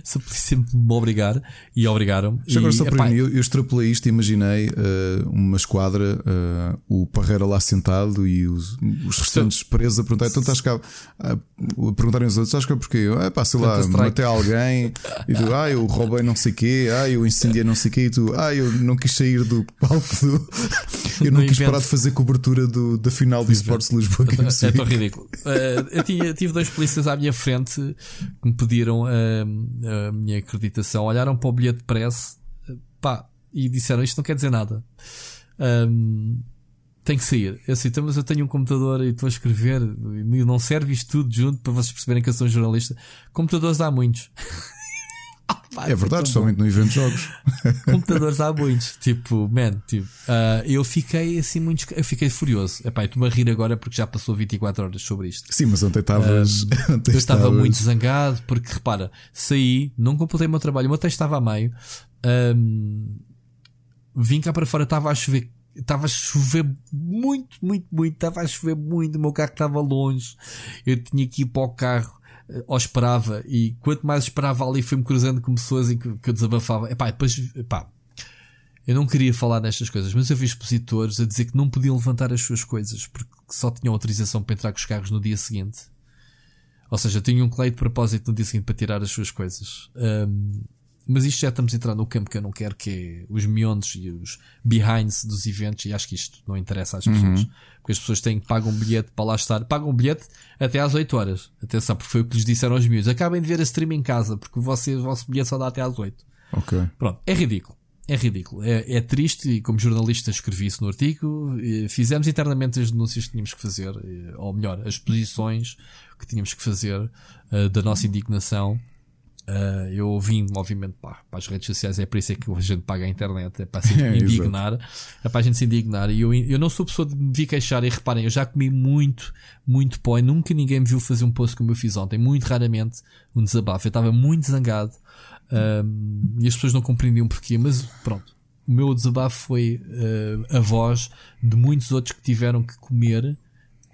Se a polícia me obrigar e obrigaram. Já agora só para mim, eu, eu extrapolei isto e imaginei uh, uma esquadra, uh, o Parreira lá sentado e os, os restantes presos a perguntar, então estás cá a, a perguntarem aos outros, estás cá porque eu, pá, sei lá, matei alguém e tu, ah, eu roubei não sei o quê, ah, eu incendiei não sei o quê e tu, ah, eu não quis sair do palco do, *laughs* eu não, não quis invento. parar de fazer cobertura do, da final do Esportes de Lisboa. É, tão ridículo. Uh, eu tinha, tive dois polícias à minha frente que me pediram a minha acreditação, olharam para o bilhete de press pá, e disseram isto não quer dizer nada. Um, tem que sair. Eu assim, então, mas eu tenho um computador e estou a escrever e não serve isto tudo junto para vocês perceberem que eu sou um jornalista. Computadores há muitos. *laughs* é verdade, somente no evento de jogos. *laughs* Computadores há muitos. Tipo, man, tipo, uh, eu fiquei assim muito. Eu fiquei furioso. Epá, estou-me a rir agora porque já passou 24 horas sobre isto. Sim, mas ontem estavas. *laughs* Um, eu estava muito zangado porque, repara, saí, não completei o meu trabalho, o meu texto estava a meio. Um, vim cá para fora, estava a chover estava a chover muito, muito, muito. Estava a chover muito. O meu carro estava longe. Eu tinha que ir para o carro ou esperava, e quanto mais esperava ali, fui-me cruzando com pessoas em que, que eu desabafava. Epá, depois, epá, eu não queria falar nestas coisas, mas eu vi expositores a dizer que não podiam levantar as suas coisas porque só tinham autorização para entrar com os carros no dia seguinte. Ou seja, tinham um clay de propósito no dia seguinte para tirar as suas coisas. Um, mas isto já estamos a entrar no campo que eu não quero, que é os miondos e os behinds dos eventos, e acho que isto não interessa às pessoas. Uhum. Porque as pessoas têm que pagar um bilhete para lá estar. Pagam um bilhete até às 8 horas. Atenção, porque foi o que lhes disseram aos miúdos. Acabem de ver a stream em casa, porque vocês, o vosso bilhete só dá até às 8. Ok. Pronto, é ridículo. É ridículo. É, é triste e como jornalista escrevi isso no artigo. Fizemos internamente as denúncias que tínhamos que fazer, ou melhor, as posições que tínhamos que fazer uh, da nossa indignação Uh, eu vim, obviamente, pá, para as redes sociais, é por isso é que a gente paga a internet, é para se *laughs* é, indignar, é para a gente se indignar. E eu, eu não sou pessoa de me vir queixar, e reparem, eu já comi muito, muito pó, e nunca ninguém me viu fazer um post como eu fiz ontem, muito raramente um desabafo. Eu estava muito zangado um, e as pessoas não compreendiam porquê, mas pronto. O meu desabafo foi uh, a voz de muitos outros que tiveram que comer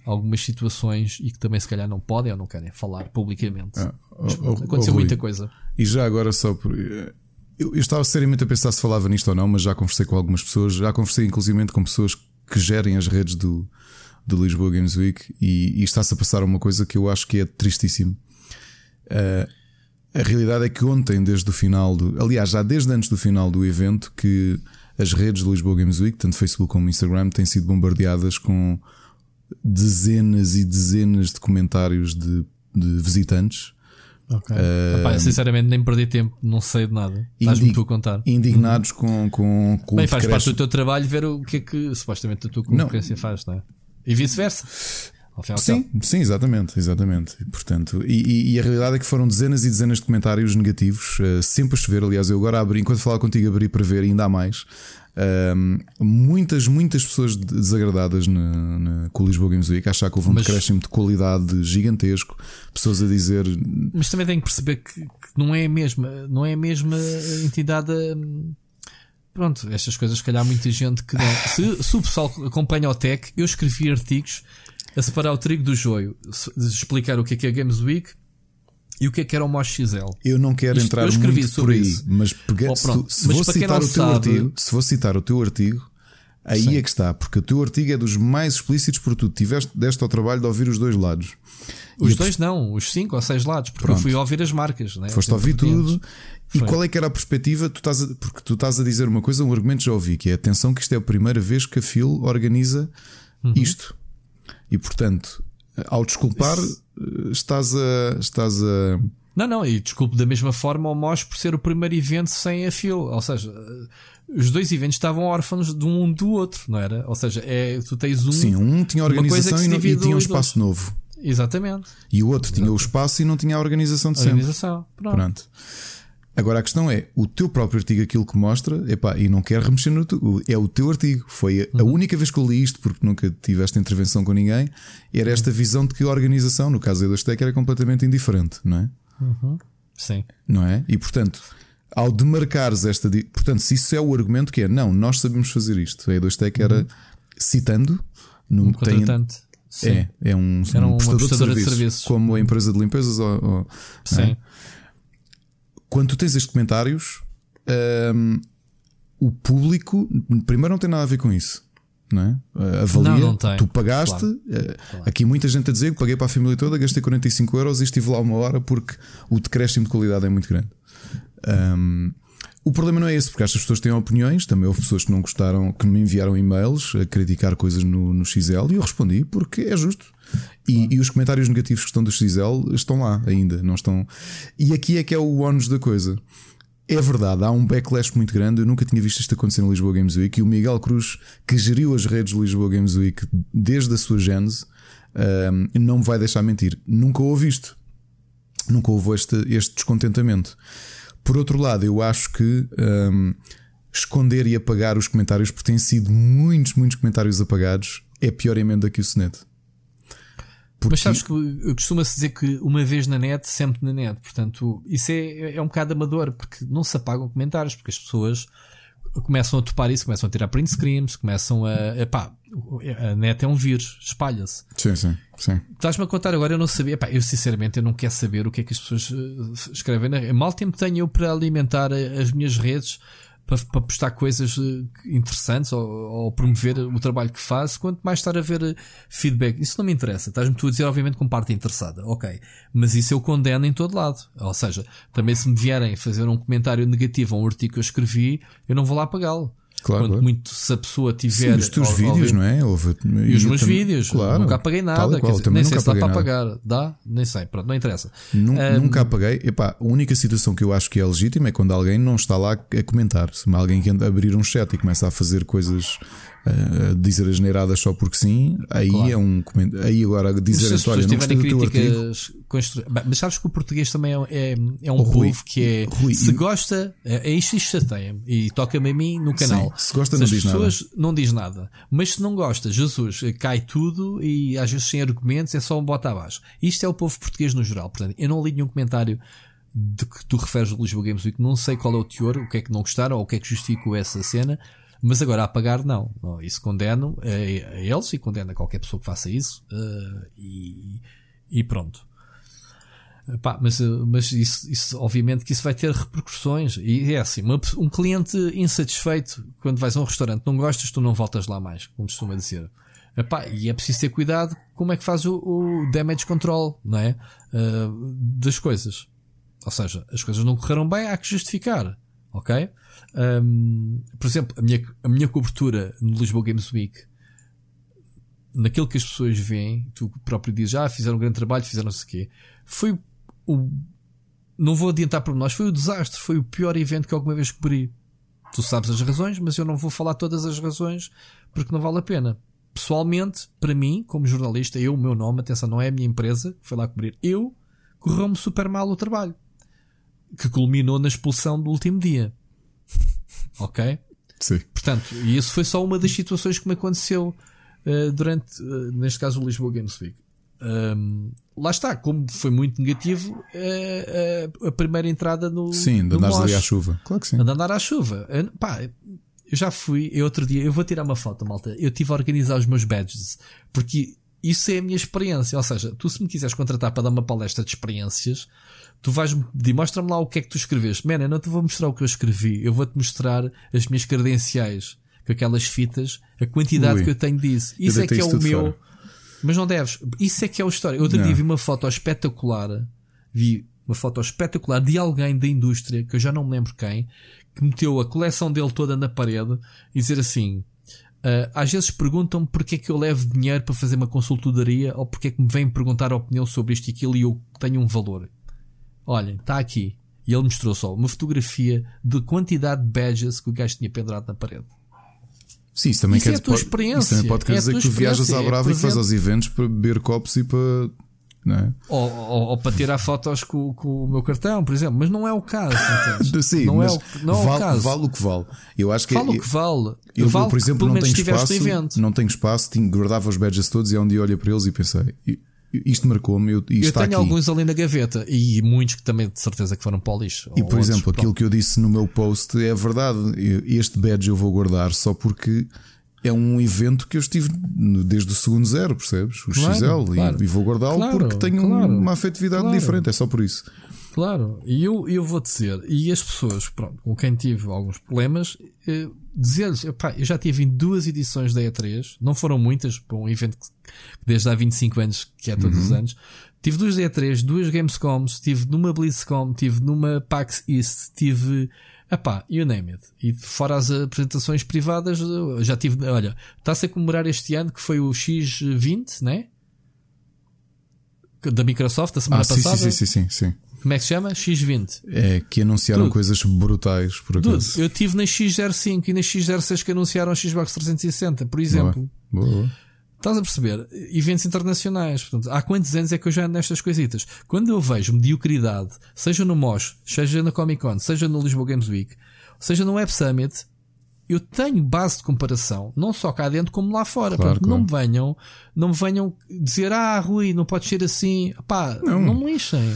algumas situações e que também se calhar não podem ou não querem falar publicamente. Ah, oh, oh, aconteceu oh, muita coisa. E já agora só por. Eu, eu, estava seriamente a pensar se falava nisto ou não, mas já conversei com algumas pessoas, já conversei inclusive com pessoas que gerem as redes do, do Lisboa Games Week e, e está-se a passar uma coisa que eu acho que é tristíssimo. Uh, a realidade é que ontem, desde o final do. Aliás, já desde antes do final do evento, que as redes do Lisboa Games Week, tanto Facebook como Instagram, têm sido bombardeadas com dezenas e dezenas de comentários de, de visitantes. Okay. Uh, Epá, sinceramente, nem perdi tempo, não sei de nada. Estás-me tu a contar. Indignados com, com, com Bem, faz parte do teu trabalho ver o que é que supostamente a tua concorrência não. faz, não é? E vice-versa. Sim, sim, exatamente, exatamente. Portanto, e, e, a realidade é que foram dezenas e dezenas de comentários negativos, uh, sempre a chover. Aliás, eu agora abri, enquanto falava contigo, abri para ver ainda há mais. Uh, muitas, muitas pessoas desagradadas na, na, com o Lisboa Games Week, achar que houve um mas, decréscimo de qualidade gigantesco, pessoas a dizer. Mas também tem que perceber que, que não é a mesma, não é a mesma entidade. Hum, pronto, estas coisas, se calhar, muita gente que não. Se, se o pessoal acompanha o tech, eu escrevi artigos a separar o trigo do joio, explicar o que é que é Games Week e o que é que era o Mosh XL. Eu não quero Isto, entrar muito por aí, isso. mas, peguei, oh, se, se mas vou citar o teu sabe... artigo, se vou citar o teu artigo, aí Sim. é que está, porque o teu artigo é dos mais explícitos por tu tiveste deste ao trabalho de ouvir os dois lados. Os e dois não, os cinco ou seis lados, porque Pronto. eu fui ouvir as marcas, né? Foste a ouvir tudo. E Foi. qual é que era a perspectiva? Tu estás a, porque tu estás a dizer uma coisa, um argumento já ouvi, que é atenção que isto é a primeira vez que a Phil organiza uhum. isto. E portanto, ao desculpar, estás a. Estás a não, não, e desculpe da mesma forma o MOS por ser o primeiro evento sem a Phil. Ou seja, os dois eventos estavam órfãos de um do outro, não era? Ou seja, é, tu tens um. Sim, um tinha organização e, e, tinha um espaço novo. Exatamente. E o outro tinha o espaço e não tinha a organização de organização. sempre. Pronto. Pronto. Agora a questão é, o teu próprio artigo, aquilo que mostra, epá, e não quero remexer no teu, é o teu artigo. Foi a, uhum. única vez que eu li isto, porque nunca tiveste intervenção com ninguém, era esta uhum. visão de que a organização, no caso da Edostec, era completamente indiferente, não é? Uhum. Sim. Não é? E portanto, ao demarcares esta. Portanto, se isso é o argumento que é, não, nós sabemos fazer isto. A Edostec era uhum. citando. No, um tem, é, é um, era um prestador de serviços, de serviços, como a empresa de limpezas. Ou, ou, é? Sim. É? Quando tu tens estes comentários, um, o público, primeiro, não tem nada a ver com isso. Não é? Uh, avalia, não, não tem. tu pagaste. Claro. Uh, claro. Aqui muita gente a dizer que paguei para a família toda, gastei 45 euros e estive lá uma hora porque o decréscimo de qualidade é muito grande. Um, o problema não é esse, porque estas pessoas têm opiniões. Também houve pessoas que não gostaram, que me enviaram e-mails a criticar coisas no, no XL e eu respondi porque é justo. E, e, os comentários negativos que estão do XL estão lá ainda, não estão. E aqui é que é o ónus da coisa. É verdade, há um backlash muito grande. Eu nunca tinha visto isto acontecer no Lisboa Games Week. E o Miguel Cruz, que geriu as redes do Lisboa Games Week desde a sua gênese, um, não me vai deixar mentir. Nunca houve isto. Nunca houve este, este descontentamento. Por outro lado, eu acho que um, esconder e apagar os comentários, porque têm sido muitos, muitos comentários apagados, é pior emenda que o Senet. Porque... Mas sabes que costuma-se dizer que uma vez na net, sempre na net. Portanto, isso é, é um bocado amador, porque não se apagam comentários, porque as pessoas começam a topar isso, começam a tirar print screens, começam a. Epá, a net é um vírus, espalha-se. Sim, sim, sim. Estás-me a contar agora, eu não sabia. Epá, eu sinceramente eu não quero saber o que é que as pessoas eh, escrevem na rede. Mal tempo tenho eu para alimentar as minhas redes para, para postar coisas eh, interessantes ou, ou, promover o trabalho que faço, quanto mais estar a ver eh, feedback. Isso não me interessa. Estás-me tu a dizer, obviamente, com parte interessada. Ok. Mas isso eu condeno em todo lado. Ou seja, também se me vierem fazer um comentário negativo a um artigo que eu escrevi, eu não vou lá pagá-lo. Claro, Quanto claro. muito se a pessoa tiver. Sim, os teus vídeos, não é? Houve, e os meus vídeos. Claro, nunca apaguei nada. Qual, dizer, nem sei se dá para apagar. Dá? Nem sei. Pronto, não interessa. Nunca, um, nunca apaguei. Epá, a única situação que eu acho que é legítima é quando alguém não está lá a comentar. Se alguém quer abrir um chat e começa a fazer coisas uh, dizer as neiradas só porque sim, aí claro. é um Aí agora dizer a história, não gostei críticas constru... Mas sabes que o português também é, é, é um Rui, povo que é. Rui, se gosta, é, é isto, isto chateia-me e toca-me a mim no canal. Sim, se gosta, se não diz pessoas nada. não diz nada. Mas se não gosta, Jesus, cai tudo e às vezes sem argumentos é só um bota abaixo. Isto é o povo português no geral. Portanto, eu não li nenhum comentário de que tu referes do Lisboa Games Week, não sei qual é o teor, o que é que não gostaram ou o que é que justificou essa cena. Mas agora a pagar, não. isso condeno a, a, eles e condeno a qualquer pessoa que faça isso. Uh, e, e, pronto. Mas mas isso, isso, obviamente, que isso vai ter repercussões. E é assim: uma, um cliente insatisfeito, quando vais a um restaurante, não gostas, tu não voltas lá mais, como costuma dizer. Epá, e é preciso ter cuidado como é que faz o, o damage control, não é? Uh, das coisas. Ou seja, as coisas não correram bem, há que justificar. Ok? Um, por exemplo, a minha, a minha cobertura no Lisboa Games Week, naquilo que as pessoas veem, tu próprio dizes, ah, fizeram um grande trabalho, fizeram não quê, foi o. Não vou adiantar para nós, foi o desastre, foi o pior evento que alguma vez cobri. Tu sabes as razões, mas eu não vou falar todas as razões porque não vale a pena pessoalmente, para mim, como jornalista, eu, o meu nome, atenção, não é a minha empresa que foi lá cobrir, eu correu-me super mal o trabalho, que culminou na expulsão do último dia. *laughs* ok? Sim. Portanto, e isso foi só uma das situações que me aconteceu uh, durante, uh, neste caso, o Lisboa Games Week. Um, lá está, como foi muito negativo uh, a primeira entrada no. Sim, de andar ali à chuva. Claro que sim. De andar à chuva. Pá, eu já fui, eu outro dia, eu vou tirar uma foto, malta. Eu tive a organizar os meus badges, porque isso é a minha experiência. Ou seja, tu se me quiseres contratar para dar uma palestra de experiências, tu vais me pedir, mostra-me lá o que é que tu escreveste. Man, eu não te vou mostrar o que eu escrevi, eu vou-te mostrar as minhas credenciais, com aquelas fitas, a quantidade Ui, que eu tenho disso. Isso é que é o meu. Fora. Mas não deves. Isso é que é a história. Eu outro dia vi uma foto espetacular, vi uma foto espetacular de alguém da indústria, que eu já não me lembro quem, que meteu a coleção dele toda na parede e dizer assim: uh, às vezes perguntam-me porque é que eu levo dinheiro para fazer uma consultoria ou porque é que me vêm perguntar a opinião sobre isto e aquilo e eu tenho um valor. Olhem, está aqui. E ele mostrou só uma fotografia de quantidade de badges que o gajo tinha pendurado na parede. Sim, isso também isso quer é a tua pode, experiência. Isso também pode querer é dizer que tu viajas à Brava é e fazes aos eventos para beber copos e para é? Ou, ou, ou, para tirar fotos com, com, o meu cartão, por exemplo, mas não é o caso. *laughs* Sim, não é o, não vale, é o caso. Vale o que vale. Eu acho que vale é, o que vale. Eu, vale por exemplo, não tenho espaço. Não tenho espaço, tinha, guardava os badges todos e há um dia olhei para eles e pensei. Isto marcou-me. Eu, eu tenho aqui. alguns ali na gaveta e muitos que também de certeza que foram para o lixo. E por exemplo, aquilo que eu disse no meu post é verdade. Este badge eu vou guardar só porque é um evento que eu estive desde o segundo zero, percebes? O claro, XL, claro. E, e, vou guardá-lo claro, porque tenho uma afetividade diferente, é só por isso. Claro, e eu, eu vou dizer, e as pessoas pronto, com quem tive alguns problemas, eh, dizer-lhes, eu já tive em duas edições da E3, não foram muitas, para um evento que, desde há 25 anos, que é todos uhum. os anos. Tive duas da E3, duas Gamescoms, tive numa BlizzCon, tive numa PAX East, tive Epá, you name it. E fora as apresentações privadas, já tive. Olha, está-se a comemorar este ano que foi o X20, né? Da Microsoft, a semana ah, passada. Sim, sim, sim, sim, Como é que se chama? X20. É, que anunciaram Dude. coisas brutais, por acaso. Dude, eu tive na X05 e na X06 que anunciaram a Xbox 360, por exemplo. Boa. Boa. Estás a perceber? Eventos internacionais. Portanto, há quantos anos é que eu já ando nestas coisitas? Quando eu vejo mediocridade, seja no MOS, seja na Comic Con, seja no Lisboa Games Week, seja no Web Summit, eu tenho base de comparação, não só cá dentro como lá fora. Claro, claro. Não me venham, não me venham dizer, ah, Rui, não pode ser assim. Pá, não, não me lixem.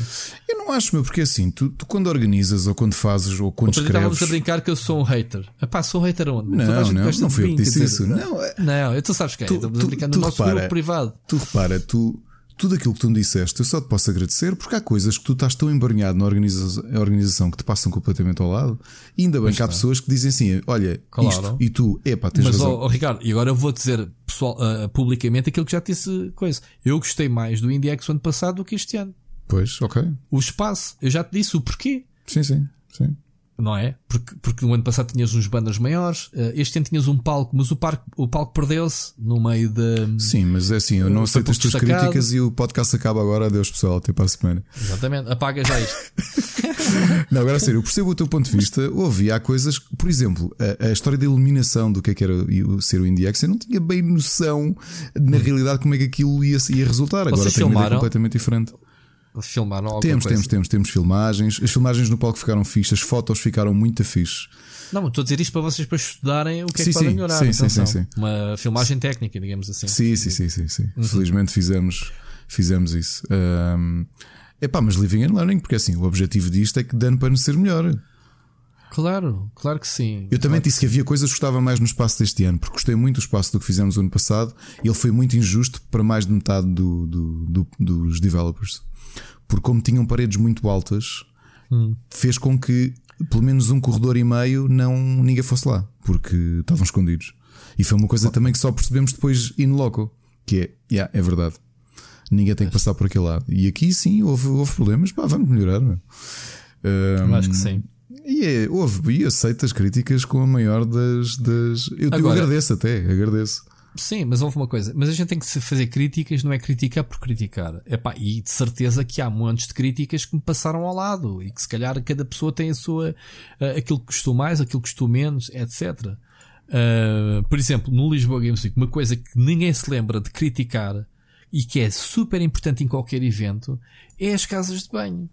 Eu não acho, meu, porque assim, tu, tu quando organizas ou quando fazes ou quando escreves. Estávamos a brincar que eu sou um hater. Epá, sou um hater onde? Não, não, não, não fui eu que disse isso. Não, é- não, tu sabes quem é. Estamos a brincar no nosso repara, grupo privado. Tu repara, tu tudo aquilo que tu me disseste, eu só te posso agradecer porque há coisas que tu estás tão embarinhado na organização, organização que te passam completamente ao lado. E ainda bem pois que há pessoas que dizem assim: olha, claro. isto, e tu, epá, tens Mas, razão. Oh, Ricardo, e agora eu vou dizer pessoal, uh, publicamente aquilo que já disse coisa. Eu gostei mais do IndieX ano passado do que este ano. Pois, ok. O espaço, eu já te disse o porquê. Sim, sim, sim não é? Porque, porque no ano passado tinhas uns bandas maiores, eh, este ano tinhas um palco, mas o, parque, o palco perdeu-se no meio de. Sim, mas é assim, eu não aceito as tuas críticas e o podcast acaba agora. Adeus, pessoal, até para a semana. Exatamente, apaga já isto. *laughs* não, agora sério, eu percebo o teu ponto de vista. Ouvi, há coisas, por exemplo, a, a história da iluminação do que é que era ser o IndieX, eu não tinha bem noção na realidade como é que aquilo ia, ia resultar. Agora Vocês tenho uma ideia completamente diferente filmaram alguma temos, coisa. Temos, temos, temos filmagens. As filmagens no palco ficaram fixas, as fotos ficaram muito fixe. Não, estou a dizer isto para vocês para estudarem o que sim, é que sim, podem melhorar. Sim, sim, sim, sim, Uma filmagem técnica, digamos assim. Sim, sim, sim, sim. sim. Uhum. Felizmente fizemos, fizemos isso. Um, epá, mas living and learning, porque assim, o objetivo disto é que dando para nos ser melhor. Claro, claro que sim. Eu também claro disse que, que havia coisas que gostava mais no espaço deste ano, porque gostei muito do espaço do que fizemos no ano passado e ele foi muito injusto para mais de metade do, do, do, dos developers. Porque, como tinham paredes muito altas, hum. fez com que pelo menos um corredor e meio não ninguém fosse lá, porque estavam escondidos. E foi uma coisa oh. também que só percebemos depois in loco, que é, yeah, é verdade. Ninguém tem que passar por aquele lado. E aqui sim houve, houve problemas, pá, vamos melhorar. Meu. Um, acho que sim. E é, houve, e aceito as críticas com a maior das. das... Eu, Agora, eu agradeço até, agradeço. Sim, mas houve uma coisa. Mas a gente tem que fazer críticas, não é criticar por criticar. Epá, e de certeza que há montes de críticas que me passaram ao lado e que se calhar cada pessoa tem a sua. Uh, aquilo que gostou mais, aquilo que gostou menos, etc. Uh, eh, por exemplo, no Lisboa Games Week, uma coisa que ninguém se lembra de criticar e que é super importante em qualquer evento é as casas de banho.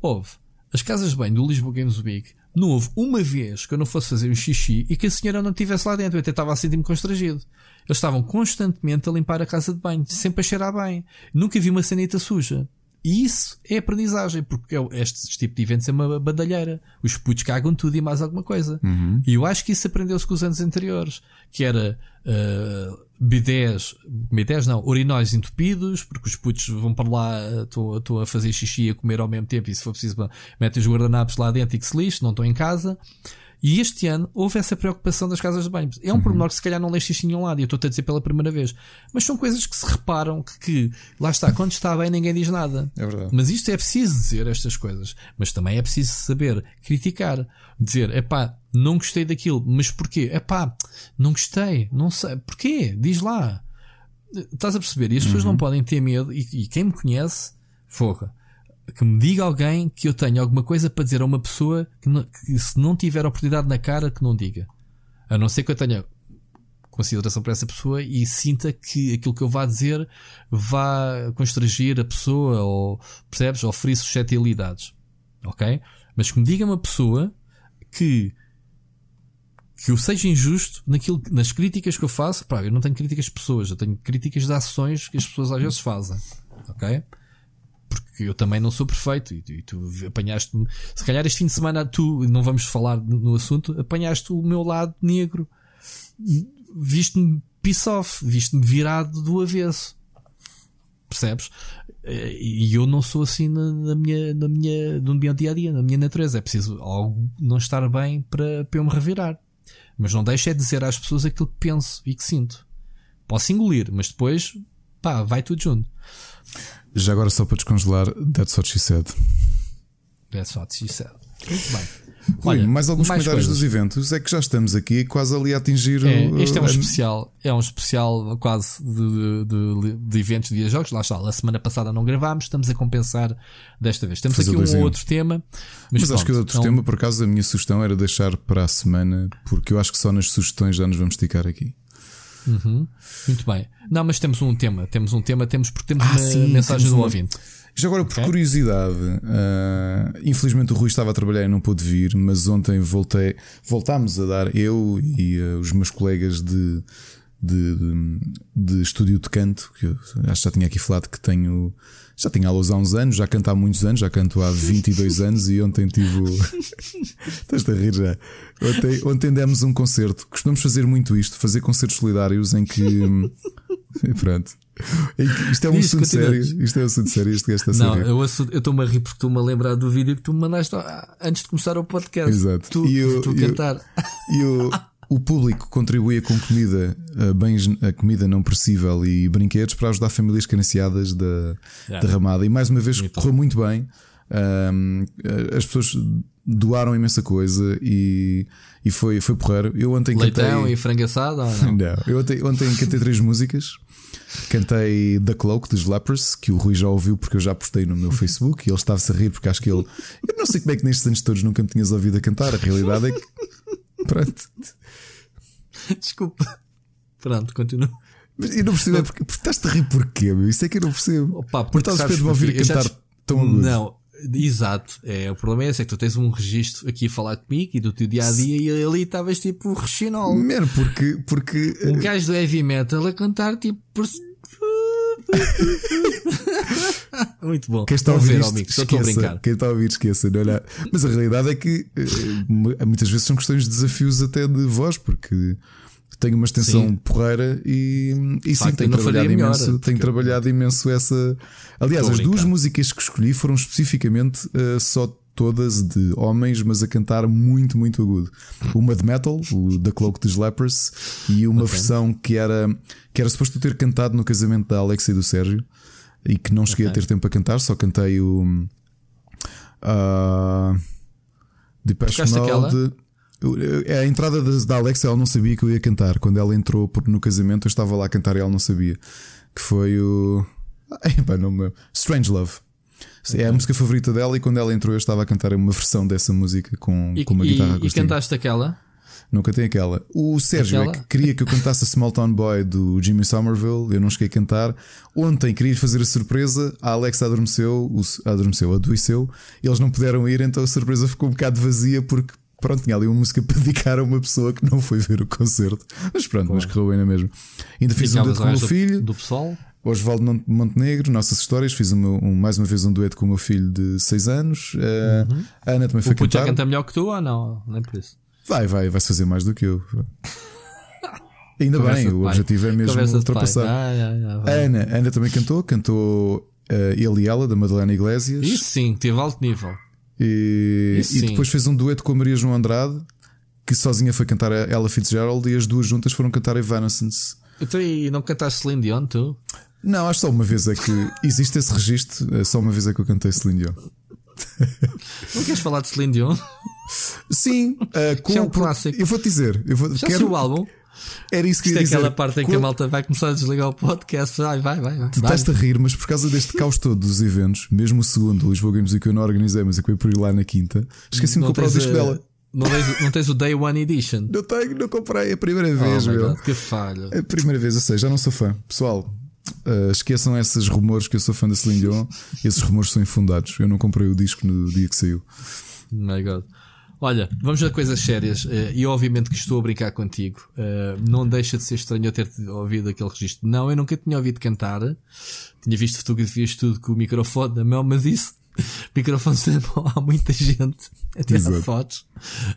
Houve. As casas de banho do Lisboa Games Week não houve uma vez que eu não fosse fazer um xixi e que a senhora não estivesse lá dentro. Eu até estava a sentir-me constrangido. Eles estavam constantemente a limpar a casa de banho, sempre a cheirar bem. Nunca vi uma sanita suja. E isso é aprendizagem, porque é este, este, tipo de eventos é uma bandalheira. Os putos cagam tudo e mais alguma coisa. Uhum. E eu acho que isso aprendeu-se com os anos anteriores, que era uh, bidés, bidés não, urinóis entupidos, porque os putos vão para lá, estou a fazer xixi e a comer ao mesmo tempo, e se for preciso, metem os guardanapos lá dentro e que se lixe, não estou em casa. E este ano houve essa preocupação das casas de banho. É um uhum. pormenor que se calhar não isto em nenhum lado, e eu estou a dizer pela primeira vez. Mas são coisas que se reparam que, que, lá está, quando está bem ninguém diz nada. É verdade. Mas isto é preciso dizer estas coisas. Mas também é preciso saber criticar. Dizer, é pá, não gostei daquilo. Mas porquê? É pá, não gostei. Não sei. Porquê? Diz lá. Estás a perceber? E as pessoas não uhum. podem ter medo, e, e quem me conhece, foca que me diga alguém que eu tenho alguma coisa para dizer a uma pessoa que, não, que, se não tiver oportunidade na cara, que não diga. A não ser que eu tenha consideração para essa pessoa e sinta que aquilo que eu vá dizer vá constrangir a pessoa ou, percebes, oferir suscetibilidades. Ok? Mas que me diga uma pessoa que que eu seja injusto naquilo, nas críticas que eu faço. Pá, eu não tenho críticas de pessoas, eu tenho críticas de ações que as pessoas às vezes fazem. Ok? porque eu também não sou perfeito e tu, e tu apanhaste-me. Se calhar este fim de semana tu, não vamos falar no assunto, apanhaste o meu lado negro, viste-me piss off, viste-me virado do avesso. Percebes? E eu não sou assim na, na, minha, na minha, no meu dia a dia, na minha natureza. É preciso algo não estar bem para, para eu me revirar. Mas não deixe é dizer às pessoas aquilo que penso e que sinto. Posso engolir, mas depois, pá, vai tudo junto. Já agora só para descongelar, that's what she said. That's what she said. Muito bem. Olha, Ui, mais alguns mais comentários coisas. dos eventos. É que já estamos aqui quase ali a atingir. É, este é um especial, é um especial quase de, de, de eventos de jogos. Lá está, a semana passada não gravámos, estamos a compensar desta vez. Temos Fazer aqui um outro tema. Mas, mas pronto, acho que o outro então... tema, por acaso, a minha sugestão era deixar para a semana, porque eu acho que só nas sugestões já nos vamos esticar aqui. Uhum. Muito bem. Não, mas temos um tema. Temos um tema, temos porque temos ah, uma sim, mensagem do um... ouvinte. Já agora, por okay. curiosidade, uh, infelizmente o Rui estava a trabalhar e não pôde vir, mas ontem voltei, voltámos a dar, eu e uh, os meus colegas de, de, de, de, estúdio de canto, que eu acho que já tinha aqui falado que tenho já tenho aulas há uns anos, já canto há muitos anos, já canto há 22 *laughs* anos e ontem tive. *laughs* Estás a rir já. Ontem, ontem demos um concerto. Costumamos fazer muito isto, fazer concertos solidários em que. *laughs* Pronto. *laughs* Isto é um assunto sério. Isto é um assunto sério. Isto gasta Não, sério. eu estou-me a rir porque estou-me a lembrar do vídeo que tu me mandaste antes de começar o podcast. Exato. Tu, e eu, tu cantar. E eu, o público contribuía com comida, eh, bens, a comida não perecível e brinquedos para ajudar famílias carenciadas da, yeah. da ramada. E mais uma vez correu muito bem. Um, eh, as pessoas doaram imensa coisa e, e foi, foi porreiro. Eu ontem Leitão cantei... e frangaçado? Não? *laughs* não, eu ontem, ontem cantei três músicas. Cantei The Cloak dos Lepers, que o Rui já ouviu porque eu já postei no meu *laughs* Facebook e ele estava-se a rir porque acho que ele. Eu não sei como é que nestes anos todos nunca me tinhas ouvido a cantar. A realidade é que. Pronto. Desculpa. Pronto, continua. Mas eu não percebo, é porque, porque estás-te a rir porquê, meu? Isso é que eu não percebo. Opa, porque estás a ouvir a cantar tão agudo. Não, exato. É, o problema é esse, é que tu tens um registro aqui a falar comigo e do teu dia a dia e ali estavas tipo rechinol. Mano, porque, porque. Um gajo do heavy metal a cantar tipo. Por... *laughs* Muito bom. Quem está a ouvir, isto, esqueça. Quem está a ouvir, esqueça. Não olhar. Mas a realidade é que eh, muitas vezes são questões de desafios até de voz, porque tenho uma extensão sim. porreira e, e sim, tenho trabalhado imenso. Melhor, tenho trabalhado imenso essa. Aliás, as duas músicas que escolhi foram especificamente uh, só todas de homens, mas a cantar muito, muito agudo. Uma de metal, o The Cloak dos Lepers, e uma okay. versão que era, que era suposto ter cantado no casamento da Alexa e do Sérgio, e que não cheguei okay. a ter tempo para cantar, só cantei o. Uh, Depeche Mode. A entrada da Alexa ela não sabia que eu ia cantar. Quando ela entrou no casamento, eu estava lá a cantar e ela não sabia. Que foi o. *laughs* Ai, não me... Strange Love. É a música favorita dela e quando ela entrou eu estava a cantar uma versão dessa música com, e, com uma guitarra acústica. E cantaste aquela? Nunca tem aquela. O Sérgio aquela? é que queria que eu cantasse a Small Town Boy do Jimmy Somerville, eu não cheguei a cantar. Ontem queria fazer a surpresa, a Alexa adormeceu, o, adormeceu, adoeceu, eles não puderam ir, então a surpresa ficou um bocado vazia porque pronto, tinha ali uma música *laughs* para dedicar a uma pessoa que não foi ver o concerto. Mas pronto, mas correu bem na mesma. Ainda fiz um dueto com o meu filho. Do pessoal? Osvaldo Montenegro, Nossas Histórias, fiz um, mais uma vez um dueto com o meu filho de 6 anos. Uh, uhum. A Ana também foi o cantar. já canta melhor que tu ou não? Nem por isso. Vai, vai, vai fazer mais do que eu. Ainda Conversa bem, o objetivo é mesmo Conversa ultrapassar. Ah, a Ana, Ana também cantou, cantou uh, Ele e Ela, da Madalena Iglesias. Isso sim, teve alto nível. E, e depois fez um dueto com a Maria João Andrade, que sozinha foi cantar a Ella Fitzgerald, e as duas juntas foram cantar Evanescence. Então, e não cantaste Celine Dion, tu? Não, acho só uma vez é que existe esse registro, é só uma vez é que eu cantei Celine Dion. Não queres falar de Celine Dion? Sim, uh, com, é um clássico. Eu vou te dizer, eu vou, Já quero... o álbum? Era isso que Isto é dizer. aquela parte em que a malta vai começar a desligar o podcast. Vai, vai, vai. Tu estás a rir, mas por causa deste caos todo dos eventos, mesmo o segundo, o Lisboa Games que eu não organizei, mas acabei por ir lá na quinta, esqueci-me de comprar o disco a... dela. Não tens, não tens o Day One Edition? Não tenho, não comprei. É a primeira vez, oh meu. God, que falha. É a primeira vez, eu sei, já não sou fã. Pessoal, uh, esqueçam esses rumores que eu sou fã da Celine Dion. *laughs* Esses rumores são infundados. Eu não comprei o disco no dia que saiu. My God. Olha, vamos a coisas sérias. Uh, e obviamente que estou a brincar contigo. Uh, não deixa de ser estranho eu ter ouvido aquele registro. Não, eu nunca tinha ouvido cantar. Tinha visto fotografias tudo com o microfone da mão, mas isso *laughs* microfone sempre há muita gente a tirar fotos.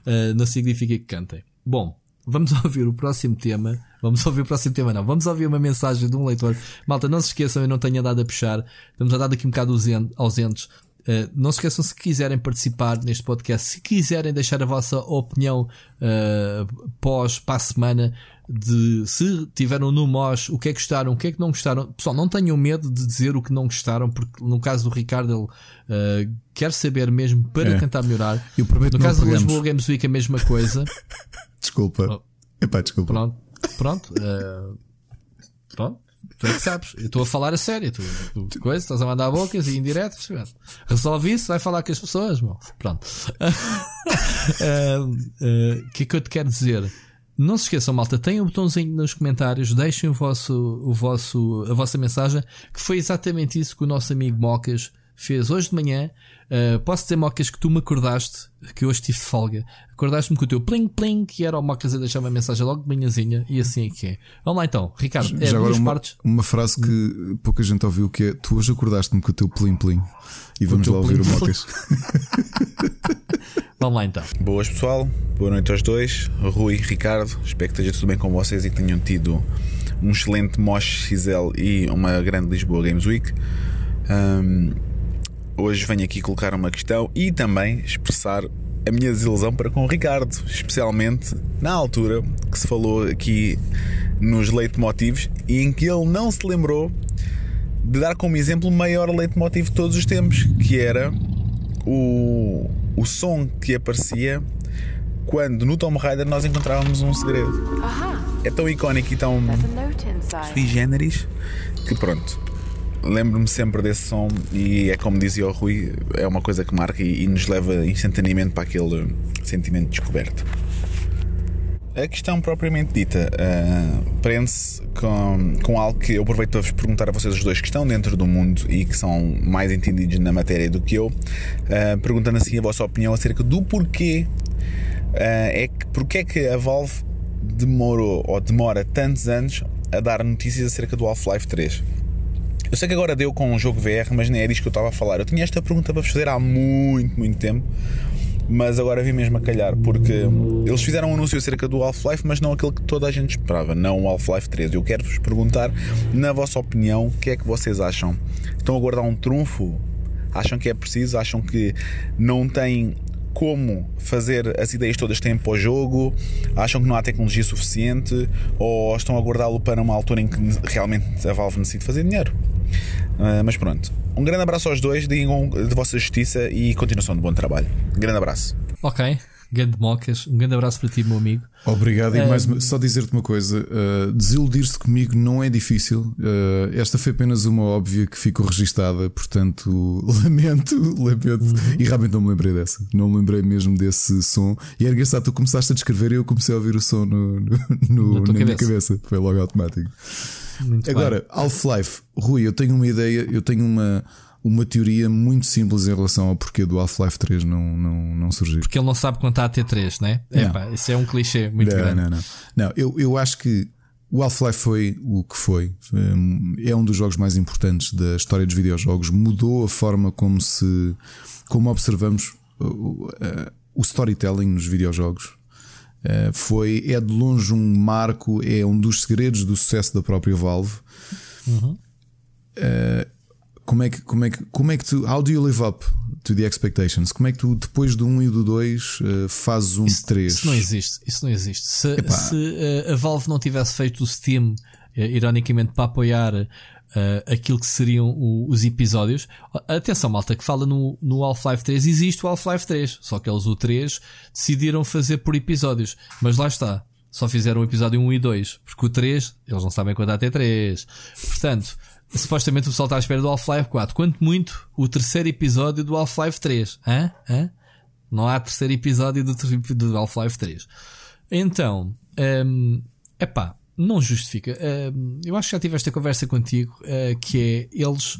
Uh, não significa que cantem. Bom, vamos *laughs* ouvir o próximo tema. Vamos ouvir o próximo tema, não. Vamos ouvir uma mensagem de um leitor. Malta, não se esqueçam, eu não tenho andado a puxar. Estamos a dar aqui um bocado ausentes. Uh, não se esqueçam se quiserem participar neste podcast, se quiserem deixar a vossa opinião uh, pós para a semana de se tiveram no MOS o que é que gostaram, o que é que não gostaram. Pessoal, não tenham medo de dizer o que não gostaram, porque no caso do Ricardo ele uh, quer saber mesmo para é. tentar melhorar. Eu prometo no caso do Lisboa Games Week a mesma coisa. *laughs* desculpa. Oh. Epá, desculpa. Pronto, pronto. pronto. Tu é que sabes, eu estou a falar a sério. Tu, tu coisa, estás a mandar bocas e indiretas. Resolve isso, vai falar com as pessoas. Bom, pronto. O uh, uh, que é que eu te quero dizer? Não se esqueçam, malta, tem um botãozinho nos comentários, deixem o vosso, o vosso, a vossa mensagem, que foi exatamente isso que o nosso amigo Mocas fez hoje de manhã. Uh, posso dizer, Mocas, que tu me acordaste, que hoje tive folga. Acordaste-me com o teu pling pling, que era o Mocas a deixar uma mensagem logo de manhãzinha, e assim é que é. Vamos lá então, Ricardo, é Já agora uma, partes. Uma frase que pouca gente ouviu, que é: Tu hoje acordaste-me com o teu pling pling. E vamos lá ouvir plim, o Mocas. *laughs* Vamos lá então. Boas pessoal, boa noite aos dois, Rui, Ricardo. Espero que esteja tudo bem com vocês e que tenham tido um excelente Mosh XL e uma grande Lisboa Games Week. Um, hoje venho aqui colocar uma questão e também expressar a minha desilusão para com o Ricardo, especialmente na altura que se falou aqui nos leitmotivos e em que ele não se lembrou de dar como exemplo o maior leitmotiv de todos os tempos, que era o, o som que aparecia quando no Tomb Raider nós encontrávamos um segredo. É tão icónico e tão sui generis que pronto, lembro-me sempre desse som e é como dizia o Rui, é uma coisa que marca e, e nos leva instantaneamente para aquele sentimento de descoberto. A questão propriamente dita uh, prende-se com, com algo que eu aproveito para vos perguntar a vocês os dois que estão dentro do mundo e que são mais entendidos na matéria do que eu, uh, perguntando assim a vossa opinião acerca do porquê uh, é que, porque é que a Valve demorou ou demora tantos anos a dar notícias acerca do Half-Life 3. Eu sei que agora deu com um jogo VR, mas nem é disso que eu estava a falar. Eu tinha esta pergunta para fazer há muito, muito tempo, mas agora vi mesmo a calhar, porque eles fizeram um anúncio acerca do Half-Life, mas não aquele que toda a gente esperava, não o Half-Life 3. Eu quero-vos perguntar, na vossa opinião, o que é que vocês acham? Estão a guardar um trunfo? Acham que é preciso? Acham que não tem como fazer as ideias todas têm para o jogo? Acham que não há tecnologia suficiente? Ou estão a guardá-lo para uma altura em que realmente a Valve necessita fazer dinheiro? Uh, mas pronto. Um grande abraço aos dois, digam de vossa justiça e continuação de bom trabalho. Grande abraço. Ok. Grande Mocas, um grande abraço para ti, meu amigo. Obrigado. E mais só dizer-te uma coisa: uh, desiludir-se comigo não é difícil. Uh, esta foi apenas uma óbvia que ficou registada, portanto, *laughs* lamento, lamento. Uhum. E realmente não me lembrei dessa. Não me lembrei mesmo desse som. E é engraçado, tu começaste a descrever e eu comecei a ouvir o som no, no, *laughs* no na, na cabeça. minha cabeça. Foi logo automático. Muito Agora, Half-Life, Rui, eu tenho uma ideia, eu tenho uma uma teoria muito simples em relação ao porquê do Half-Life 3 não, não, não surgir. Porque ele não sabe contar até 3, né? Epá, isso é um clichê muito não, grande. Não, não. não eu, eu acho que o Half-Life foi o que foi. É um dos jogos mais importantes da história dos videojogos. Mudou a forma como se como observamos o, o storytelling nos videojogos. Eh, foi, é de longe um marco, é um dos segredos do sucesso da própria Valve. Uhum. Como é que, como é que, como é que tu, how do you live up to the expectations? Como é que tu, depois do 1 e do 2, uh, fazes um isso, 3? Isso não existe, isso não existe. Se, se uh, a Valve não tivesse feito o Steam, uh, ironicamente, para apoiar aquilo que seriam o, os episódios, atenção, malta, que fala no, no Half-Life 3, existe o Half-Life 3, só que eles o 3 decidiram fazer por episódios, mas lá está. Só fizeram o episódio 1 e 2, porque o 3, eles não sabem contar até 3. Portanto, supostamente o pessoal está à espera do Half-Life 4. Quanto muito, o terceiro episódio do Half-Life 3. Hã? Hã? Não há terceiro episódio do, do Half-Life 3. Então, um, epá, não justifica. Um, eu acho que já tive esta conversa contigo, uh, que é eles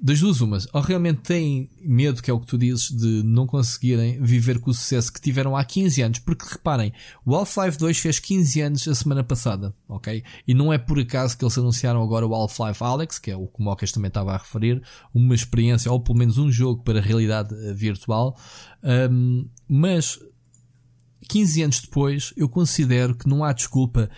das duas umas, ou realmente têm medo, que é o que tu dizes, de não conseguirem viver com o sucesso que tiveram há 15 anos, porque reparem, o Half-Life 2 fez 15 anos a semana passada, ok? E não é por acaso que eles anunciaram agora o Half-Life Alex, que é o que o Mocas também estava a referir, uma experiência, ou pelo menos um jogo para realidade eh, virtual, um, mas 15 anos depois, eu considero que não há desculpa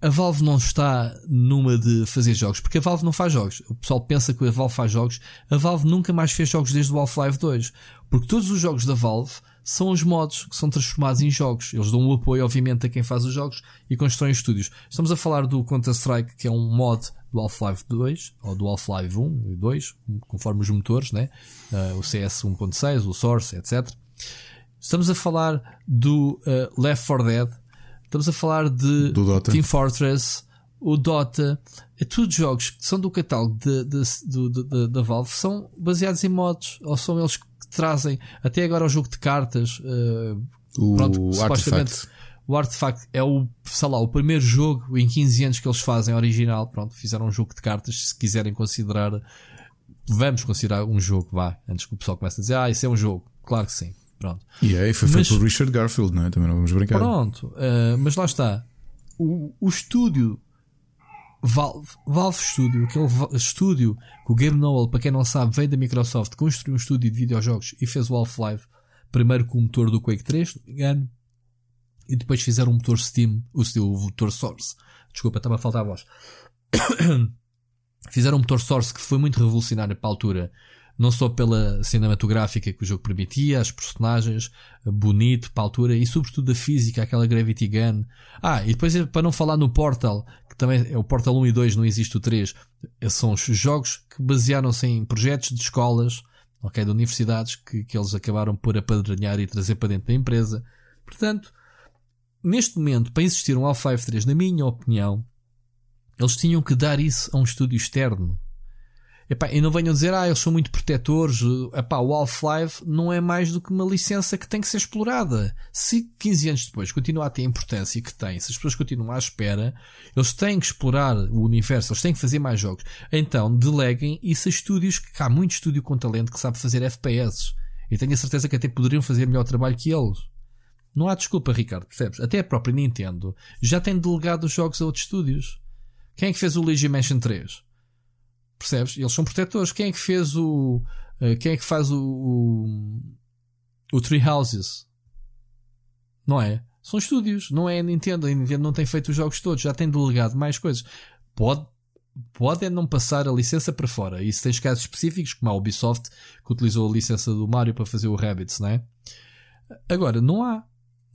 a Valve não está numa de fazer jogos, porque a Valve não faz jogos. O pessoal pensa que a Valve faz jogos. A Valve nunca mais fez jogos desde o Half-Life 2, porque todos os jogos da Valve são os mods que são transformados em jogos. Eles dão o apoio, obviamente, a quem faz os jogos e constroem estúdios. Estamos a falar do Counter-Strike, que é um mod do Half-Life 2, ou do Half-Life 1 e 2, conforme os motores, né? Uh, o CS 1.6, o Source, etc. Estamos a falar do uh, Left 4 Dead, Estamos a falar de Team Fortress, o Dota, é tudo jogos que são do catálogo da Valve, são baseados em mods, ou são eles que trazem até agora o jogo de cartas. Uh, o pronto, Artifact. O Artifact é o, sei lá, o primeiro jogo em 15 anos que eles fazem original. Pronto, fizeram um jogo de cartas. Se quiserem considerar, vamos considerar um jogo, vá, antes que o pessoal comece a dizer, ah, isso é um jogo. Claro que sim. Pronto. E aí foi feito por Richard Garfield, não é? Também não vamos brincar. Pronto, uh, mas lá está. O, o estúdio Valve, Valve Studio, aquele estúdio que o Game Nowell, para quem não sabe, veio da Microsoft, construiu um estúdio de videojogos e fez o Half-Life, primeiro com o motor do Quake 3, não me engano, e depois fizeram um motor Steam, o, o motor Source. Desculpa, estava a faltar a voz. *coughs* fizeram um motor Source que foi muito revolucionário para a altura não só pela cinematográfica que o jogo permitia, as personagens, bonito para a altura e sobretudo a física, aquela Gravity Gun. Ah, e depois para não falar no Portal, que também é o Portal 1 e 2, não existe o 3, são os jogos que basearam-se em projetos de escolas, ok, de universidades que, que eles acabaram por apadrinhar e trazer para dentro da empresa. Portanto, neste momento, para existir um Half-Life 3, na minha opinião, eles tinham que dar isso a um estúdio externo Epá, e não venham dizer, ah, eles são muito protetores. Epá, o Half-Life não é mais do que uma licença que tem que ser explorada. Se 15 anos depois continua a ter a importância que tem, se as pessoas continuam à espera, eles têm que explorar o universo, eles têm que fazer mais jogos. Então, deleguem isso a estúdios, que há muito estúdio com talento que sabe fazer FPS. E tenho a certeza que até poderiam fazer melhor trabalho que eles. Não há desculpa, Ricardo, percebes? Até a própria Nintendo já tem delegado os jogos a outros estúdios. Quem é que fez o Legion Mansion 3? Percebes? Eles são protetores. Quem é que fez o. Uh, quem é que faz o. O, o Tree Houses? Não é? São estúdios, não é a Nintendo. A Nintendo não tem feito os jogos todos, já tem delegado mais coisas. Pode, pode é não passar a licença para fora. Se tens casos específicos, como a Ubisoft, que utilizou a licença do Mario para fazer o Rabbits, não é? Agora, não há.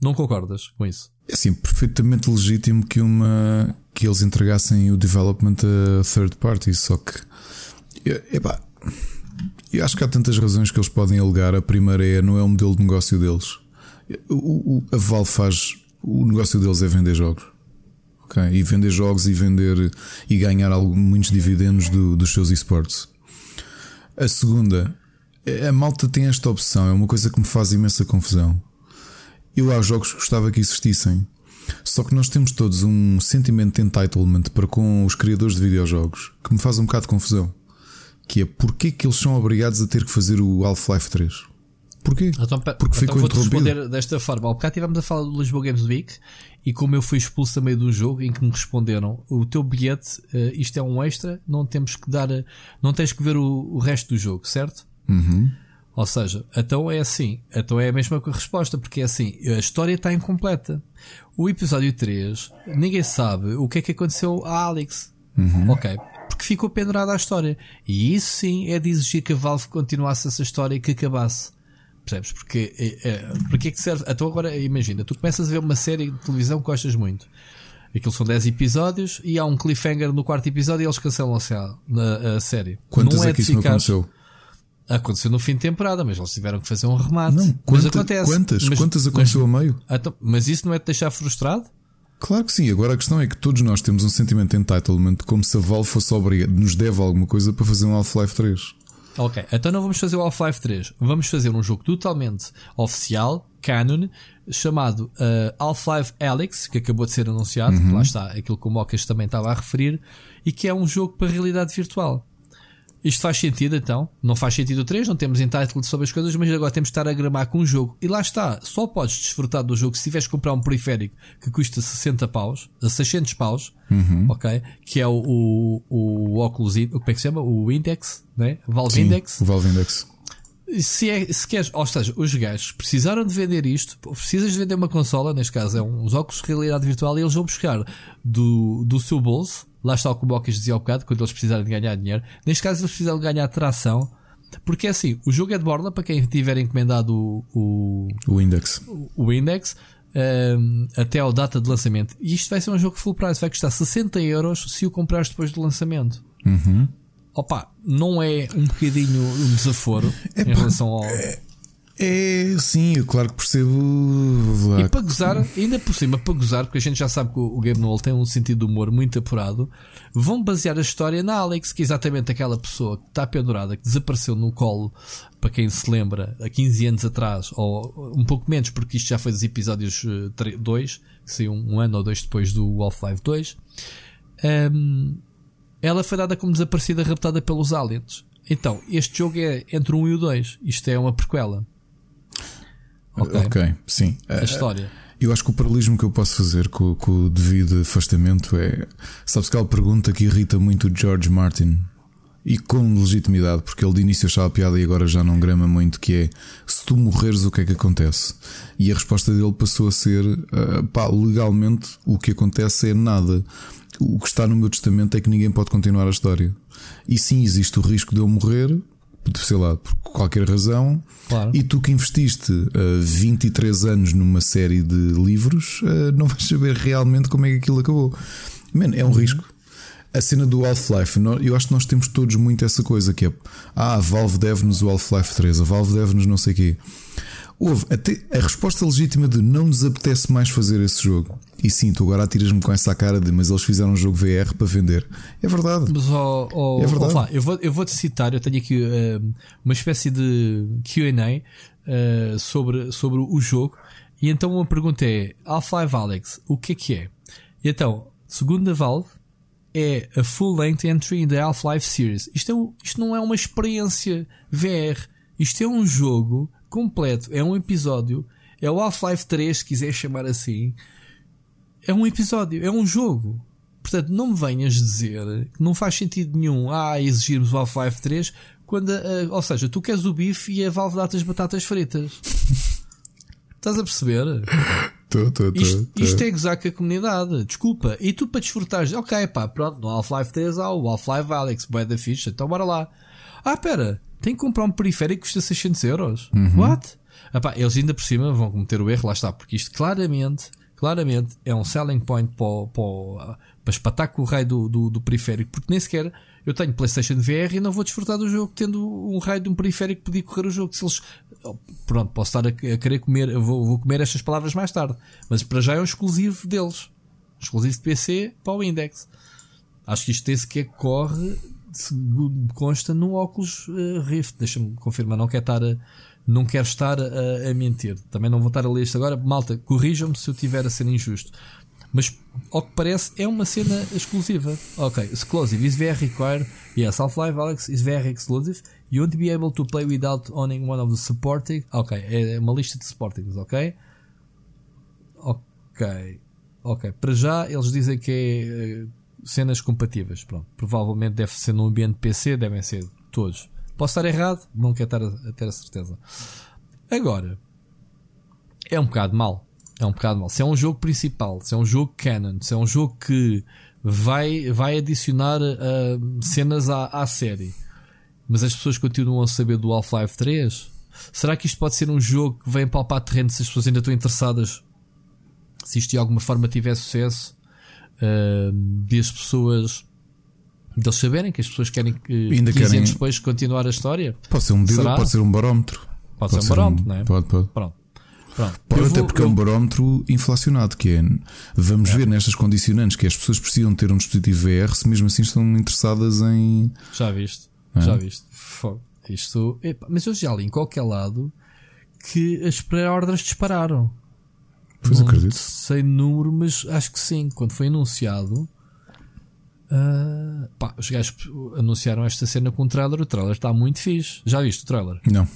Não concordas com isso? É sim, perfeitamente legítimo que uma que eles entregassem o development a third party, só que epá, eu acho que há tantas razões que eles podem alegar. A primeira é não é o modelo de negócio deles. O, o, a Valve faz o negócio deles é vender jogos. Okay? E vender jogos e vender e ganhar muitos dividendos do, dos seus esportes. A segunda, a malta tem esta opção, é uma coisa que me faz imensa confusão. Eu há jogos que gostava que existissem. Só que nós temos todos um sentimento de entitlement para com os criadores de videojogos que me faz um bocado de confusão. Que é porque que eles são obrigados a ter que fazer o Half-Life 3? Porquê? Então, Porque então ficou vou-te responder desta forma. Ao bocado estivemos a falar do Lisboa Games Week e como eu fui expulso a meio do jogo em que me responderam o teu bilhete, uh, isto é um extra, não temos que dar, não tens que ver o, o resto do jogo, certo? Uhum. Ou seja, então é assim, então é a mesma resposta, porque é assim, a história está incompleta. O episódio 3, ninguém sabe o que é que aconteceu a Alex. Uhum. Ok. Porque ficou pendurada a história. E isso sim é de exigir que a Valve continuasse essa história e que acabasse. Percebes? Porque, é, é, porque é que serve? Então agora imagina, tu começas a ver uma série de televisão que gostas muito. Aquilo são 10 episódios e há um cliffhanger no quarto episódio e eles cancelam a, a série. Quantas não é, é que isso não aconteceu? Aconteceu no fim de temporada, mas eles tiveram que fazer um remate. Não, quanta, mas acontece. Quantas? Mas, quantas aconteceu mas, a meio? Então, mas isso não é te deixar frustrado? Claro que sim. Agora a questão é que todos nós temos um sentimento de entitlement como se a Valve fosse obrigada, nos deve alguma coisa para fazer um Half-Life 3. Ok, então não vamos fazer o Half-Life 3. Vamos fazer um jogo totalmente oficial, canon, chamado uh, Half-Life Alyx, que acabou de ser anunciado. Uhum. Lá está, aquilo que o Mocas também estava a referir, e que é um jogo para realidade virtual. Isto faz sentido então? Não faz sentido o 3, não temos entitled sobre as coisas, mas agora temos de estar a gramar com um jogo. E lá está, só podes desfrutar do jogo se tiveres que comprar um periférico que custa 60 paus, 600 paus, uhum. ok? Que é o, o, o Oculus, como é que se chama? O Index, né? Valve Sim, Index. O Valve Index. Se, é, se queres, ou seja, os gajos precisaram de vender isto, precisas de vender uma consola, neste caso é uns óculos de realidade virtual, e eles vão buscar do, do seu bolso Lá está o que o Bocas dizia ao bocado, quando eles precisarem de ganhar dinheiro. Neste caso, eles precisam de ganhar tração. Porque é assim, o jogo é de borla para quem tiver encomendado o, o, o Index. O, o Index um, ehm, até ao data de lançamento. E isto vai ser um jogo full price, vai custar 60 euros se o comprares depois do lançamento. Uhum. Opa, não é um bocadinho um desaforo é em relação ao. É, é, sim, eu claro que percebo. E para gozar, ainda por cima, para gozar, porque a gente já sabe que o Game Noel tem um sentido de humor muito apurado, vão basear a história na Alex, que é exatamente aquela pessoa que está pendurada, que desapareceu no colo, para quem se lembra, há 15 anos atrás, ou um pouco menos, porque isto já foi dos episódios 2, eh, que saiu um ano ou dois depois do Half-Life 2. Um, ela foi dada como desaparecida, raptada pelos aliens. Então, este jogo é entre o 1 e o 2. Isto é uma prequela. Ok, okay sim. A uh, história. Eu acho que o paralelismo que eu posso fazer com, com o devido afastamento é. Sabes que aquela pergunta que irrita muito o George Martin e com legitimidade, porque ele de início achava piada e agora já não grama muito, que é se tu morreres, o que é que acontece? E a resposta dele passou a ser uh, pá, legalmente o que acontece é nada. O que está no meu testamento é que ninguém pode continuar a história. E sim, existe o risco de eu morrer, sei lá, por qualquer razão, claro. e tu que investiste uh, eh, 23 anos numa série de livros, uh, não vais saber realmente como é que aquilo acabou. Man, é um uhum. risco. A cena do Half-Life, eu acho que nós temos todos muito essa coisa que é ah, a Valve deve-nos o Half-Life 3, a Valve deve-nos não sei o quê. Houve até a resposta legítima de não nos apetece mais fazer esse jogo. E sim, tu agora atiras-me com essa cara de mas eles fizeram um jogo VR para vender. É verdade. Mas oh, oh, é verdade. Oh, eu, vou, eu vou te citar, eu tenho aqui uh, uma espécie de QA uh, sobre, sobre o jogo. E então uma pergunta é: Half-Life Alex, o que é que é? E então, segundo a Valve, é a full-length entry in the Half-Life series. Isto, é, isto não é uma experiência VR. Isto é um jogo completo. É um episódio. É o Half-Life 3, se quiser chamar assim. É um episódio, é um jogo. Portanto, não me venhas dizer que não faz sentido nenhum ah, exigirmos o Half-Life 3 quando, uh, ou seja, tu queres o bife e a Valve dá-te as batatas fritas. *laughs* Estás a perceber? Tô, tô, tô, isto, isto é gozar com a comunidade. Desculpa. E tu para desfrutares, ok, pá, pronto, no Half-Life 3 há o Half-Life Alex, boé da ficha, então bora lá. Ah, pera, tem que comprar um periférico que custa 600 euros. Uhum. What? Epá, eles ainda por cima vão cometer o erro, lá está, porque isto claramente, claramente é um selling point para, para, para espatar com o raio do, do, do, periférico, porque nem sequer eu tenho PlayStation VR e não vou desfrutar do jogo tendo um raio de um periférico que podia correr o jogo. Se eles, pronto, posso estar a, a querer comer, vou, vou comer estas palavras mais tarde, mas para já é um exclusivo deles, exclusivo de PC para o Index. Acho que isto tem sequer corre, consta no óculos uh, Rift. Deixa-me confirmar, não quero estar a não quero estar a, a, mentir. Também não vou estar a ler isto agora. Malta, corrijam-me se eu estiver a ser injusto. Mas, ao que parece, é uma cena exclusiva. Ok, exclusive is VR required. Yes, Half-Life Alex is VR exclusive. You won't be able to play without owning one of the supporting. Ok, é uma lista de supportings, ok? Ok, ok. Para já, eles dizem que é uh, cenas compatíveis. Pronto, provavelmente deve ser no ambiente PC, devem ser todos. Posso estar errado, não quero ter a, ter a certeza. Agora, é um bocado mal. É um bocado mal. Se é um jogo principal, se é um jogo canon, se é um jogo que vai, vai adicionar uh, cenas à, à série, mas as pessoas continuam a saber do Half-Life 3, será que isto pode ser um jogo que vem palpar terreno se as pessoas ainda estão interessadas? Se isto de alguma forma tiver sucesso, uh, de as pessoas de eles saberem que as pessoas querem que ainda 15 querem... anos depois continuar a história. Pode ser um medidor, pode ser um barómetro. Pode, pode ser um barómetro, um... não é? Pode, pode. Pronto. Pronto. Pode até vou, porque eu... é um barómetro inflacionado, que é vamos é. ver nestas condicionantes que as pessoas precisam ter um dispositivo VR se mesmo assim estão interessadas em. Já viste, é? já viste. Isto, epa, mas eu já li em qualquer lado que as pré-ordens dispararam. Pois não acredito. sei número, mas acho que sim. Quando foi anunciado, Uh, pá, os gajos anunciaram esta cena com o trailer. O trailer está muito fixe. Já viste o trailer? Não.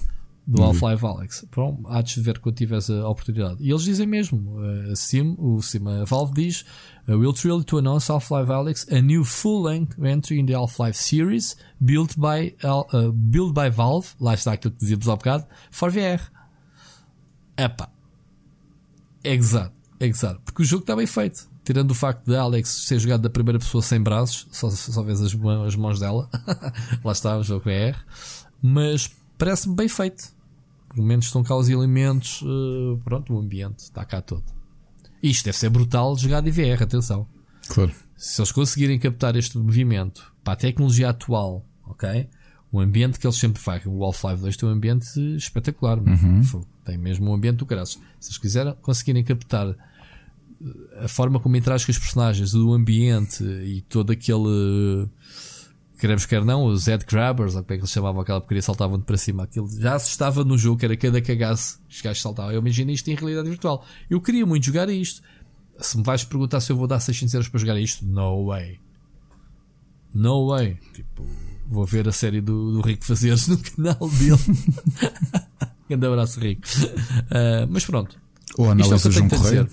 Do Half-Life Alex. Pronto, há de ver quando tiveres a oportunidade. E eles dizem mesmo: uh, Sim, o Sim, a Valve diz: uh, We'll thrill to announce Half-Life Alex, a new full-length entry in the Half-Life series, built by, uh, built by Valve. Lá está aquilo que dizíamos há bocado, for VR. Epá, exato, exato. Porque o jogo está bem feito tirando o facto de Alex ser jogado da primeira pessoa sem braços, só, só vês as, as mãos dela, *laughs* lá está o jogo VR, mas parece-me bem feito. Pelo menos estão cá os elementos, uh, pronto, o ambiente está cá todo. Isto deve ser brutal jogado em VR, atenção. Claro. Se eles conseguirem captar este movimento para a tecnologia atual, ok? O ambiente que eles sempre fazem, o Half-Life 2 tem um ambiente espetacular, uhum. Tem mesmo um ambiente do caralho. Se eles quiserem conseguirem captar a forma como interage com os personagens, o ambiente e todo aquele. Queremos quer não, os head grabbers, ou como é que eles chamavam aquela porcaria, saltavam de para cima. Aquilo já assustava no jogo, que era cada cagaço, os gajos saltavam. Eu imaginei isto em realidade virtual. Eu queria muito jogar isto. Se me vais perguntar se eu vou dar 600 euros para jogar isto, no way. No way. Tipo, vou ver a série do, do Rico fazer-se no canal dele. *laughs* Grande abraço, Rico. Uh, *laughs* mas pronto. Ou a análise do João Correia.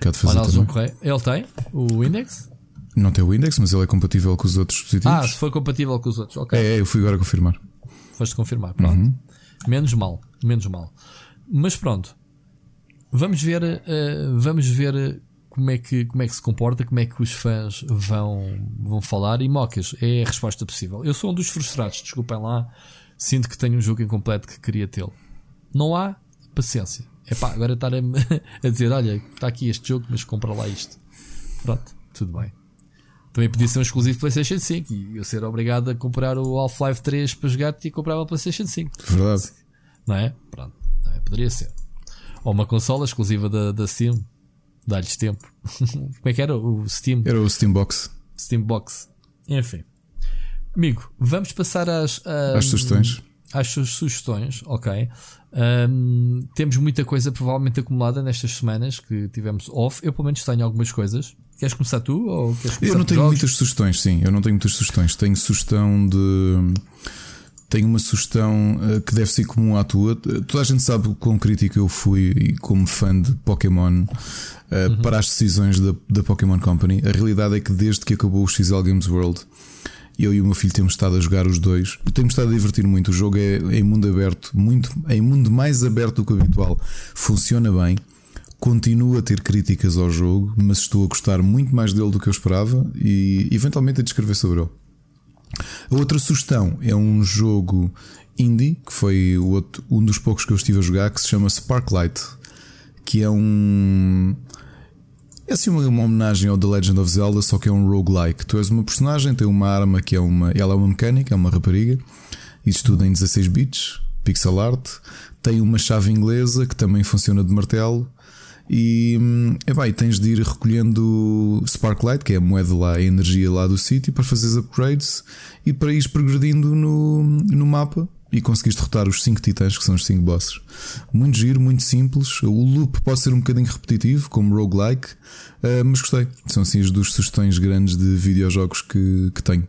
Que de fazer também. Correia. Ele tem o Index? Não tem o Index, mas ele é compatível com os outros dispositivos. Ah, se for compatível com os outros, ok. É, é eu fui agora confirmar. Foste confirmar, pronto. Uhum. Menos mal, menos mal. Mas pronto, vamos ver, uh, vamos ver como é, que, como é que se comporta, como é que os fãs vão, vão falar. E mocas, é a resposta possível. Eu sou um dos frustrados, desculpem lá. Sinto que tenho um jogo incompleto que queria tê-lo. Não há paciência. Agora estar a, *laughs* a, dizer: olha, está aqui este jogo, mas compra lá isto. Pronto, tudo bem. Também podia ser um exclusivo PlayStation 5 e eu ser obrigado a comprar o Half-Life 3 para jogar e comprar o PlayStation 5. Verdade. Não é? Pronto, também poderia ser. Ou uma consola exclusiva da, da Steam. Dá-lhes tempo. *laughs* Como é que era o Steam? Era o Steam Box. Steam Box. Enfim. Amigo, vamos passar às, às, às sugestões. Às sugestões, ok. Um, temos muita coisa provavelmente acumulada nestas semanas que tivemos off. Eu pelo menos tenho algumas coisas. Queres começar tu? Ou queres eu não tenho jogos? muitas sugestões, sim. Eu não tenho muitas sugestões. Tenho sugestão de. tenho uma sugestão uh, que deve ser comum à tua. Toda a gente sabe o quão crítico eu fui e como fã de Pokémon uh, uhum. para as decisões da, da Pokémon Company. A realidade é que desde que acabou o XL Games World, eu e o meu filho temos estado a jogar os dois. Temos estado a divertir muito. O jogo é em mundo aberto, muito, em mundo mais aberto do que o habitual. Funciona bem. Continuo a ter críticas ao jogo, mas estou a gostar muito mais dele do que eu esperava e eventualmente a descrever sobre ele. A outra sugestão é um jogo indie, que foi outro, um dos poucos que eu estive a jogar, que se chama Sparklight, que é um. É assim uma, uma, homenagem ao The Legend of Zelda, só que é um roguelike. Tu és uma personagem, tem uma arma que é uma. Ela é uma mecânica, é uma rapariga. Isso tudo em 16 bits, pixel art. Tem uma chave inglesa que também funciona de martelo. E, é vai, tens de ir recolhendo Sparklight, que é a moeda lá, a energia lá do sítio, para fazeres upgrades e para ir progredindo no, no mapa e conseguires derrotar os 5 titãs, que são os 5 bosses. Muito giro, muito simples. O loop pode ser um bocadinho repetitivo, como roguelike, uh, mas gostei. São assim as duas sugestões grandes de videojogos que, que tenho.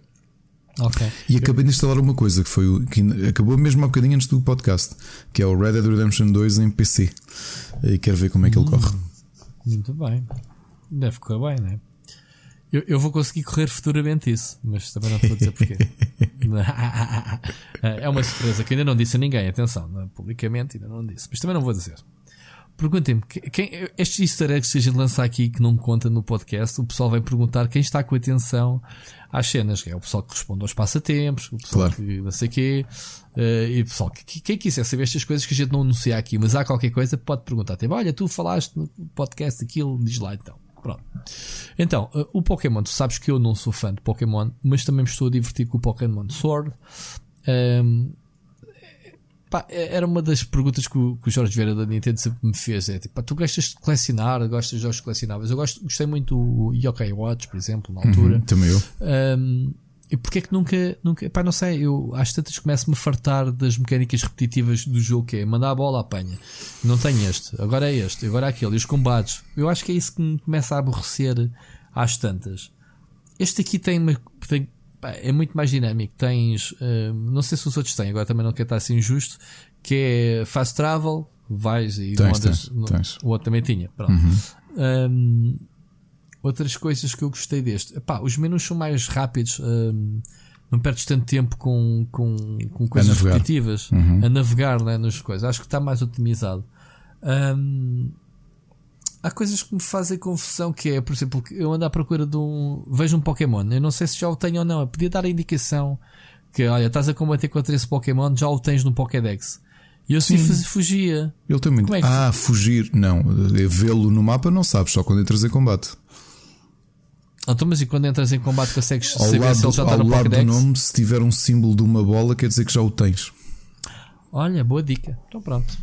Okay. E acabei de instalar uma coisa que foi que acabou mesmo há bocadinho antes do podcast, que é o Red Dead Redemption 2 em PC. E quero ver como é que ele hum, corre. Muito bem. Deve correr bem, não é? Eu, eu vou conseguir correr futuramente isso, mas também não te vou dizer porquê. *laughs* é uma surpresa que ainda não disse a ninguém, atenção, é? publicamente ainda não disse, mas também não vou dizer. Perguntem-me, quem, estes easter eggs que a gente lança aqui que não conta no podcast, o pessoal vai perguntar quem está com atenção às cenas, que é o pessoal que responde aos passatempos, o pessoal claro. que não sei o quê, uh, e o pessoal que quem quiser saber estas coisas que a gente não anuncia aqui, mas há qualquer coisa, pode perguntar. Tipo, olha, tu falaste no podcast aquilo, diz lá então. Pronto. Então, uh, o Pokémon, tu sabes que eu não sou fã de Pokémon, mas também me estou a divertir com o Pokémon Sword. Um, Pá, é, era uma das perguntas que o, que o Jorge Vieira da Nintendo sempre me fez. É tipo, pá, tu gostas de colecionar, gostas de jogos colecionáveis? Eu gosto, gostei muito do Yokai Watch, por exemplo, na altura. Uhum, também eu. Um, e porquê é que nunca, nunca, pá, não sei, eu às tantas começo-me a fartar das mecânicas repetitivas do jogo, que é mandar a bola, apanha. Não tenho este, agora é este, agora é aquele, e os combates. Eu acho que é isso que me começa a aborrecer às tantas. Este aqui tem, uma, tem é muito mais dinâmico. Tens, uh, não sei se os outros têm, agora também não quero estar assim injusto, que é fast travel, vais e tens, não andas, tens, tens. o outro também tinha. Pronto. Uhum. Um, outras coisas que eu gostei deste, Epá, os menus são mais rápidos. Um, não perdes tanto tempo com, com, com coisas repetitivas uhum. a navegar né, nas coisas. Acho que está mais otimizado. Um, há coisas que me fazem confusão que é, por exemplo, eu ando à procura de um. Vejo um Pokémon, eu não sei se já o tenho ou não. Eu podia dar a indicação que, olha, estás a combater contra esse Pokémon, já o tens no Pokédex. E eu sim fugia. Ele também. É ah, fugir. Não, vê-lo no mapa não sabes, só quando entras em combate. Então, mas e quando entras em combate consegues ao saber lado, se ele já está no Pokédex? do nome, se tiver um símbolo de uma bola, quer dizer que já o tens. Olha, boa dica. Então pronto.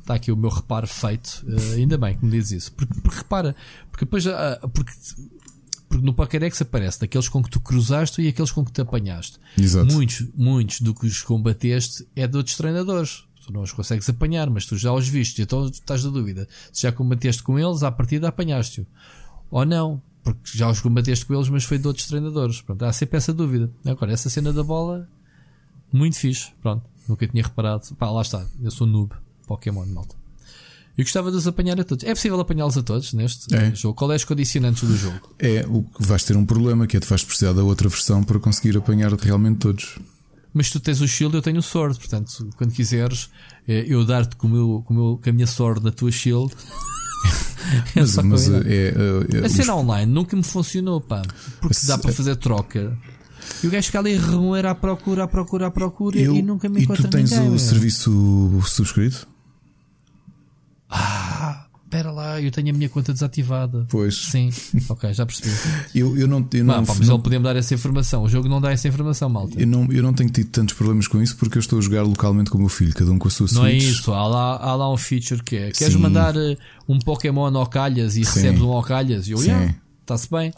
Está aqui o meu reparo feito. Uh, ainda bem que me diz isso. Porque, porque repara, porque depois. Uh, porque, porque no Pokédex aparece daqueles com que tu cruzaste e aqueles com que te apanhaste. Exato. Muitos, muitos do que os combateste é de outros treinadores. Tu não os consegues apanhar, mas tu já os viste. Então estás da dúvida. Se já combateste com eles, à partida apanhaste-o. Ou não, porque já os combateste com eles, mas foi de outros treinadores. Pronto, há sempre essa dúvida. Agora, essa cena da bola, muito fixe. Pronto, nunca tinha reparado. Pá, lá está. Eu sou noob. Pokémon, malta. Eu gostava de os apanhar a todos. É possível apanhá-los a todos neste é. jogo? Qual é as condicionantes do jogo? É, o que vais ter um problema que é que vais precisar da outra versão para conseguir apanhar realmente todos. Mas tu tens o shield, eu tenho o sword. Portanto, quando quiseres, é, eu dar-te com, o com, com a minha sword na tua shield. *laughs* *laughs* mas, é mas é, é, é, a cena os... online nunca me funcionou, pá. Porque dá para fazer troca. E o gajo fica ali remoer à procura, à procura, à procura eu, e nunca me encontra ninguém. E tu tens ninguém, o serviço subscrito? Ah, espera lá, eu tenho a minha conta desativada. Pois. Sim, ok, já percebi. *laughs* eu, eu não. Eu não, pá, mas não, ele podia-me dar essa informação. O jogo não dá essa informação, malta. Eu não, eu não tenho tido tantos problemas com isso porque eu estou a jogar localmente com o meu filho, cada um com a sua Não é isso, há lá, há lá um feature que é: queres mandar eh, um Pokémon ao calhas e Sim. recebes um ao calhas? E eu, yeah, está-se bem.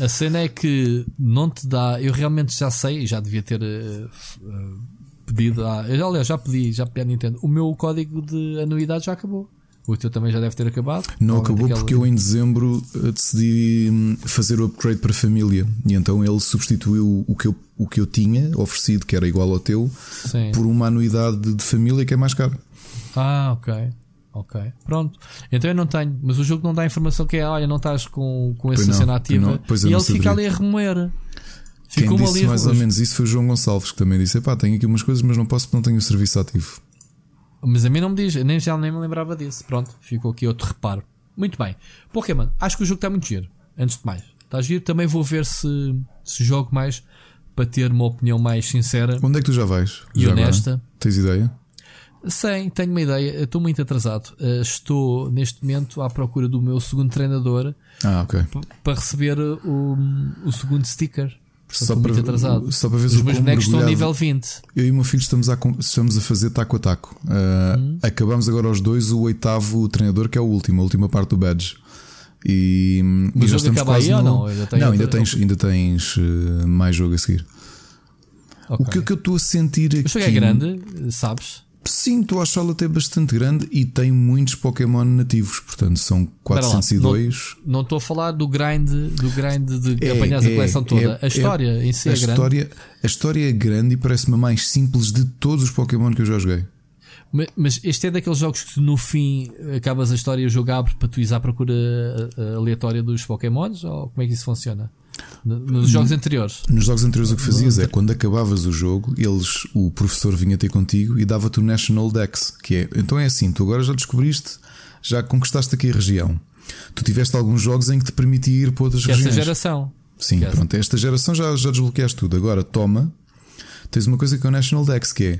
A cena é que não te dá. Eu realmente já sei, já devia ter. Uh, uh, pedido. A, aliás, já pedi, já pedi à Nintendo. O meu código de anuidade já acabou. O teu também já deve ter acabado. Não acabou aquela... porque eu em dezembro eh, decidi hum, fazer o upgrade para a família. E então ele substituiu o que eu, o que eu tinha oferecido, que era igual ao teu, Sim. por uma anuidade de família que é mais caro. Ah, ok. Ok, pronto. Então eu não tenho, mas o jogo não dá a informação que é, olha, não estás com, com essa cena ativa e ele fica ali a remoer. Ficou Quem disse mais ou menos isso foi o João Gonçalves, que também disse: pá, tenho aqui umas coisas, mas não posso porque não tenho o serviço ativo. Mas a mim não me diz, nem já nem me lembrava disso. Pronto, ficou aqui outro reparo. Muito bem. Pokémon, acho que o jogo está muito giro. Antes de mais, está giro. Também vou ver se, se jogo mais para ter uma opinião mais sincera. Onde é que tu já vais? E já honesta. Agora? Tens ideia? Sim, tenho uma ideia. Estou muito atrasado. Uh, estou neste momento à procura do meu segundo treinador ah, okay. para receber o, o segundo sticker. Só para, muito atrasado. só para ver Os meus bonecos estão nível 20. Eu e o meu filho estamos a, estamos a fazer taco a taco. Uh, hum. Acabamos agora os dois o oitavo treinador, que é o último, a última parte do badge. E, e já estamos quase aí, no... não? Ainda, não, ainda tens, ainda tens uh, mais jogo a seguir. Okay. O que é que eu estou a sentir aqui? O jogo é grande, sabes? Sim, estou a achá-lo até bastante grande e tem muitos Pokémon nativos, portanto são 402. Lá, não estou a falar do grind, do grind de é, apanhar é, a coleção toda. É, a história é, em si é grande. História, a história é grande e parece-me a mais simples de todos os Pokémon que eu já joguei. Mas, mas este é daqueles jogos que no fim acabas a história e o jogo abre para tu ir à procura aleatória dos Pokémons? Ou como é que isso funciona? Nos jogos anteriores? Nos jogos anteriores o que fazias é quando acabavas o jogo, eles, o professor vinha ter contigo e dava-te o National Dex, que é então é assim, tu agora já descobriste, já conquistaste aqui a região. Tu tiveste alguns jogos em que te permitia ir para outras que regiões. Esta geração. Sim, que pronto, esta geração já, já desbloqueaste tudo. Agora toma, tens uma coisa que é o National Dex, que é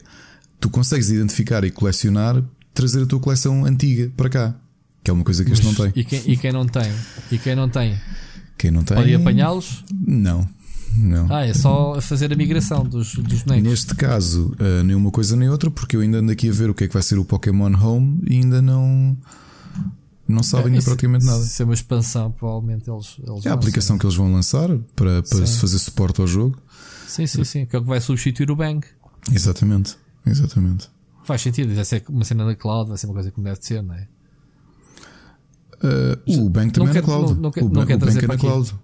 tu consegues identificar e colecionar, trazer a tua coleção antiga para cá. Que é uma coisa que este não tem. E quem, e quem não tem? E quem não tem? Quem não tem. Pode apanhá-los? Não. Não. Ah, é só fazer a migração dos, dos bonecos. Neste caso, uh, nem uma coisa nem outra, porque eu ainda ando aqui a ver o que é que vai ser o Pokémon Home e ainda não. Não sabem é, praticamente nada. Se é uma expansão, provavelmente eles. eles é a aplicação ser. que eles vão lançar para, para se fazer suporte ao jogo. Sim, sim, sim. Que é o que vai substituir o Bang. Exatamente. Exatamente. Faz sentido. Vai ser uma cena da cloud, vai ser uma coisa como deve ser, não é? Uh, o Bank também é na cloud. Não, não o, não o Bank é na cloud.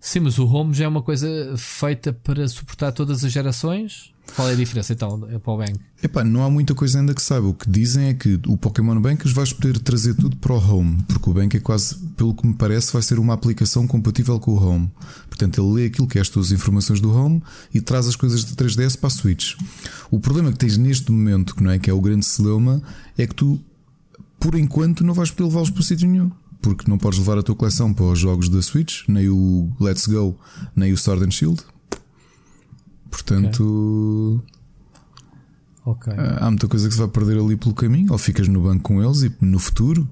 Sim, mas o Home já é uma coisa feita para suportar todas as gerações. Qual é a diferença então para o Bank? Epá, não há muita coisa ainda que saiba. O que dizem é que o Pokémon Bank vais poder trazer tudo para o Home, porque o Bank é quase, pelo que me parece, vai ser uma aplicação compatível com o Home. Portanto, ele lê aquilo que é as tuas informações do Home e traz as coisas de 3DS para a Switch. O problema que tens neste momento, que não é que é o grande celeuma, é que tu por enquanto não vais poder levá-los para sítio nenhum. Porque não podes levar a tua coleção para os jogos da Switch, nem o Let's Go, nem o Sword and Shield. Portanto. Okay. Há muita coisa que se vai perder ali pelo caminho. Ou ficas no banco com eles e no futuro,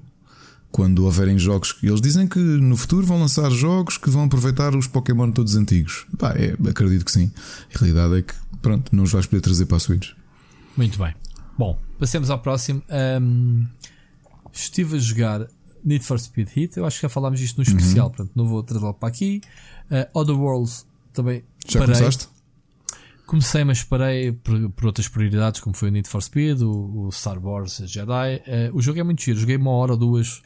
quando houverem jogos. Eles dizem que no futuro vão lançar jogos que vão aproveitar os Pokémon todos antigos. Pá, é, acredito que sim. A realidade é que, pronto, não os vais poder trazer para a Switch. Muito bem. Bom, passemos ao próximo. Um, estive a jogar Need for Speed Heat. Eu acho que já falámos disto no especial, uhum. portanto não vou trazer para aqui. Uh, Other Worlds também. Já parei. começaste? Comecei, mas parei por, por, outras prioridades, como foi o Need for Speed, o, o Star Wars Jedi. Uh, o jogo é muito giro, joguei uma hora ou duas.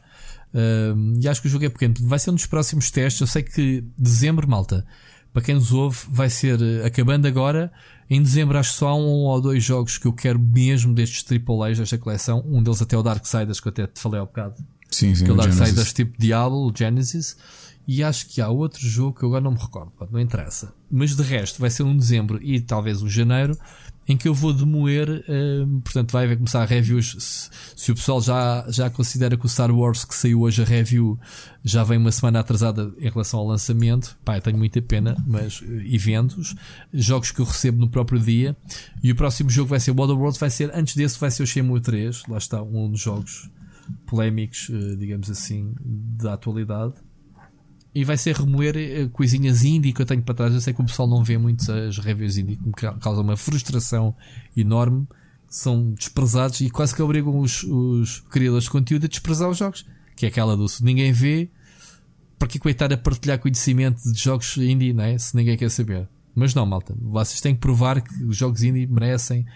Uh, e acho que o jogo é pequeno. Vai ser um dos próximos testes. Eu sei que dezembro, malta, para quem nos ouve, vai ser acabando agora. Em dezembro acho que só há um ou dois jogos que eu quero mesmo destes AAAs desta coleção. Um deles até é o Darksiders, que eu até te falei há bocado. Sim, sim. Que é o Darksiders tipo Diablo, Genesis. E acho que há outro jogo que eu agora não me recordo, não interessa. Mas de resto vai ser um dezembro e talvez um janeiro em que eu vou demoer, uh, portanto vai haver começar reviews. Se, se, o pessoal já, já considera que o Star Wars que saiu hoje a review já vem uma semana atrasada em relação ao lançamento, pá, eu tenho muita pena, mas eventos, jogos que eu recebo no próprio dia. E o próximo jogo vai ser o World vai ser, antes desse vai ser o Shenmue 3, lá está um dos jogos polémicos, uh, digamos assim, da atualidade e vai ser remoer eh, coisinhas indie que eu tenho para trás. Eu sei que o pessoal não vê muito as reviews indie, que me causa uma frustração enorme. São desprezados e quase que obrigam os, os criadores de conteúdo a desprezar os jogos. Que é aquela do se ninguém vê, para que coitar a partilhar conhecimento de jogos indie, não é? Se ninguém quer saber. Mas não, malta, vocês têm que provar que os jogos indie merecem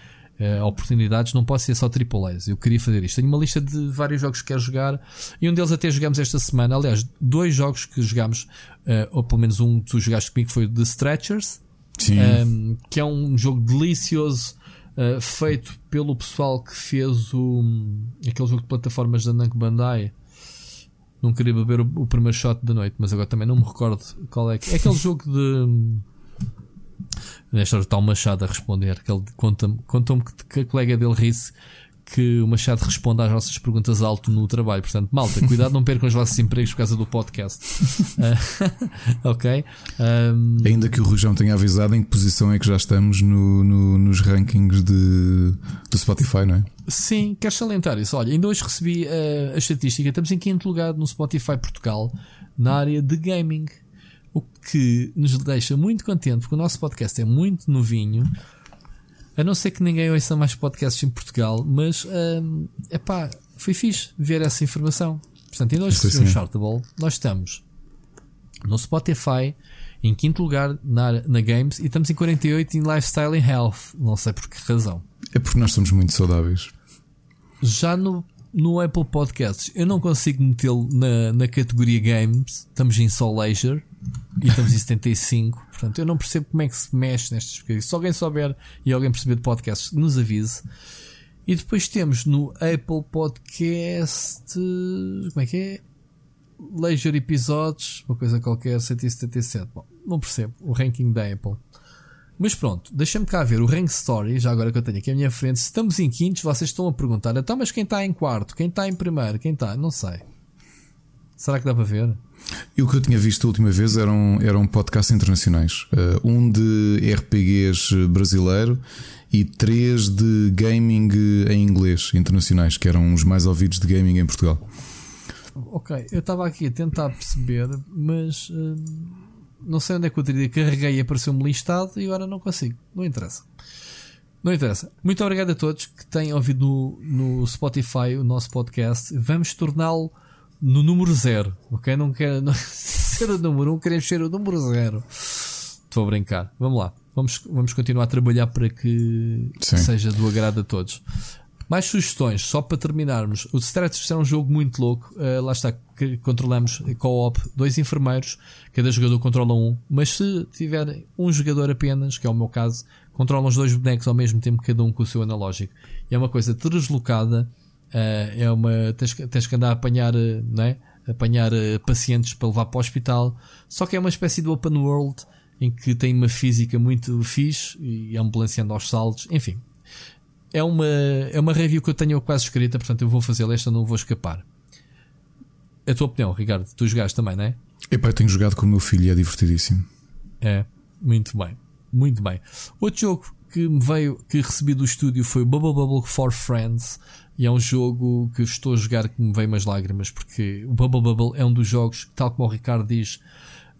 uh, oportunidades, não pode ser só AAAs. Eu queria fazer isto. Tenho uma lista de vários jogos que quero jogar e um deles até jogamos esta semana. Aliás, dois jogos que jogamos, uh, ou pelo menos um que tu jogaste comigo foi The Stretchers, um, ehm, que é um jogo delicioso. Uh, feito pelo pessoal que fez o aquele jogo de plataformas da Namco Bandai não queria beber o, o, primeiro shot da noite, mas agora também não me recordo qual é que é aquele *laughs* jogo de Nesta hora está o Machado a responder. Que ele conta-me conta que, que a colega dele ri-se que o Machado responde às nossas perguntas alto no trabalho. Portanto, malta, *laughs* cuidado, não percam os vossos empregos por causa do podcast. *laughs* *laughs* ok? Um... Ainda que o Rujão tenha avisado em que posição é que já estamos no, no, nos rankings de, do Spotify, não é? Sim, quero salientar isso. Olha, ainda hoje recebi uh, a estatística. Estamos em quinto lugar no Spotify Portugal na área de gaming. Que nos deixa muito contente, porque o nosso podcast é muito novinho. A não ser que ninguém ouça mais podcasts em Portugal, mas é uh, pá, foi fixe ver essa informação. Portanto, ainda hoje recebemos um Shoutable. Nós estamos no Spotify, em quinto lugar na, na Games, e estamos em 48 em Lifestyle and Health. Não sei por que razão. É porque nós somos muito saudáveis. Já no no Apple Podcasts eu não consigo metê-lo na, na categoria Games. Estamos em Soul Leisure e estamos em 75. Portanto, eu não percebo como é que se mexe nestas coisas. Se alguém souber e alguém perceber de podcasts, nos avise. E depois temos no Apple Podcast. Como é que é? Leisure Episodes, uma coisa qualquer, 177. Bom, não percebo o ranking da Apple. Mas pronto, deixa-me cá ver o Rank Story, já agora que eu tenho aqui à minha frente. Se estamos em quintos, vocês estão a perguntar, então, mas quem está em quarto? Quem está em primeiro? Quem está? Não sei. Será que dá para ver? E o que eu tinha visto a última vez eram, eram podcasts internacionais. Uh, um de RPGs brasileiro e três de gaming em inglês internacionais, que eram os mais ouvidos de gaming em Portugal. Ok, eu estava aqui a tentar perceber, mas. Uh não sei onde é que eu teria. Carreguei e apareceu-me listado e agora não consigo. Não interessa. Não interessa. Muito obrigado a todos que têm ouvido no, no Spotify o nosso podcast. Vamos torná-lo no número zero. Ok? Não quero não, *laughs* ser o número um, queremos ser o número zero. Estou a brincar. Vamos lá. Vamos, vamos continuar a trabalhar para que Sim. seja do agrado a todos. Mais sugestões, só para terminarmos. O Strategy é um jogo muito louco. Uh, lá está, que controlamos co-op, dois enfermeiros, cada jogador controla um. Mas se tiver um jogador apenas, que é o meu caso, controlam os dois bonecos ao mesmo tempo, cada um com o seu analógico. E é uma coisa deslocada. Uh, é uma. Tens, tens que andar a apanhar, né? apanhar uh, pacientes para levar para o hospital. Só que é uma espécie de open world em que tem uma física muito fixe e ambulanciando aos saltos. Enfim, é uma, é uma review que eu tenho quase escrita, portanto eu vou fazer esta, não vou escapar. A tua opinião, Ricardo, tu jogaste também, não é? Epá, eu tenho jogado com o meu filho e é divertidíssimo. É, muito bem, muito bem. Outro jogo que me veio, que recebi do estúdio foi Bubble Bubble for Friends. E é um jogo que estou a jogar que me veio umas lágrimas, porque o Bubble Bubble é um dos jogos, tal como o Ricardo diz,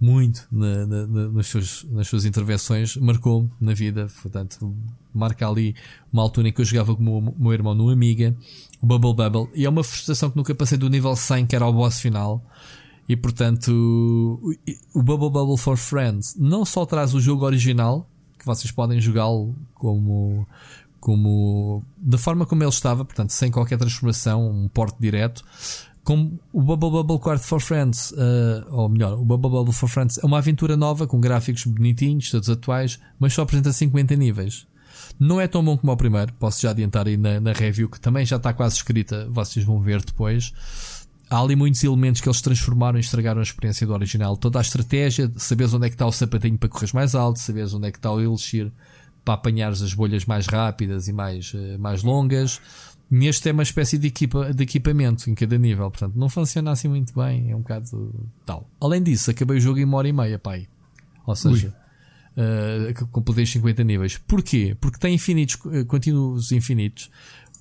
muito na, na, nas, suas, nas suas intervenções, marcou-me na vida. Portanto, marca ali uma altura em que eu jogava com o meu, meu irmão no Amiga, o Bubble Bubble, e é uma frustração que nunca passei do nível 100, que era o boss final. E portanto, o Bubble Bubble for Friends não só traz o jogo original, que vocês podem jogá-lo como, como da forma como ele estava, portanto, sem qualquer transformação, um porte direto, como o Bubble Bubble Quart for Friends, uh, ou melhor, o Bubble Bubble for Friends é uma aventura nova com gráficos bonitinhos, todos atuais, mas só apresenta 50 níveis. Não é tão bom como o primeiro, posso já adiantar aí na, na review, que também já está quase escrita, vocês vão ver depois. Há ali muitos elementos que eles transformaram e estragaram a experiência do original. Toda a estratégia, saberes onde é que está o sapatinho para correr mais alto, saberes onde é que está o Elixir para apanhar as bolhas mais rápidas e mais, uh, mais longas Neste é uma espécie de, equipa, de equipamento em cada nível, portanto não funciona assim muito bem, é um bocado tal. Além disso, acabei o jogo em uma hora e meia, pai. Ou seja, uh, completei 50 níveis. Porquê? Porque tem infinitos, uh, contínuos infinitos,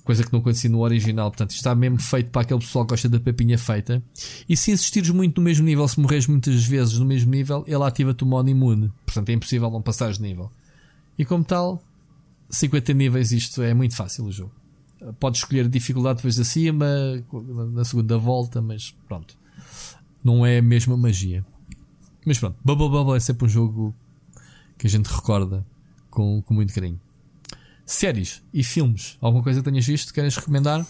coisa que não acontecia no original, portanto está mesmo feito para aquele pessoal que gosta da papinha feita. E se insistires muito no mesmo nível, se morres muitas vezes no mesmo nível, ele ativa-te o modo imune, portanto é impossível não passar de nível. E como tal, 50 níveis, isto é muito fácil o jogo. Pode escolher dificuldade depois acima, na segunda volta, mas pronto. Não é a mesma magia. Mas pronto, Bubble Bubble é sempre um jogo que a gente recorda com, com muito carinho. séries e filmes. Alguma coisa tenhas visto? Queres recomendar?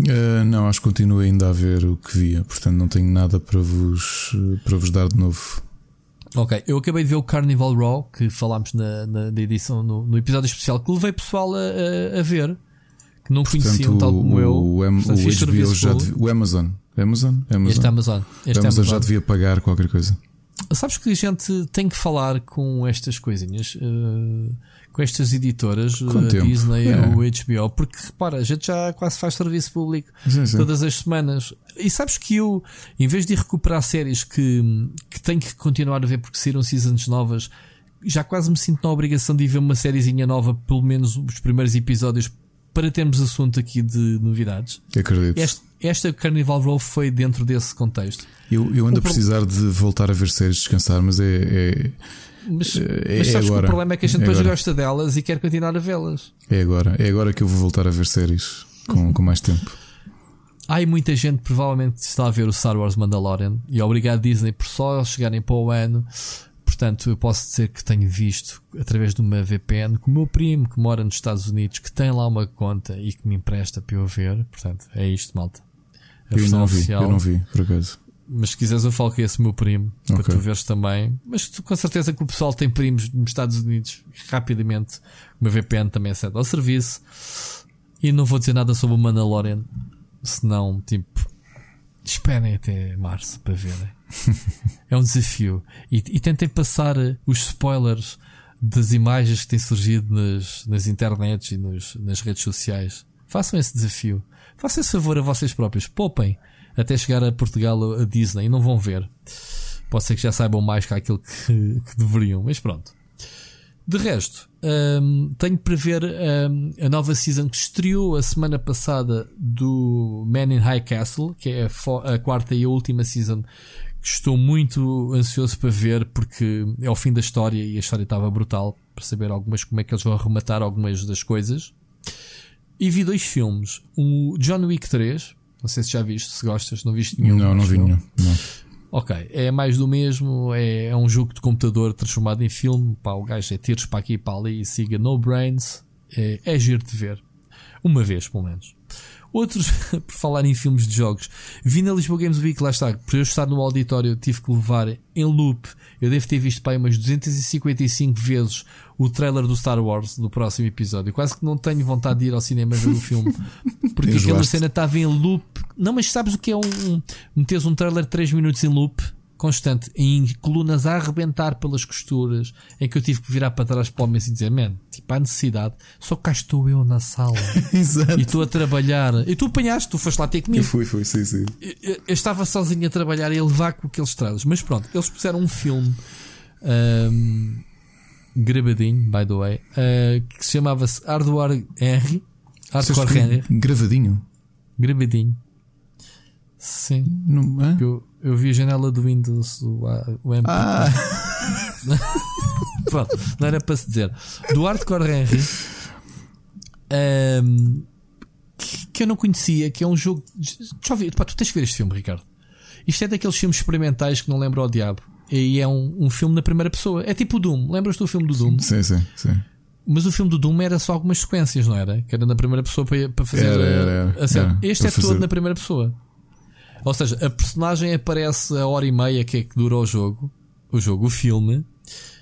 Uh, não, acho que continuo ainda a ver o que via, portanto não tenho nada para vos, para vos dar de novo. Ok, eu acabei de ver o Carnival Raw que falámos na, na, na edição, no, no, episódio especial, que levei pessoal a, a, a ver, que não Portanto, conheciam, tal como o, eu. O, M, Portanto, o já devia, o Amazon. Amazon? Amazon. Este Amazon. Este Amazon, Amazon já devia pagar qualquer coisa. Sabes que a gente tem que falar com estas coisinhas, uh, com estas editoras, com a tempo. Disney é. ou HBO, porque repara, a gente já quase faz serviço público sim, sim. todas as semanas. E sabes que eu, em vez de recuperar séries que, que tenho que continuar a ver porque saíram seasons novas, já quase me sinto na obrigação de ver uma sériezinha nova, pelo menos os primeiros episódios, para termos assunto aqui de novidades. Acredito. Este, esta Carnival Row foi dentro desse contexto. Eu, eu ando o a precisar pro... de voltar a ver séries descansar, mas é. é... Mas, é, mas sabes é agora. que o problema é que a gente é depois agora. gosta delas e quer continuar a vê-las. É agora, é agora que eu vou voltar a ver séries com, com mais tempo. Há muita gente provavelmente está a ver o Star Wars Mandalorian e obrigado Disney por só chegarem para o ano. Portanto, eu posso dizer que tenho visto através de uma VPN que o meu primo que mora nos Estados Unidos, que tem lá uma conta e que me empresta para eu ver. Portanto, é isto, malta. A eu não vi, oficial. eu não vi, por acaso. Mas se quiseres, eu falo que é esse meu primo, okay. para tu veres também. Mas tu, com certeza que o pessoal tem primos nos Estados Unidos, rapidamente. Uma VPN também acede ao serviço. E não vou dizer nada sobre o Mandalorian, senão, tipo, esperem até março para verem. *laughs* é um desafio. E, e tentem passar os spoilers das imagens que têm surgido nas, nas internets e nos, nas redes sociais. Façam esse desafio. Façam esse favor a vocês próprios. Poupem até chegar a Portugal a Disney não vão ver. Pode ser que já saibam mais que aquilo que, que deveriam, mas pronto. De resto, um, tenho para ver um, a nova season que estreou a semana passada do Man in High Castle, que é a, a quarta e a última season que estou muito ansioso para ver porque é o fim da história e a história estava brutal para saber algumas como é que eles vão arrematar algumas das coisas. E vi dois filmes, o John Wick 3, não sei se já viste, se gostas, não viste nenhum. Não, não vi nenhum. Não. Ok, é mais do mesmo, é, é, um jogo de computador transformado em filme. Pá, o gajo é tiros para aqui e para ali e siga no brains. É, é giro de ver. Uma vez, pelo menos. Outros, *laughs* por falar em filmes de jogos, vi na Lisboa Games Week, lá está, por eu estar no auditório, tive que levar em loop. Eu devo ter visto pai umas 255 vezes o trailer do Star Wars do próximo episódio. Quase que não tenho vontade de ir ao cinema ver o filme, *laughs* porque aquela cena estava em loop. Não, mas sabes o que é um. um meteres um trailer de 3 minutos em loop? constante, em colunas a arrebentar pelas costuras, em que eu tive que virar para trás para o homem e dizer: Man, tipo, há necessidade, só cá estou eu na sala *laughs* e estou a trabalhar. E tu apanhaste, tu foste lá ter comigo. Eu fui, fui, sim, sim. Eu, eu, estava sozinho a trabalhar e a levar com aqueles trados, mas pronto, eles puseram um filme. Um, gravadinho, by the way, uh, que se chamava-se Hardware R. Hardcore R. Gravadinho. Gravadinho. Sim. Não, é? eu, eu vi a janela do Windows, o, o MP. Ah. *laughs* Pronto, não era para se dizer. Do Hardcore Henry, um, que, que, eu não conhecia, que é um jogo. Deixa eu ver, pá, tu tens que ver este filme, Ricardo. Isto é daqueles filmes experimentais que não lembro ao diabo. E é um, um filme na primeira pessoa. É tipo o Doom. Lembras do filme do Doom? Sim, sim, sim. Mas o filme do Doom era só algumas sequências, não era? Que era na primeira pessoa para, para fazer. Era, era, era, a, a Este é fazer. todo na primeira pessoa. Ou seja, a personagem aparece a hora e meia que é que dura o jogo, o jogo, o filme.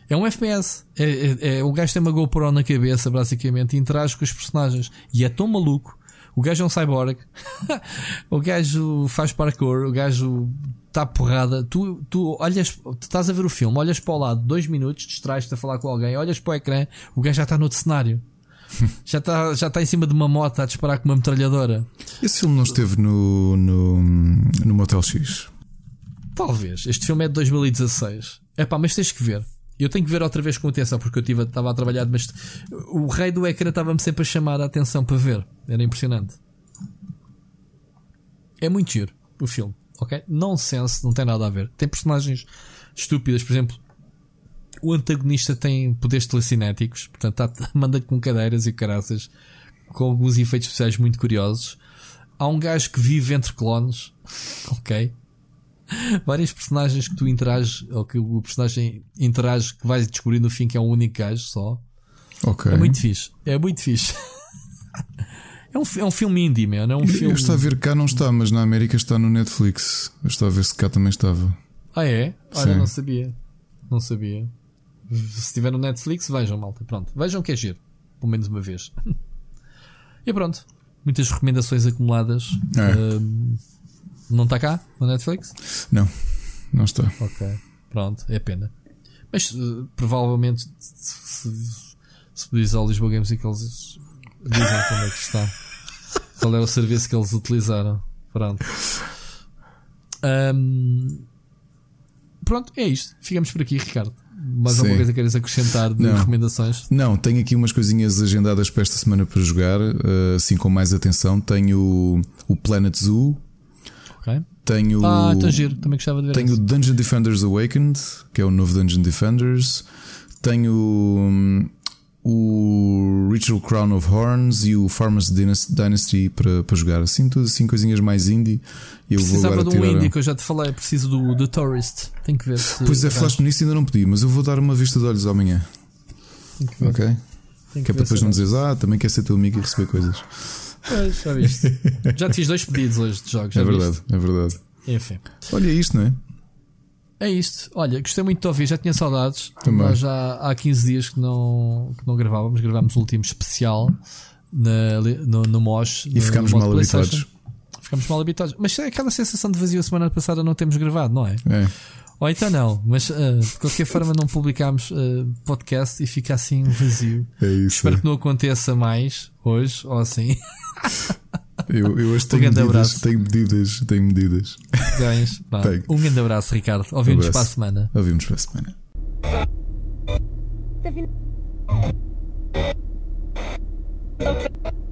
É um FPS. É, é, é, o gajo tem uma GoPro na cabeça, basicamente, e interage com os personagens. E é tão maluco. O gajo é um cyborg. *laughs* o gajo faz parkour. O gajo está porrada. Tu, tu olhas, tu estás a ver o filme, olhas para o lado, dois minutos, distrais-te a falar com alguém, olhas para o ecrã, o gajo já está no outro cenário. *laughs* já está já tá em cima de uma moto a disparar com uma metralhadora. Esse filme não esteve no, no, no Motel X? Talvez. Este filme é de 2016. É pá, mas tens que ver. Eu tenho que ver outra vez com atenção porque eu estava a trabalhar, mas o rei do ecrã estava-me sempre a chamar a atenção para ver. Era impressionante. É muito giro o filme, ok? Nonsense, não tem nada a ver. Tem personagens estúpidas, por exemplo, o antagonista tem poderes telecinéticos, portanto tá, *laughs* manda com cadeiras e caraças, com alguns efeitos especiais muito curiosos. Há um gajo que vive entre clones, *laughs* ok? Várias personagens que tu interages, ou que o personagem interage, que vais descobrir no fim que é um único gajo só. Ok. É muito fixe. É muito fixe. *laughs* É um, é um filme indie, man. É um filme. Eu estou a ver cá não está, mas na América está no Netflix. Eu estou a ver se cá também estava. Ah, é? Olha, Sim. não sabia. Não sabia. Se estiver no Netflix, vejam, malta. Pronto. Vejam que é giro. Pelo menos uma vez. *laughs* e pronto. Muitas recomendações acumuladas. É. Não está cá no Netflix? Não, não está. Ok. Pronto. É pena. Mas eh, provavelmente se, se, se pedires ao Lisboa Games e que eles dizem como é que está. Qual é o serviço que eles utilizaram. Pronto. Ahm, pronto, é isto. Ficamos por aqui, Ricardo. Mais alguma coisa que queres acrescentar de Não. recomendações? Não, tenho aqui umas coisinhas agendadas para esta semana para jogar, eh, assim com mais atenção. Tenho o, Planet Zoo, tenho, Ah, então giro. Também gostava de ver. tenho o esse. Dungeon Defenders Awakened, que é o novo Dungeon Defenders. Tenho hum, o Ritual Crown of Horns e o Farmers Dynasty, para, para jogar. Assim, tudo assim, coisinhas mais indie. Eu vou Precisava agora de um tirar. indie que eu já te falei. Preciso do, do Tourist. Tenho que ver se. Pois é, falaste nisso e ainda não pedi, mas eu vou dar uma vista de olhos amanhã. Que. Ok? Tenho Que é ver para depois não dizeres, ah, também quer ser teu amigo e receber coisas. Pois, já viste. *laughs* já te fiz dois pedidos hoje de jogos. É viste? verdade, é verdade. Enfim. Olha isto, não é? É isto. Olha, gostei muito de ouvir, já tinha saudades. Também. Nós já há 15 dias que não, que não gravávamos. Gravámos o último especial na, no, no Mosh. E ficámos mal habituados. Ficámos mal habituados. Mas é aquela sensação de vazio a semana passada não temos gravado, não é? É. Ou então não, mas ah, de qualquer forma não publicámos ah, podcast e fica assim vazio. É isso. Espero que não aconteça mais hoje ou assim. *laughs* *laughs* Eu, eu hoje Um tenho grande medidas, abraço. tenho medidas, tenho medidas. Ganhas. *laughs* Tenho. Um grande abraço, Ricardo. Ouvimos Um para a semana. Ouvimos para a semana. Tá.